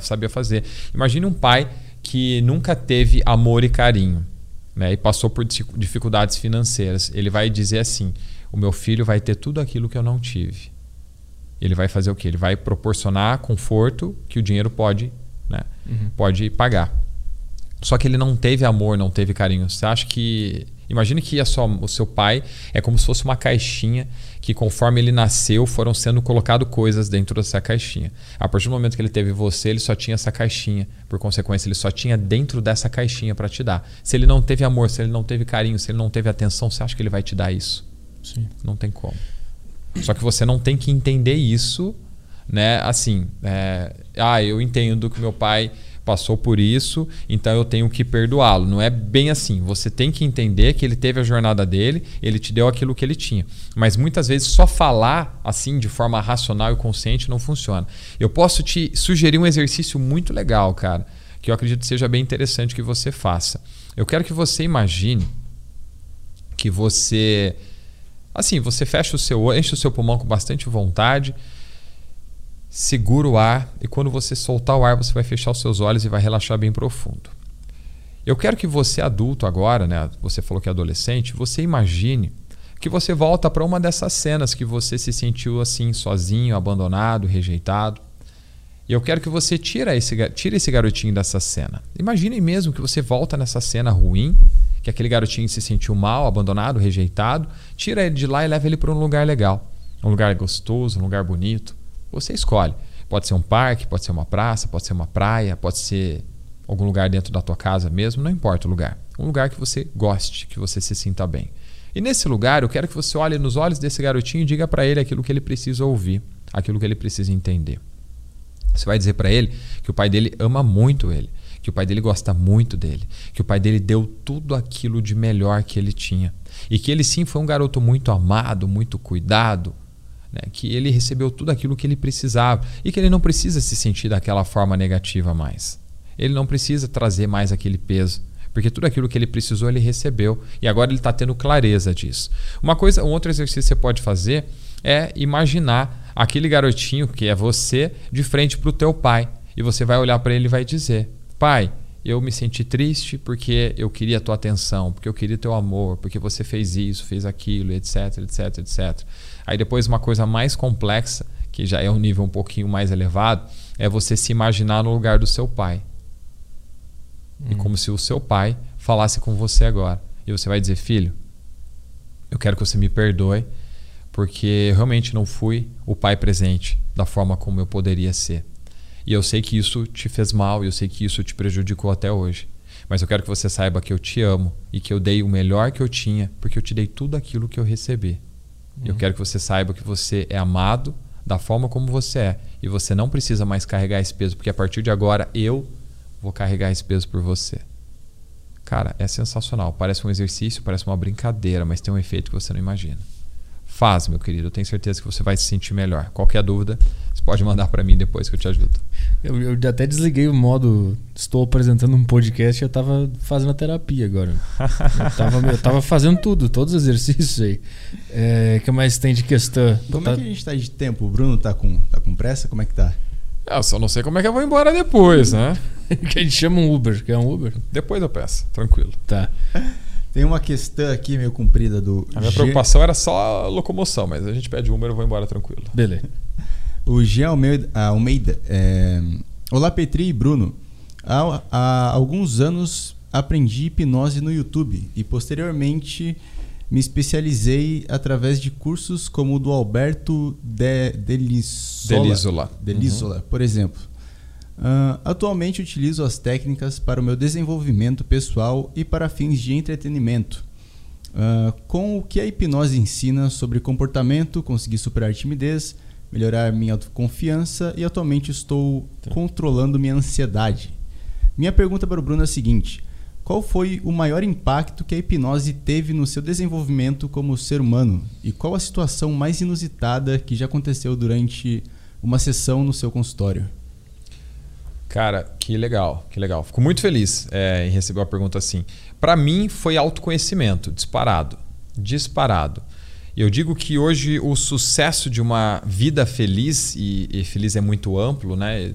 sabia fazer. Imagine um pai que nunca teve amor e carinho né, e passou por dificuldades financeiras, ele vai dizer assim: o meu filho vai ter tudo aquilo que eu não tive. Ele vai fazer o quê? Ele vai proporcionar conforto que o dinheiro pode, né? Uhum. pode pagar. Só que ele não teve amor, não teve carinho. Você acha que. Imagine que a sua, o seu pai é como se fosse uma caixinha que, conforme ele nasceu, foram sendo colocadas coisas dentro dessa caixinha. A partir do momento que ele teve você, ele só tinha essa caixinha. Por consequência, ele só tinha dentro dessa caixinha para te dar. Se ele não teve amor, se ele não teve carinho, se ele não teve atenção, você acha que ele vai te dar isso? Sim. Não tem como. Só que você não tem que entender isso, né? Assim, é, ah, eu entendo que meu pai passou por isso, então eu tenho que perdoá-lo. Não é bem assim. Você tem que entender que ele teve a jornada dele, ele te deu aquilo que ele tinha. Mas muitas vezes só falar assim de forma racional e consciente não funciona. Eu posso te sugerir um exercício muito legal, cara, que eu acredito seja bem interessante que você faça. Eu quero que você imagine que você assim, você fecha o seu, enche o seu pulmão com bastante vontade segura o ar e quando você soltar o ar, você vai fechar os seus olhos e vai relaxar bem profundo. Eu quero que você, adulto agora, né? Você falou que é adolescente, você imagine que você volta para uma dessas cenas que você se sentiu assim, sozinho, abandonado, rejeitado. E eu quero que você tire esse, esse garotinho dessa cena. Imagine mesmo que você volta nessa cena ruim, que aquele garotinho se sentiu mal, abandonado, rejeitado. Tira ele de lá e leva ele para um lugar legal. Um lugar gostoso, um lugar bonito. Você escolhe. Pode ser um parque, pode ser uma praça, pode ser uma praia, pode ser algum lugar dentro da tua casa mesmo, não importa o lugar. Um lugar que você goste, que você se sinta bem. E nesse lugar, eu quero que você olhe nos olhos desse garotinho e diga para ele aquilo que ele precisa ouvir, aquilo que ele precisa entender. Você vai dizer para ele que o pai dele ama muito ele, que o pai dele gosta muito dele, que o pai dele deu tudo aquilo de melhor que ele tinha e que ele sim foi um garoto muito amado, muito cuidado, né? que ele recebeu tudo aquilo que ele precisava e que ele não precisa se sentir daquela forma negativa mais. Ele não precisa trazer mais aquele peso, porque tudo aquilo que ele precisou ele recebeu e agora ele está tendo clareza disso. Uma coisa, um outro exercício que você pode fazer é imaginar aquele garotinho que é você de frente para o teu pai e você vai olhar para ele e vai dizer: Pai, eu me senti triste porque eu queria a tua atenção, porque eu queria teu amor, porque você fez isso, fez aquilo, etc, etc, etc. Aí depois uma coisa mais complexa, que já é um nível um pouquinho mais elevado, é você se imaginar no lugar do seu pai. Hum. E como se o seu pai falasse com você agora. E você vai dizer, filho, eu quero que você me perdoe, porque realmente não fui o pai presente da forma como eu poderia ser. E eu sei que isso te fez mal, e eu sei que isso te prejudicou até hoje. Mas eu quero que você saiba que eu te amo e que eu dei o melhor que eu tinha, porque eu te dei tudo aquilo que eu recebi. Eu quero que você saiba que você é amado da forma como você é. E você não precisa mais carregar esse peso, porque a partir de agora eu vou carregar esse peso por você. Cara, é sensacional. Parece um exercício, parece uma brincadeira, mas tem um efeito que você não imagina. Faz, meu querido. Eu tenho certeza que você vai se sentir melhor. Qualquer dúvida, pode mandar para mim depois que eu te ajudo. Eu, eu, até desliguei o modo. Estou apresentando um podcast e eu estava fazendo a terapia agora. Eu estava eu tava fazendo tudo, todos os exercícios aí. É, que mais tem de questão? Como tá... é que a gente está de tempo? O Bruno tá com, tá com pressa? Como é que tá? Eu só não sei como é que eu vou embora depois, né? que a gente chama um Uber. Quer um Uber? Depois eu peço, tranquilo. Tá. Tem uma questão aqui meio comprida do. A minha G... preocupação era só a locomoção, mas a gente pede Uber e eu vou embora tranquilo. Beleza. O Jean Almeida. Almeida é... Olá, Petri e Bruno. Há, há alguns anos aprendi hipnose no YouTube e posteriormente me especializei através de cursos como o do Alberto de, Delisola, Delisola uhum. por exemplo. Uh, atualmente utilizo as técnicas para o meu desenvolvimento pessoal e para fins de entretenimento. Uh, com o que a hipnose ensina sobre comportamento, consegui superar timidez, melhorar minha autoconfiança e atualmente estou tá. controlando minha ansiedade. Minha pergunta para o Bruno é a seguinte: qual foi o maior impacto que a hipnose teve no seu desenvolvimento como ser humano? E qual a situação mais inusitada que já aconteceu durante uma sessão no seu consultório? Cara, que legal, que legal. Fico muito feliz é, em receber uma pergunta assim. Para mim foi autoconhecimento, disparado, disparado. Eu digo que hoje o sucesso de uma vida feliz e, e feliz é muito amplo, né?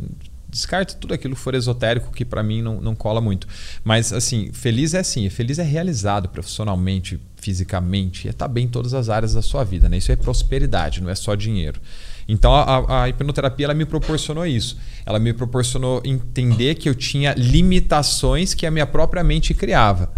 descarta tudo aquilo que for esotérico que para mim não, não cola muito. Mas assim, feliz é assim, feliz é realizado profissionalmente, fisicamente, é estar tá bem em todas as áreas da sua vida, né? Isso é prosperidade, não é só dinheiro. Então a, a, hipnoterapia ela me proporcionou isso. Ela me proporcionou entender que eu tinha limitações que a minha própria mente criava.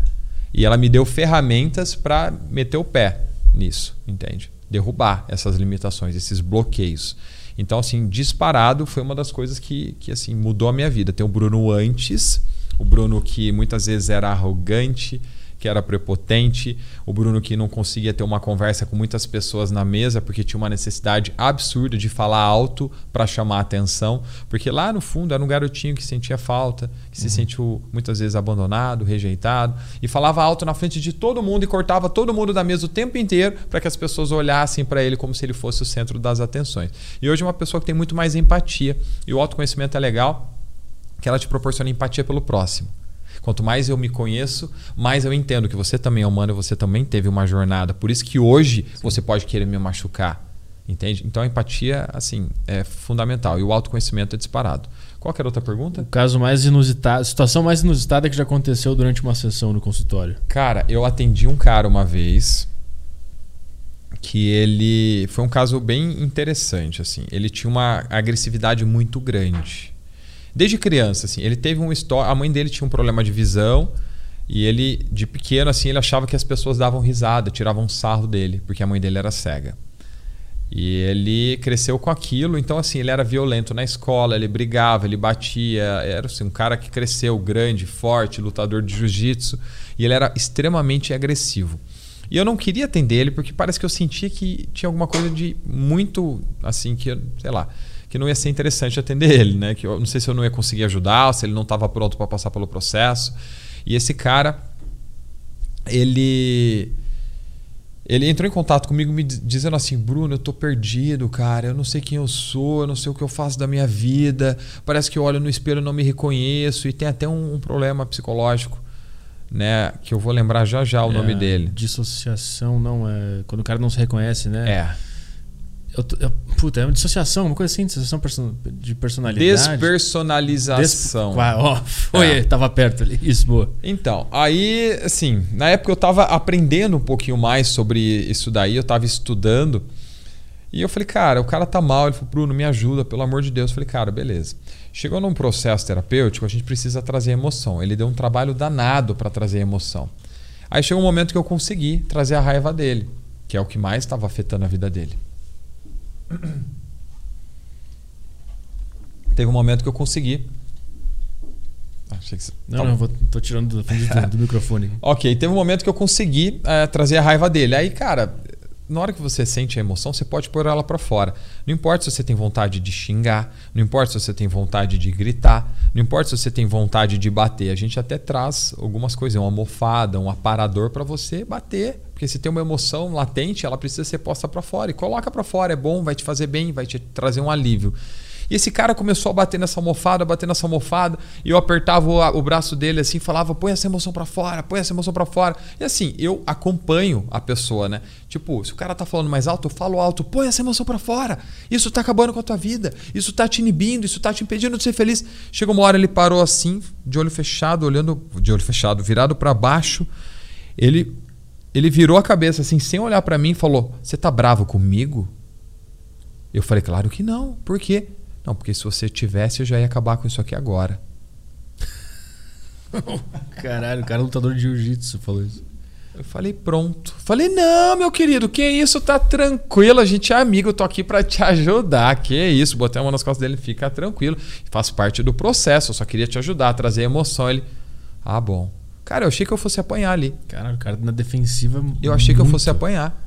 E ela me deu ferramentas para meter o pé nisso, entende? Derrubar essas limitações, esses bloqueios. Então, assim, disparado foi uma das coisas que, que assim, mudou a minha vida. Tem o Bruno antes, o Bruno que muitas vezes era arrogante, que era prepotente, o Bruno que não conseguia ter uma conversa com muitas pessoas na mesa porque tinha uma necessidade absurda de falar alto para chamar a atenção, porque lá no fundo era um garotinho que sentia falta, que uhum. se sentiu muitas vezes abandonado, rejeitado e falava alto na frente de todo mundo e cortava todo mundo da mesa o tempo inteiro para que as pessoas olhassem para ele como se ele fosse o centro das atenções. E hoje é uma pessoa que tem muito mais empatia e o autoconhecimento é legal que ela te proporciona empatia pelo próximo. Quanto mais eu me conheço, mais eu entendo que você também é humano, você também teve uma jornada. Por isso que hoje Sim. você pode querer me machucar. Entende? Então a empatia, assim, é fundamental. E o autoconhecimento é disparado. Qual era outra pergunta? O caso mais inusitado, situação mais inusitada que já aconteceu durante uma sessão no consultório. Cara, eu atendi um cara uma vez que ele foi um caso bem interessante assim. Ele tinha uma agressividade muito grande. Desde criança, assim, ele teve um história. A mãe dele tinha um problema de visão. E ele, de pequeno, assim, ele achava que as pessoas davam risada, tiravam sarro dele, porque a mãe dele era cega. E ele cresceu com aquilo, então assim, ele era violento na escola, ele brigava, ele batia, era assim, um cara que cresceu grande, forte, lutador de jiu-jitsu, e ele era extremamente agressivo. E eu não queria atender ele porque parece que eu sentia que tinha alguma coisa de muito assim que, sei lá, que não ia ser interessante atender ele, né? Que eu não sei se eu não ia conseguir ajudar, se ele não estava pronto para passar pelo processo. E esse cara, ele ele entrou em contato comigo me dizendo assim: Bruno, eu tô perdido, cara. Eu não sei quem eu sou, eu não sei o que eu faço da minha vida. Parece que eu olho no espelho e não me reconheço. E tem até um, um problema psicológico, né? Que eu vou lembrar já já o é, nome dele. Dissociação, não é. Quando o cara não se reconhece, né? É. Eu, eu, puta, é uma dissociação, uma coisa assim, dissociação person, de personalidade. Despersonalização. Des... Ó, foi, é. tava perto ali. Isso, boa. Então, aí, assim, na época eu tava aprendendo um pouquinho mais sobre isso daí, eu tava estudando. E eu falei, cara, o cara tá mal. Ele falou, Bruno, me ajuda, pelo amor de Deus. Eu falei, cara, beleza. Chegou num processo terapêutico, a gente precisa trazer emoção. Ele deu um trabalho danado para trazer emoção. Aí chegou um momento que eu consegui trazer a raiva dele, que é o que mais estava afetando a vida dele. Teve um momento que eu consegui. Ah, achei que... Não, tá não, vou, tô tirando do, do, do microfone. ok, teve um momento que eu consegui é, trazer a raiva dele. Aí, cara, na hora que você sente a emoção, você pode pôr ela para fora. Não importa se você tem vontade de xingar, não importa se você tem vontade de gritar, não importa se você tem vontade de bater. A gente até traz algumas coisas, uma almofada, um aparador para você bater porque se tem uma emoção latente, ela precisa ser posta para fora. E coloca para fora, é bom, vai te fazer bem, vai te trazer um alívio. E esse cara começou a bater nessa almofada, bater nessa almofada, e eu apertava o, o braço dele assim, falava: "Põe essa emoção para fora, põe essa emoção para fora". E assim, eu acompanho a pessoa, né? Tipo, se o cara tá falando mais alto, eu falo alto: "Põe essa emoção para fora. Isso tá acabando com a tua vida. Isso tá te inibindo, isso tá te impedindo de ser feliz". Chegou uma hora ele parou assim, de olho fechado, olhando de olho fechado, virado para baixo. Ele ele virou a cabeça assim, sem olhar para mim e falou: Você tá bravo comigo? Eu falei: Claro que não. Por quê? Não, porque se você tivesse, eu já ia acabar com isso aqui agora. Caralho, o cara é lutador de jiu-jitsu falou isso. Eu falei, pronto. Falei, não, meu querido, que isso, tá tranquilo, a gente é amigo, eu tô aqui para te ajudar. Que isso, botei a mão nas costas dele, fica tranquilo. Faz parte do processo, eu só queria te ajudar, trazer emoção. Ele, ah, bom. Cara, eu achei que eu fosse apanhar ali. Cara, o cara na defensiva. Eu achei muito. que eu fosse apanhar.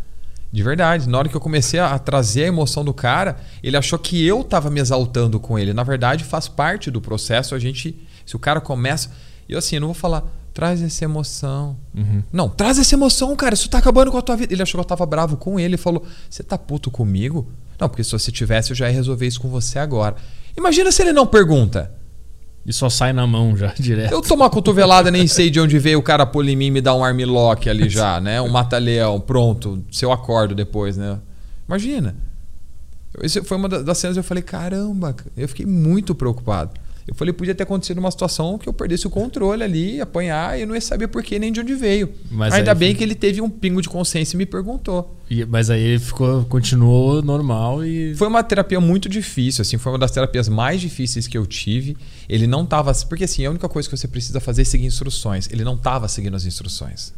De verdade. Na hora que eu comecei a trazer a emoção do cara, ele achou que eu tava me exaltando com ele. Na verdade, faz parte do processo. A gente. Se o cara começa. Eu assim, eu não vou falar, traz essa emoção. Uhum. Não, traz essa emoção, cara. Isso tá acabando com a tua vida. Ele achou que eu tava bravo com ele e falou: Você tá puto comigo? Não, porque se você tivesse, eu já ia resolver isso com você agora. Imagina se ele não pergunta. E só sai na mão já, direto. Eu tomo uma cotovelada, nem sei de onde veio o cara pôr em mim e me dar um armlock ali já, né? Um mata-leão, pronto. Se eu acordo depois, né? Imagina. Isso foi uma das cenas que eu falei, caramba, eu fiquei muito preocupado. Eu falei, podia ter acontecido uma situação que eu perdesse o controle ali, apanhar, e eu não ia saber por que nem de onde veio. Mas Ainda bem foi- que ele teve um pingo de consciência e me perguntou. E- mas aí ele ficou, continuou normal e. Foi uma terapia muito difícil, assim, foi uma das terapias mais difíceis que eu tive. Ele não tava. Porque assim, a única coisa que você precisa fazer é seguir instruções. Ele não tava seguindo as instruções.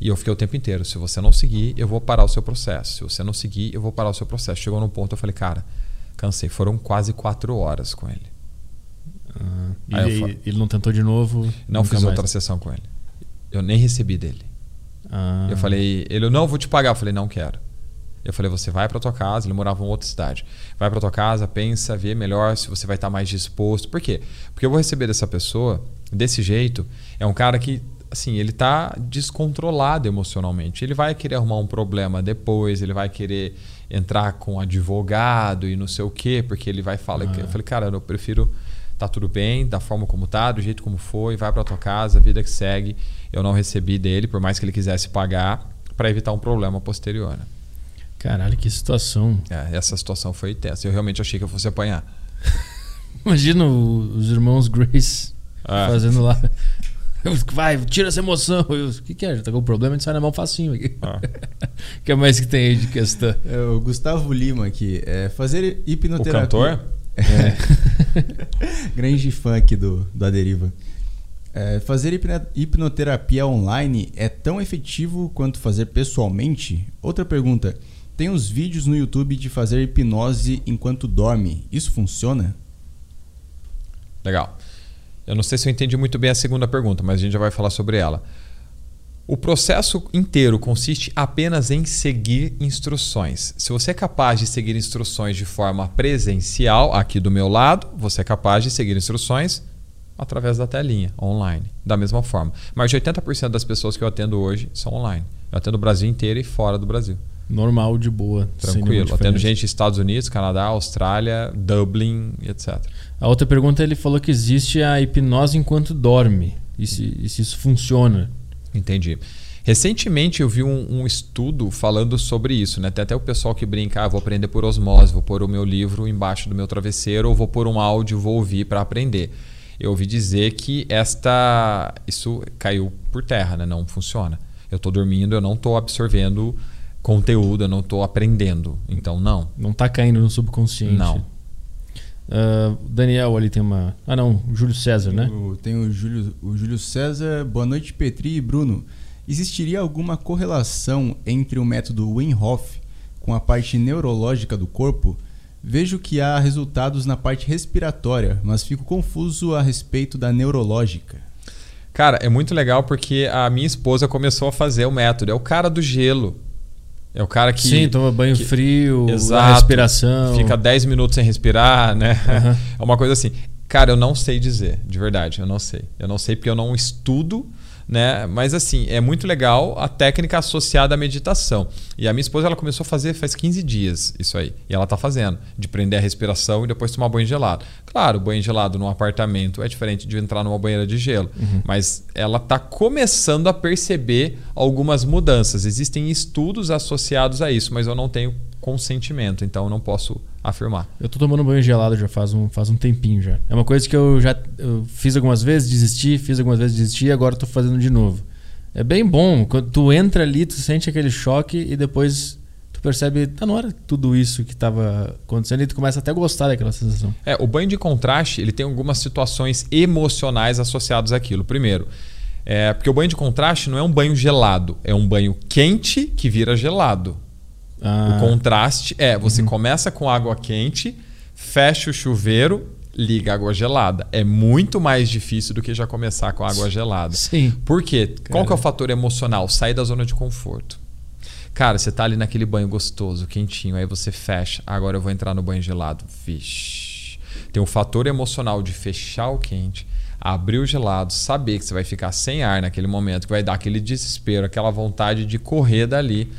E eu fiquei o tempo inteiro. Se você não seguir, eu vou parar o seu processo. Se você não seguir, eu vou parar o seu processo. Chegou num ponto, eu falei, cara, cansei. Foram quase quatro horas com ele. Ah, e Aí ele, não tentou de novo. Não fiz mais. outra sessão com ele. Eu nem recebi dele. Ah. Eu falei, ele, não, vou te pagar. Eu falei, não quero. Eu falei, você vai para tua casa. Ele morava em outra cidade. Vai para tua casa, pensa, vê melhor se você vai estar mais disposto. Por quê? Porque eu vou receber dessa pessoa desse jeito. É um cara que, assim, ele tá descontrolado emocionalmente. Ele vai querer arrumar um problema depois. Ele vai querer entrar com advogado e não sei o quê, porque ele vai falar. Eu falei, cara, eu prefiro tá tudo bem, da forma como tá, do jeito como foi, vai para tua casa, vida que segue. Eu não recebi dele, por mais que ele quisesse pagar, para evitar um problema posterior. né? Caralho, que situação. É, essa situação foi tensa. Eu realmente achei que eu fosse apanhar. Imagina os irmãos Grace É. fazendo lá. Vai, tira essa emoção. Eu, O que, que é? Já tá com problema, a gente sai na mão facinho aqui. Ah. O que mais que tem aí de questão? É, o Gustavo Lima aqui. É, fazer O hipnoterapia. Cantor? Grande fã aqui do, do Aderiva. É, fazer hipno- hipnoterapia online é tão efetivo quanto fazer pessoalmente? Outra pergunta. Tem uns vídeos no YouTube de fazer hipnose enquanto dorme. Isso funciona? Legal. Eu não sei se eu entendi muito bem a segunda pergunta, mas a gente já vai falar sobre ela. O processo inteiro consiste apenas em seguir instruções. Se você é capaz de seguir instruções de forma presencial, aqui do meu lado, você é capaz de seguir instruções através da telinha, online, da mesma forma. Mas de 80% das pessoas que eu atendo hoje são online. Eu atendo o Brasil inteiro e fora do Brasil. Normal, de boa. Tranquilo. Atendo gente dos Estados Unidos, Canadá, Austrália, Dublin, etc. A outra pergunta ele falou que existe a hipnose enquanto dorme. E se, e se isso funciona? Entendi. Recentemente eu vi um, um estudo falando sobre isso, né? Tem até o pessoal que brinca, ah, vou aprender por osmose, vou pôr o meu livro embaixo do meu travesseiro ou vou pôr um áudio, vou ouvir para aprender. Eu ouvi dizer que esta isso caiu por terra, né? Não funciona. Eu estou dormindo, eu não estou absorvendo conteúdo, eu não estou aprendendo. Então não. Não tá caindo no subconsciente. Não. Ah, Daniel ali tem uma. Ah, não, Júlio César, né? O- tem o Júlio, o Júlio César. Boa noite, Petri e Bruno. Existiria alguma correlação entre o método Wim Hof com a parte neurológica do corpo? Vejo que há resultados na parte respiratória, mas fico confuso a respeito da neurológica. Cara, é muito legal porque a minha esposa começou a fazer o método. É o cara do gelo. É o cara que. Sim, toma banho que- frio, Exato. respiração. Fica 10 minutos sem respirar, né? Aham. É uma coisa assim. Cara, eu não sei dizer, de verdade, eu não sei. Eu não sei porque eu não estudo, né? Mas assim, é muito legal a técnica associada à meditação. E a minha esposa ela começou a fazer faz 15 dias isso aí. E ela tá fazendo, de prender a respiração e depois tomar banho gelado. Claro, banho gelado num apartamento é diferente de entrar numa banheira de gelo, mas ela tá começando a perceber algumas mudanças. Existem estudos associados a isso, mas eu não tenho consentimento, então eu não posso afirmar. Eu tô tomando banho gelado já faz um, faz um tempinho já. É uma coisa que eu já eu fiz algumas vezes, desisti, fiz algumas vezes, desisti e agora tô fazendo de novo. É bem bom. Quando tu entra ali, tu sente aquele choque e depois tu percebe, tá na hora tudo isso que tava acontecendo e tu começa até a gostar daquela sensação. É, o banho de contraste ele tem algumas situações emocionais associadas àquilo. Primeiro, é, porque o banho de contraste não é um banho gelado, é um banho quente que vira gelado. Ah, O contraste é, você começa com água quente, fecha o chuveiro, liga água gelada. É muito mais difícil do que já começar com água gelada. Sim. Por quê? Qual que é o fator emocional? Sair da zona de conforto. Cara, você tá ali naquele banho gostoso, quentinho, aí você fecha. Agora eu vou entrar no banho gelado. Vixe. Tem o fator emocional de fechar o quente, abrir o gelado, saber que você vai ficar sem ar naquele momento, que vai dar aquele desespero, aquela vontade de correr dali.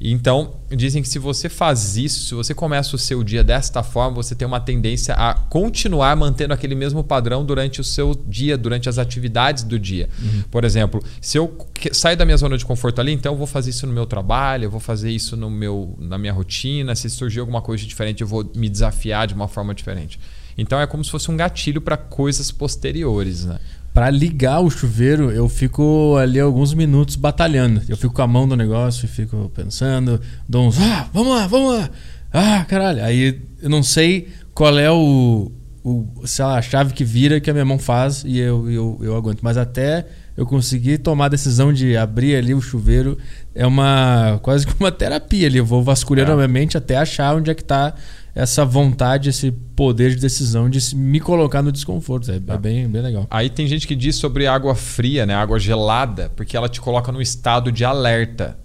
Então, dizem que se você faz isso, se você começa o seu dia desta forma, você tem uma tendência a continuar mantendo aquele mesmo padrão durante o seu dia, durante as atividades do dia. Por exemplo, se eu saio da minha zona de conforto ali, então eu vou fazer isso no meu trabalho, eu vou fazer isso no meu, na minha rotina. Se surgir alguma coisa diferente, eu vou me desafiar de uma forma diferente. Então é como se fosse um gatilho para coisas posteriores, né? Para ligar o chuveiro, eu fico ali alguns minutos batalhando. Eu fico com a mão no negócio e fico pensando, dou uns, ah, vamos lá, vamos lá. Ah, caralho. Aí eu não sei qual é o, o sei lá, a chave que vira que a minha mão faz e eu, eu, eu aguento. Mas até eu conseguir tomar a decisão de abrir ali o chuveiro é uma quase que uma terapia ali. Eu vou vasculhando é. a minha mente até achar onde é que está essa vontade, esse poder de decisão de me colocar no desconforto. É, é, bem, bem legal. Aí tem gente que diz sobre água fria, né? Água gelada, porque ela te coloca num estado de alerta.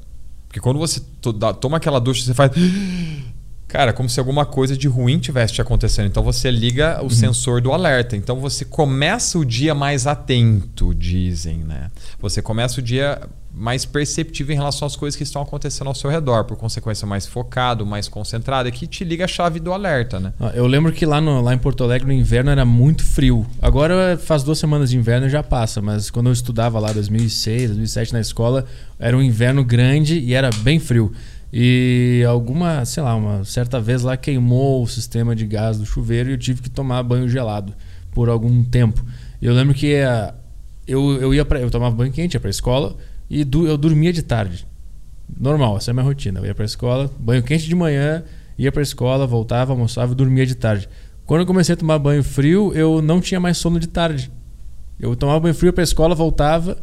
Porque quando você toma aquela ducha, você faz. Cara, como se alguma coisa de ruim tivesse te acontecendo. Então você liga o uhum. sensor do alerta. Então você começa o dia mais atento, dizem, né? Você começa o dia mais perceptivo em relação às coisas que estão acontecendo ao seu redor, por consequência mais focado, mais concentrado, e que te liga a chave do alerta, né? Ah, eu lembro que lá, no, lá em Porto Alegre no inverno era muito frio. Agora faz duas semanas de inverno e já passa, mas quando eu estudava lá 2006, 2007 na escola, era um inverno grande e era bem frio. E alguma, sei lá, uma certa vez lá queimou o sistema de gás do chuveiro e eu tive que tomar banho gelado por algum tempo. Eu lembro que uh, eu, eu ia para eu tomava banho quente, ia para a escola e du, eu dormia de tarde. Normal, essa é a minha rotina. Eu ia para a escola, banho quente de manhã, ia para a escola, voltava, almoçava e dormia de tarde. Quando eu comecei a tomar banho frio, eu não tinha mais sono de tarde. Eu tomava banho frio para a escola, voltava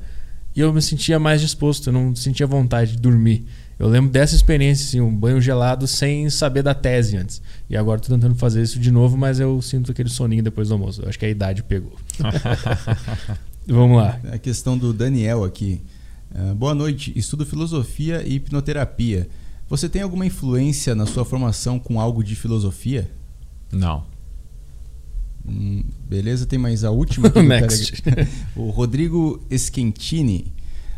e eu me sentia mais disposto, eu não sentia vontade de dormir. Eu lembro dessa experiência, assim, um banho gelado sem saber da tese antes. E agora estou tentando fazer isso de novo, mas eu sinto aquele soninho depois do almoço. Eu acho que a idade pegou. Vamos lá. A questão do Daniel aqui. Uh, boa noite. Estudo filosofia e hipnoterapia. Você tem alguma influência na sua formação com algo de filosofia? Não. Hum, beleza, tem mais a última. Aqui Next. o Rodrigo Esquentini.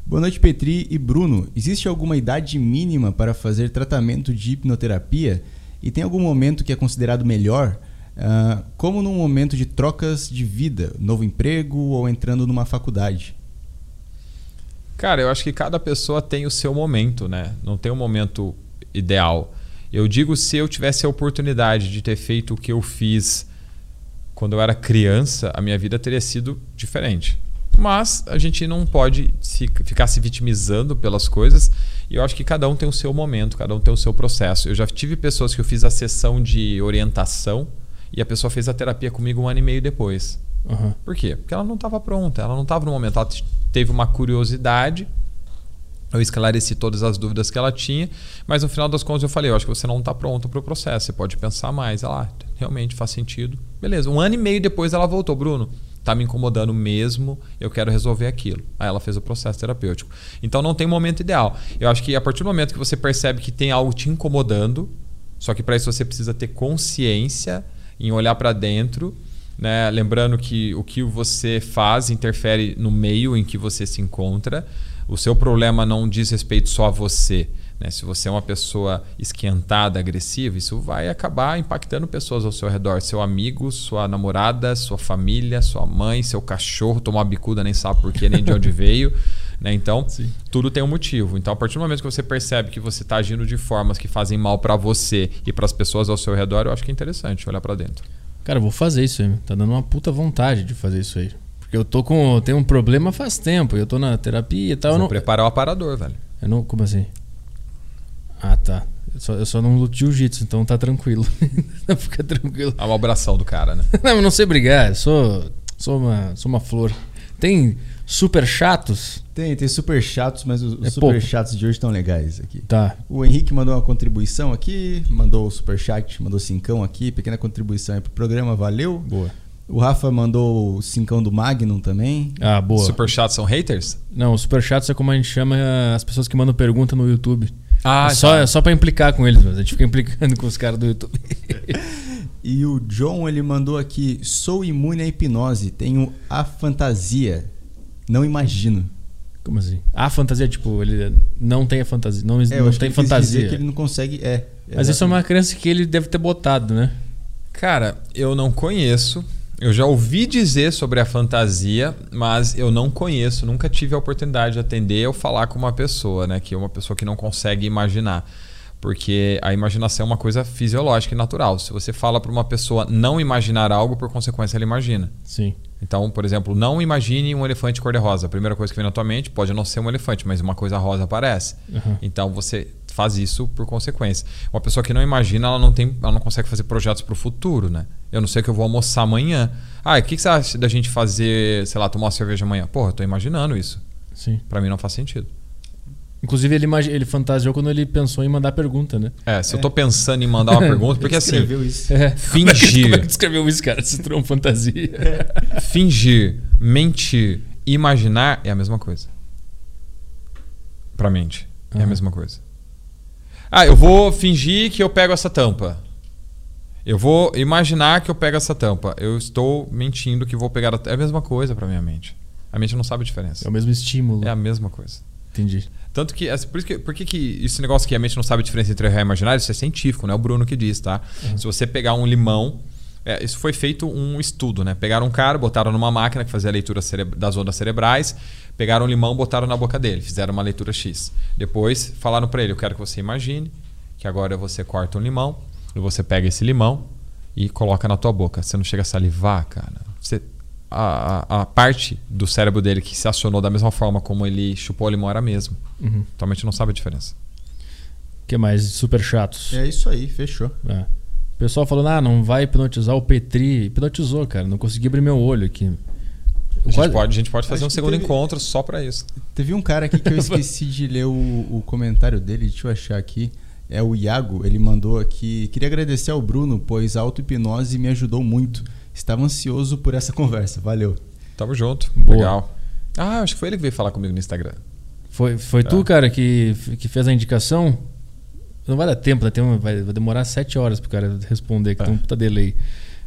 Boa noite, Petri e Bruno. Existe alguma idade mínima para fazer tratamento de hipnoterapia? E tem algum momento que é considerado melhor? Uh, como num momento de trocas de vida, novo emprego ou entrando numa faculdade? Cara, eu acho que cada pessoa tem o seu momento, né? Não tem um momento ideal. Eu digo se eu tivesse a oportunidade de ter feito o que eu fiz quando eu era criança, a minha vida teria sido diferente. Mas a gente não pode se, ficar se vitimizando pelas coisas. E eu acho que cada um tem o seu momento, cada um tem o seu processo. Eu já tive pessoas que eu fiz a sessão de orientação e a pessoa fez a terapia comigo um ano e meio depois. Uhum. Por quê? Porque ela não estava pronta, ela não estava no momento. Ela teve uma curiosidade, eu esclareci todas as dúvidas que ela tinha, mas no final das contas eu falei: eu acho que você não está pronto para o processo, você pode pensar mais. Ela, ah, realmente faz sentido. Beleza, um ano e meio depois ela voltou, Bruno está me incomodando mesmo, eu quero resolver aquilo. Aí ela fez o processo terapêutico. Então não tem momento ideal. Eu acho que a partir do momento que você percebe que tem algo te incomodando, só que para isso você precisa ter consciência em olhar para dentro, né? lembrando que o que você faz interfere no meio em que você se encontra. O seu problema não diz respeito só a você. Né? Se você é uma pessoa esquentada, agressiva, isso vai acabar impactando pessoas ao seu redor. Seu amigo, sua namorada, sua família, sua mãe, seu cachorro tomou uma bicuda, nem sabe por quê, nem de onde veio. Né? Então, Sim. tudo tem um motivo. Então, a partir do momento que você percebe que você está agindo de formas que fazem mal para você e para as pessoas ao seu redor, eu acho que é interessante olhar para dentro. Cara, eu vou fazer isso aí. Tá dando uma puta vontade de fazer isso aí. Porque eu tô com. Tenho um problema faz tempo. Eu tô na terapia e tal. Você não... preparar o aparador, velho. Eu não. Como assim? Ah, tá. Eu só, eu só não luto jiu-jitsu, então tá tranquilo. Fica tranquilo. É uma abração do cara, né? não, mas não sei brigar. Eu sou, sou, uma, sou uma flor. Tem super chatos? Tem, tem super chatos, mas os, é super pouco. chatos de hoje estão legais aqui. Tá. O Henrique mandou uma contribuição aqui, mandou o super chat, mandou cincão aqui, pequena contribuição aí pro programa, valeu. Boa. O Rafa mandou o cincão do Magnum também. Ah, boa. Super chatos são haters? Não, super chatos é como a gente chama as pessoas que mandam pergunta no YouTube. Ah, é só, é só pra implicar com eles, mas a gente fica implicando com os caras do YouTube. e o John, ele mandou aqui: sou imune à hipnose, tenho a fantasia. Não imagino. Como assim? A fantasia, tipo, ele não tem a fantasia. Não, é, não tem fantasia. que ele não consegue. É. Mas isso é uma crença que ele deve ter botado, né? Cara, eu não conheço. Eu já ouvi dizer sobre a fantasia, mas eu não conheço, nunca tive a oportunidade de atender ou falar com uma pessoa, né? Que é uma pessoa que não consegue imaginar. Porque a imaginação é uma coisa fisiológica e natural. Se você fala para uma pessoa não imaginar algo, por consequência ela imagina. Sim. Então, por exemplo, não imagine um elefante cor-de-rosa. A primeira coisa que vem na tua mente pode não ser um elefante, mas uma coisa rosa aparece. Uhum. Então você faz isso por consequência. Uma pessoa que não imagina, ela não tem, ela não consegue fazer projetos para o futuro, né? Eu não sei o que eu vou almoçar amanhã. Ah, o que, que você acha da gente fazer, sei lá, tomar uma cerveja amanhã? Porra, eu tô imaginando isso. Sim. Para mim não faz sentido. Inclusive, ele, imag- ele fantasiou quando ele pensou em mandar pergunta, né? É, se eu tô pensando em mandar uma pergunta, porque assim, Escreveu isso. É. Fingir. Como é que descreveu isso, cara? Esse trão fantasia. fingir, mentir, imaginar é a mesma coisa. Pra mente. É a Aham. mesma coisa. Ah, eu vou fingir que eu pego essa tampa. Eu vou imaginar que eu pego essa tampa. Eu estou mentindo que vou pegar a É a mesma coisa pra minha mente. A mente não sabe a diferença. É o mesmo estímulo. É a mesma coisa. Entendi. Tanto que, por, isso que, por que, que esse negócio que a mente não sabe a diferença entre real e imaginário, isso é científico, não é o Bruno que diz, tá? Se você pegar um limão, é, isso foi feito um estudo, né? Pegaram um cara, botaram numa máquina que fazia a leitura das ondas cerebrais, pegaram um limão, botaram na boca dele, fizeram uma leitura X. Depois falaram pra ele, eu quero que você imagine que agora você corta um limão, e você pega esse limão e coloca na tua boca. Você não chega a salivar, cara. Você, a, a, a parte do cérebro dele que se acionou da mesma forma como ele chupou o limão era a mesma. Uhum. Tua mente não sabe a diferença. O que mais? Super chatos. É isso aí, fechou. É. O pessoal falando, ah, não vai hipnotizar o Petri. Hipnotizou, cara. Não consegui abrir meu olho aqui. A gente, quase- pode, a gente pode fazer Acho um segundo teve- encontro só pra isso. Teve um cara aqui que eu esqueci de ler o, o comentário dele, deixa eu achar aqui. É o Iago, ele mandou aqui. Queria agradecer ao Bruno, pois a auto-hipnose me ajudou muito. Estava ansioso por essa conversa. Valeu. Tamo junto. Boa. Legal. Ah, acho que foi ele que veio falar comigo no Instagram. Foi, foi tu, cara, que, que fez a indicação? Não vai dar tempo, né? Tem um- vai, vai demorar sete horas pro cara responder, que É. tem um puta delay.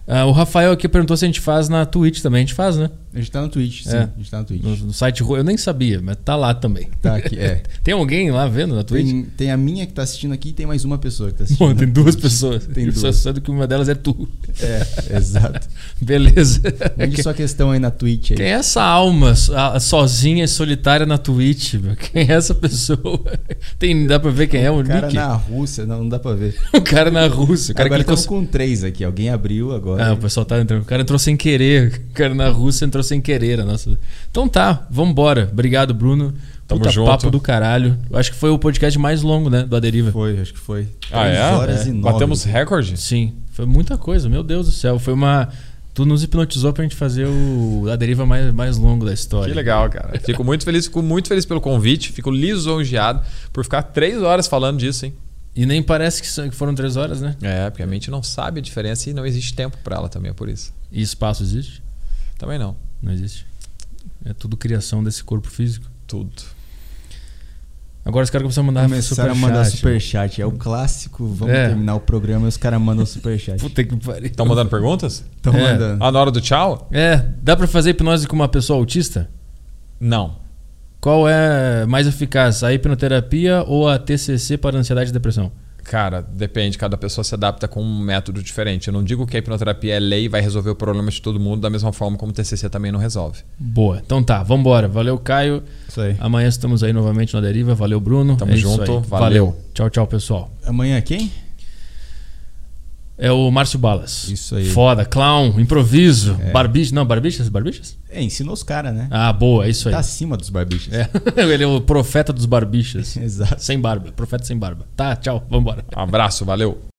Ah, o Rafael aqui perguntou se a gente faz na Twitch também. A gente faz, né? A gente tá no Twitch, sim. É. A gente tá no Twitch. No, no site. Eu nem sabia, mas tá lá também. Tá aqui, é. Tem alguém lá vendo na Twitch? Tem, tem a minha que tá assistindo aqui e tem mais uma pessoa que tá assistindo. Bom, tem duas pessoas. Tem Eu só duas. sei que uma delas é tu. É, exato. Beleza. Mande sua questão aí na Twitch aí. Quem é essa alma sozinha e solitária na Twitch? meu? Quem é essa pessoa? Tem, dá pra ver quem é o O cara Nick? na Rússia, não, não dá pra ver. O cara na Rússia. O cara agora estamos cons- com três aqui. Alguém abriu agora. Ah, o pessoal tá entrando. O cara entrou sem querer. O cara na Rússia entrou sem querer. a Nossa... Então tá, vambora. Obrigado, Bruno. Tamo Puta junto. papo do caralho. Eu acho que foi o podcast mais longo, né? Do Aderiva. Foi, acho que foi. Ah, Três é? horas É. e nove. Batemos recorde? Sim, foi muita coisa. Meu Deus do céu. Foi uma. Tu nos hipnotizou pra gente fazer o a deriva mais, mais longo da história. Que legal, cara. Fico muito feliz, fico muito feliz pelo convite, fico lisonjeado por ficar três horas falando disso, hein? E nem parece que são- que foram três horas, né? É, porque a mente não sabe a diferença e não existe tempo pra ela também, é por isso. E espaço existe? Também não. Não existe. É tudo criação desse corpo físico. Tudo. Agora os caras começam a mandar Começaram a mandar superchat. É o clássico. Vamos É. terminar o programa e os caras mandam superchat. Puta que pariu. Estão mandando perguntas? Estão É. mandando. Ah, na hora do tchau? É, dá pra fazer hipnose com uma pessoa autista? Não. Qual é mais eficaz, a hipnoterapia ou a TCC para ansiedade e depressão? Cara, depende, cada pessoa se adapta com um método diferente. Eu não digo que a hipnoterapia é lei e vai resolver o problema de todo mundo da mesma forma como o TCC também não resolve. Boa. Então tá, vambora. Valeu, Caio. Isso aí. Amanhã estamos aí novamente na deriva. Valeu, Bruno. Tamo É junto. aí. Valeu. Tchau, tchau, pessoal. Amanhã quem? É o Márcio Balas. Isso aí. Foda, clown, improviso, É. barbicha. Não, barbichas? Barbichas? É, ensinou os caras, né? Ah, boa, é isso aí. Tá acima dos barbichos. É. Ele é o profeta dos barbichas. Exato. sem barba. Profeta sem barba. Tá, tchau, vambora. Abraço, valeu.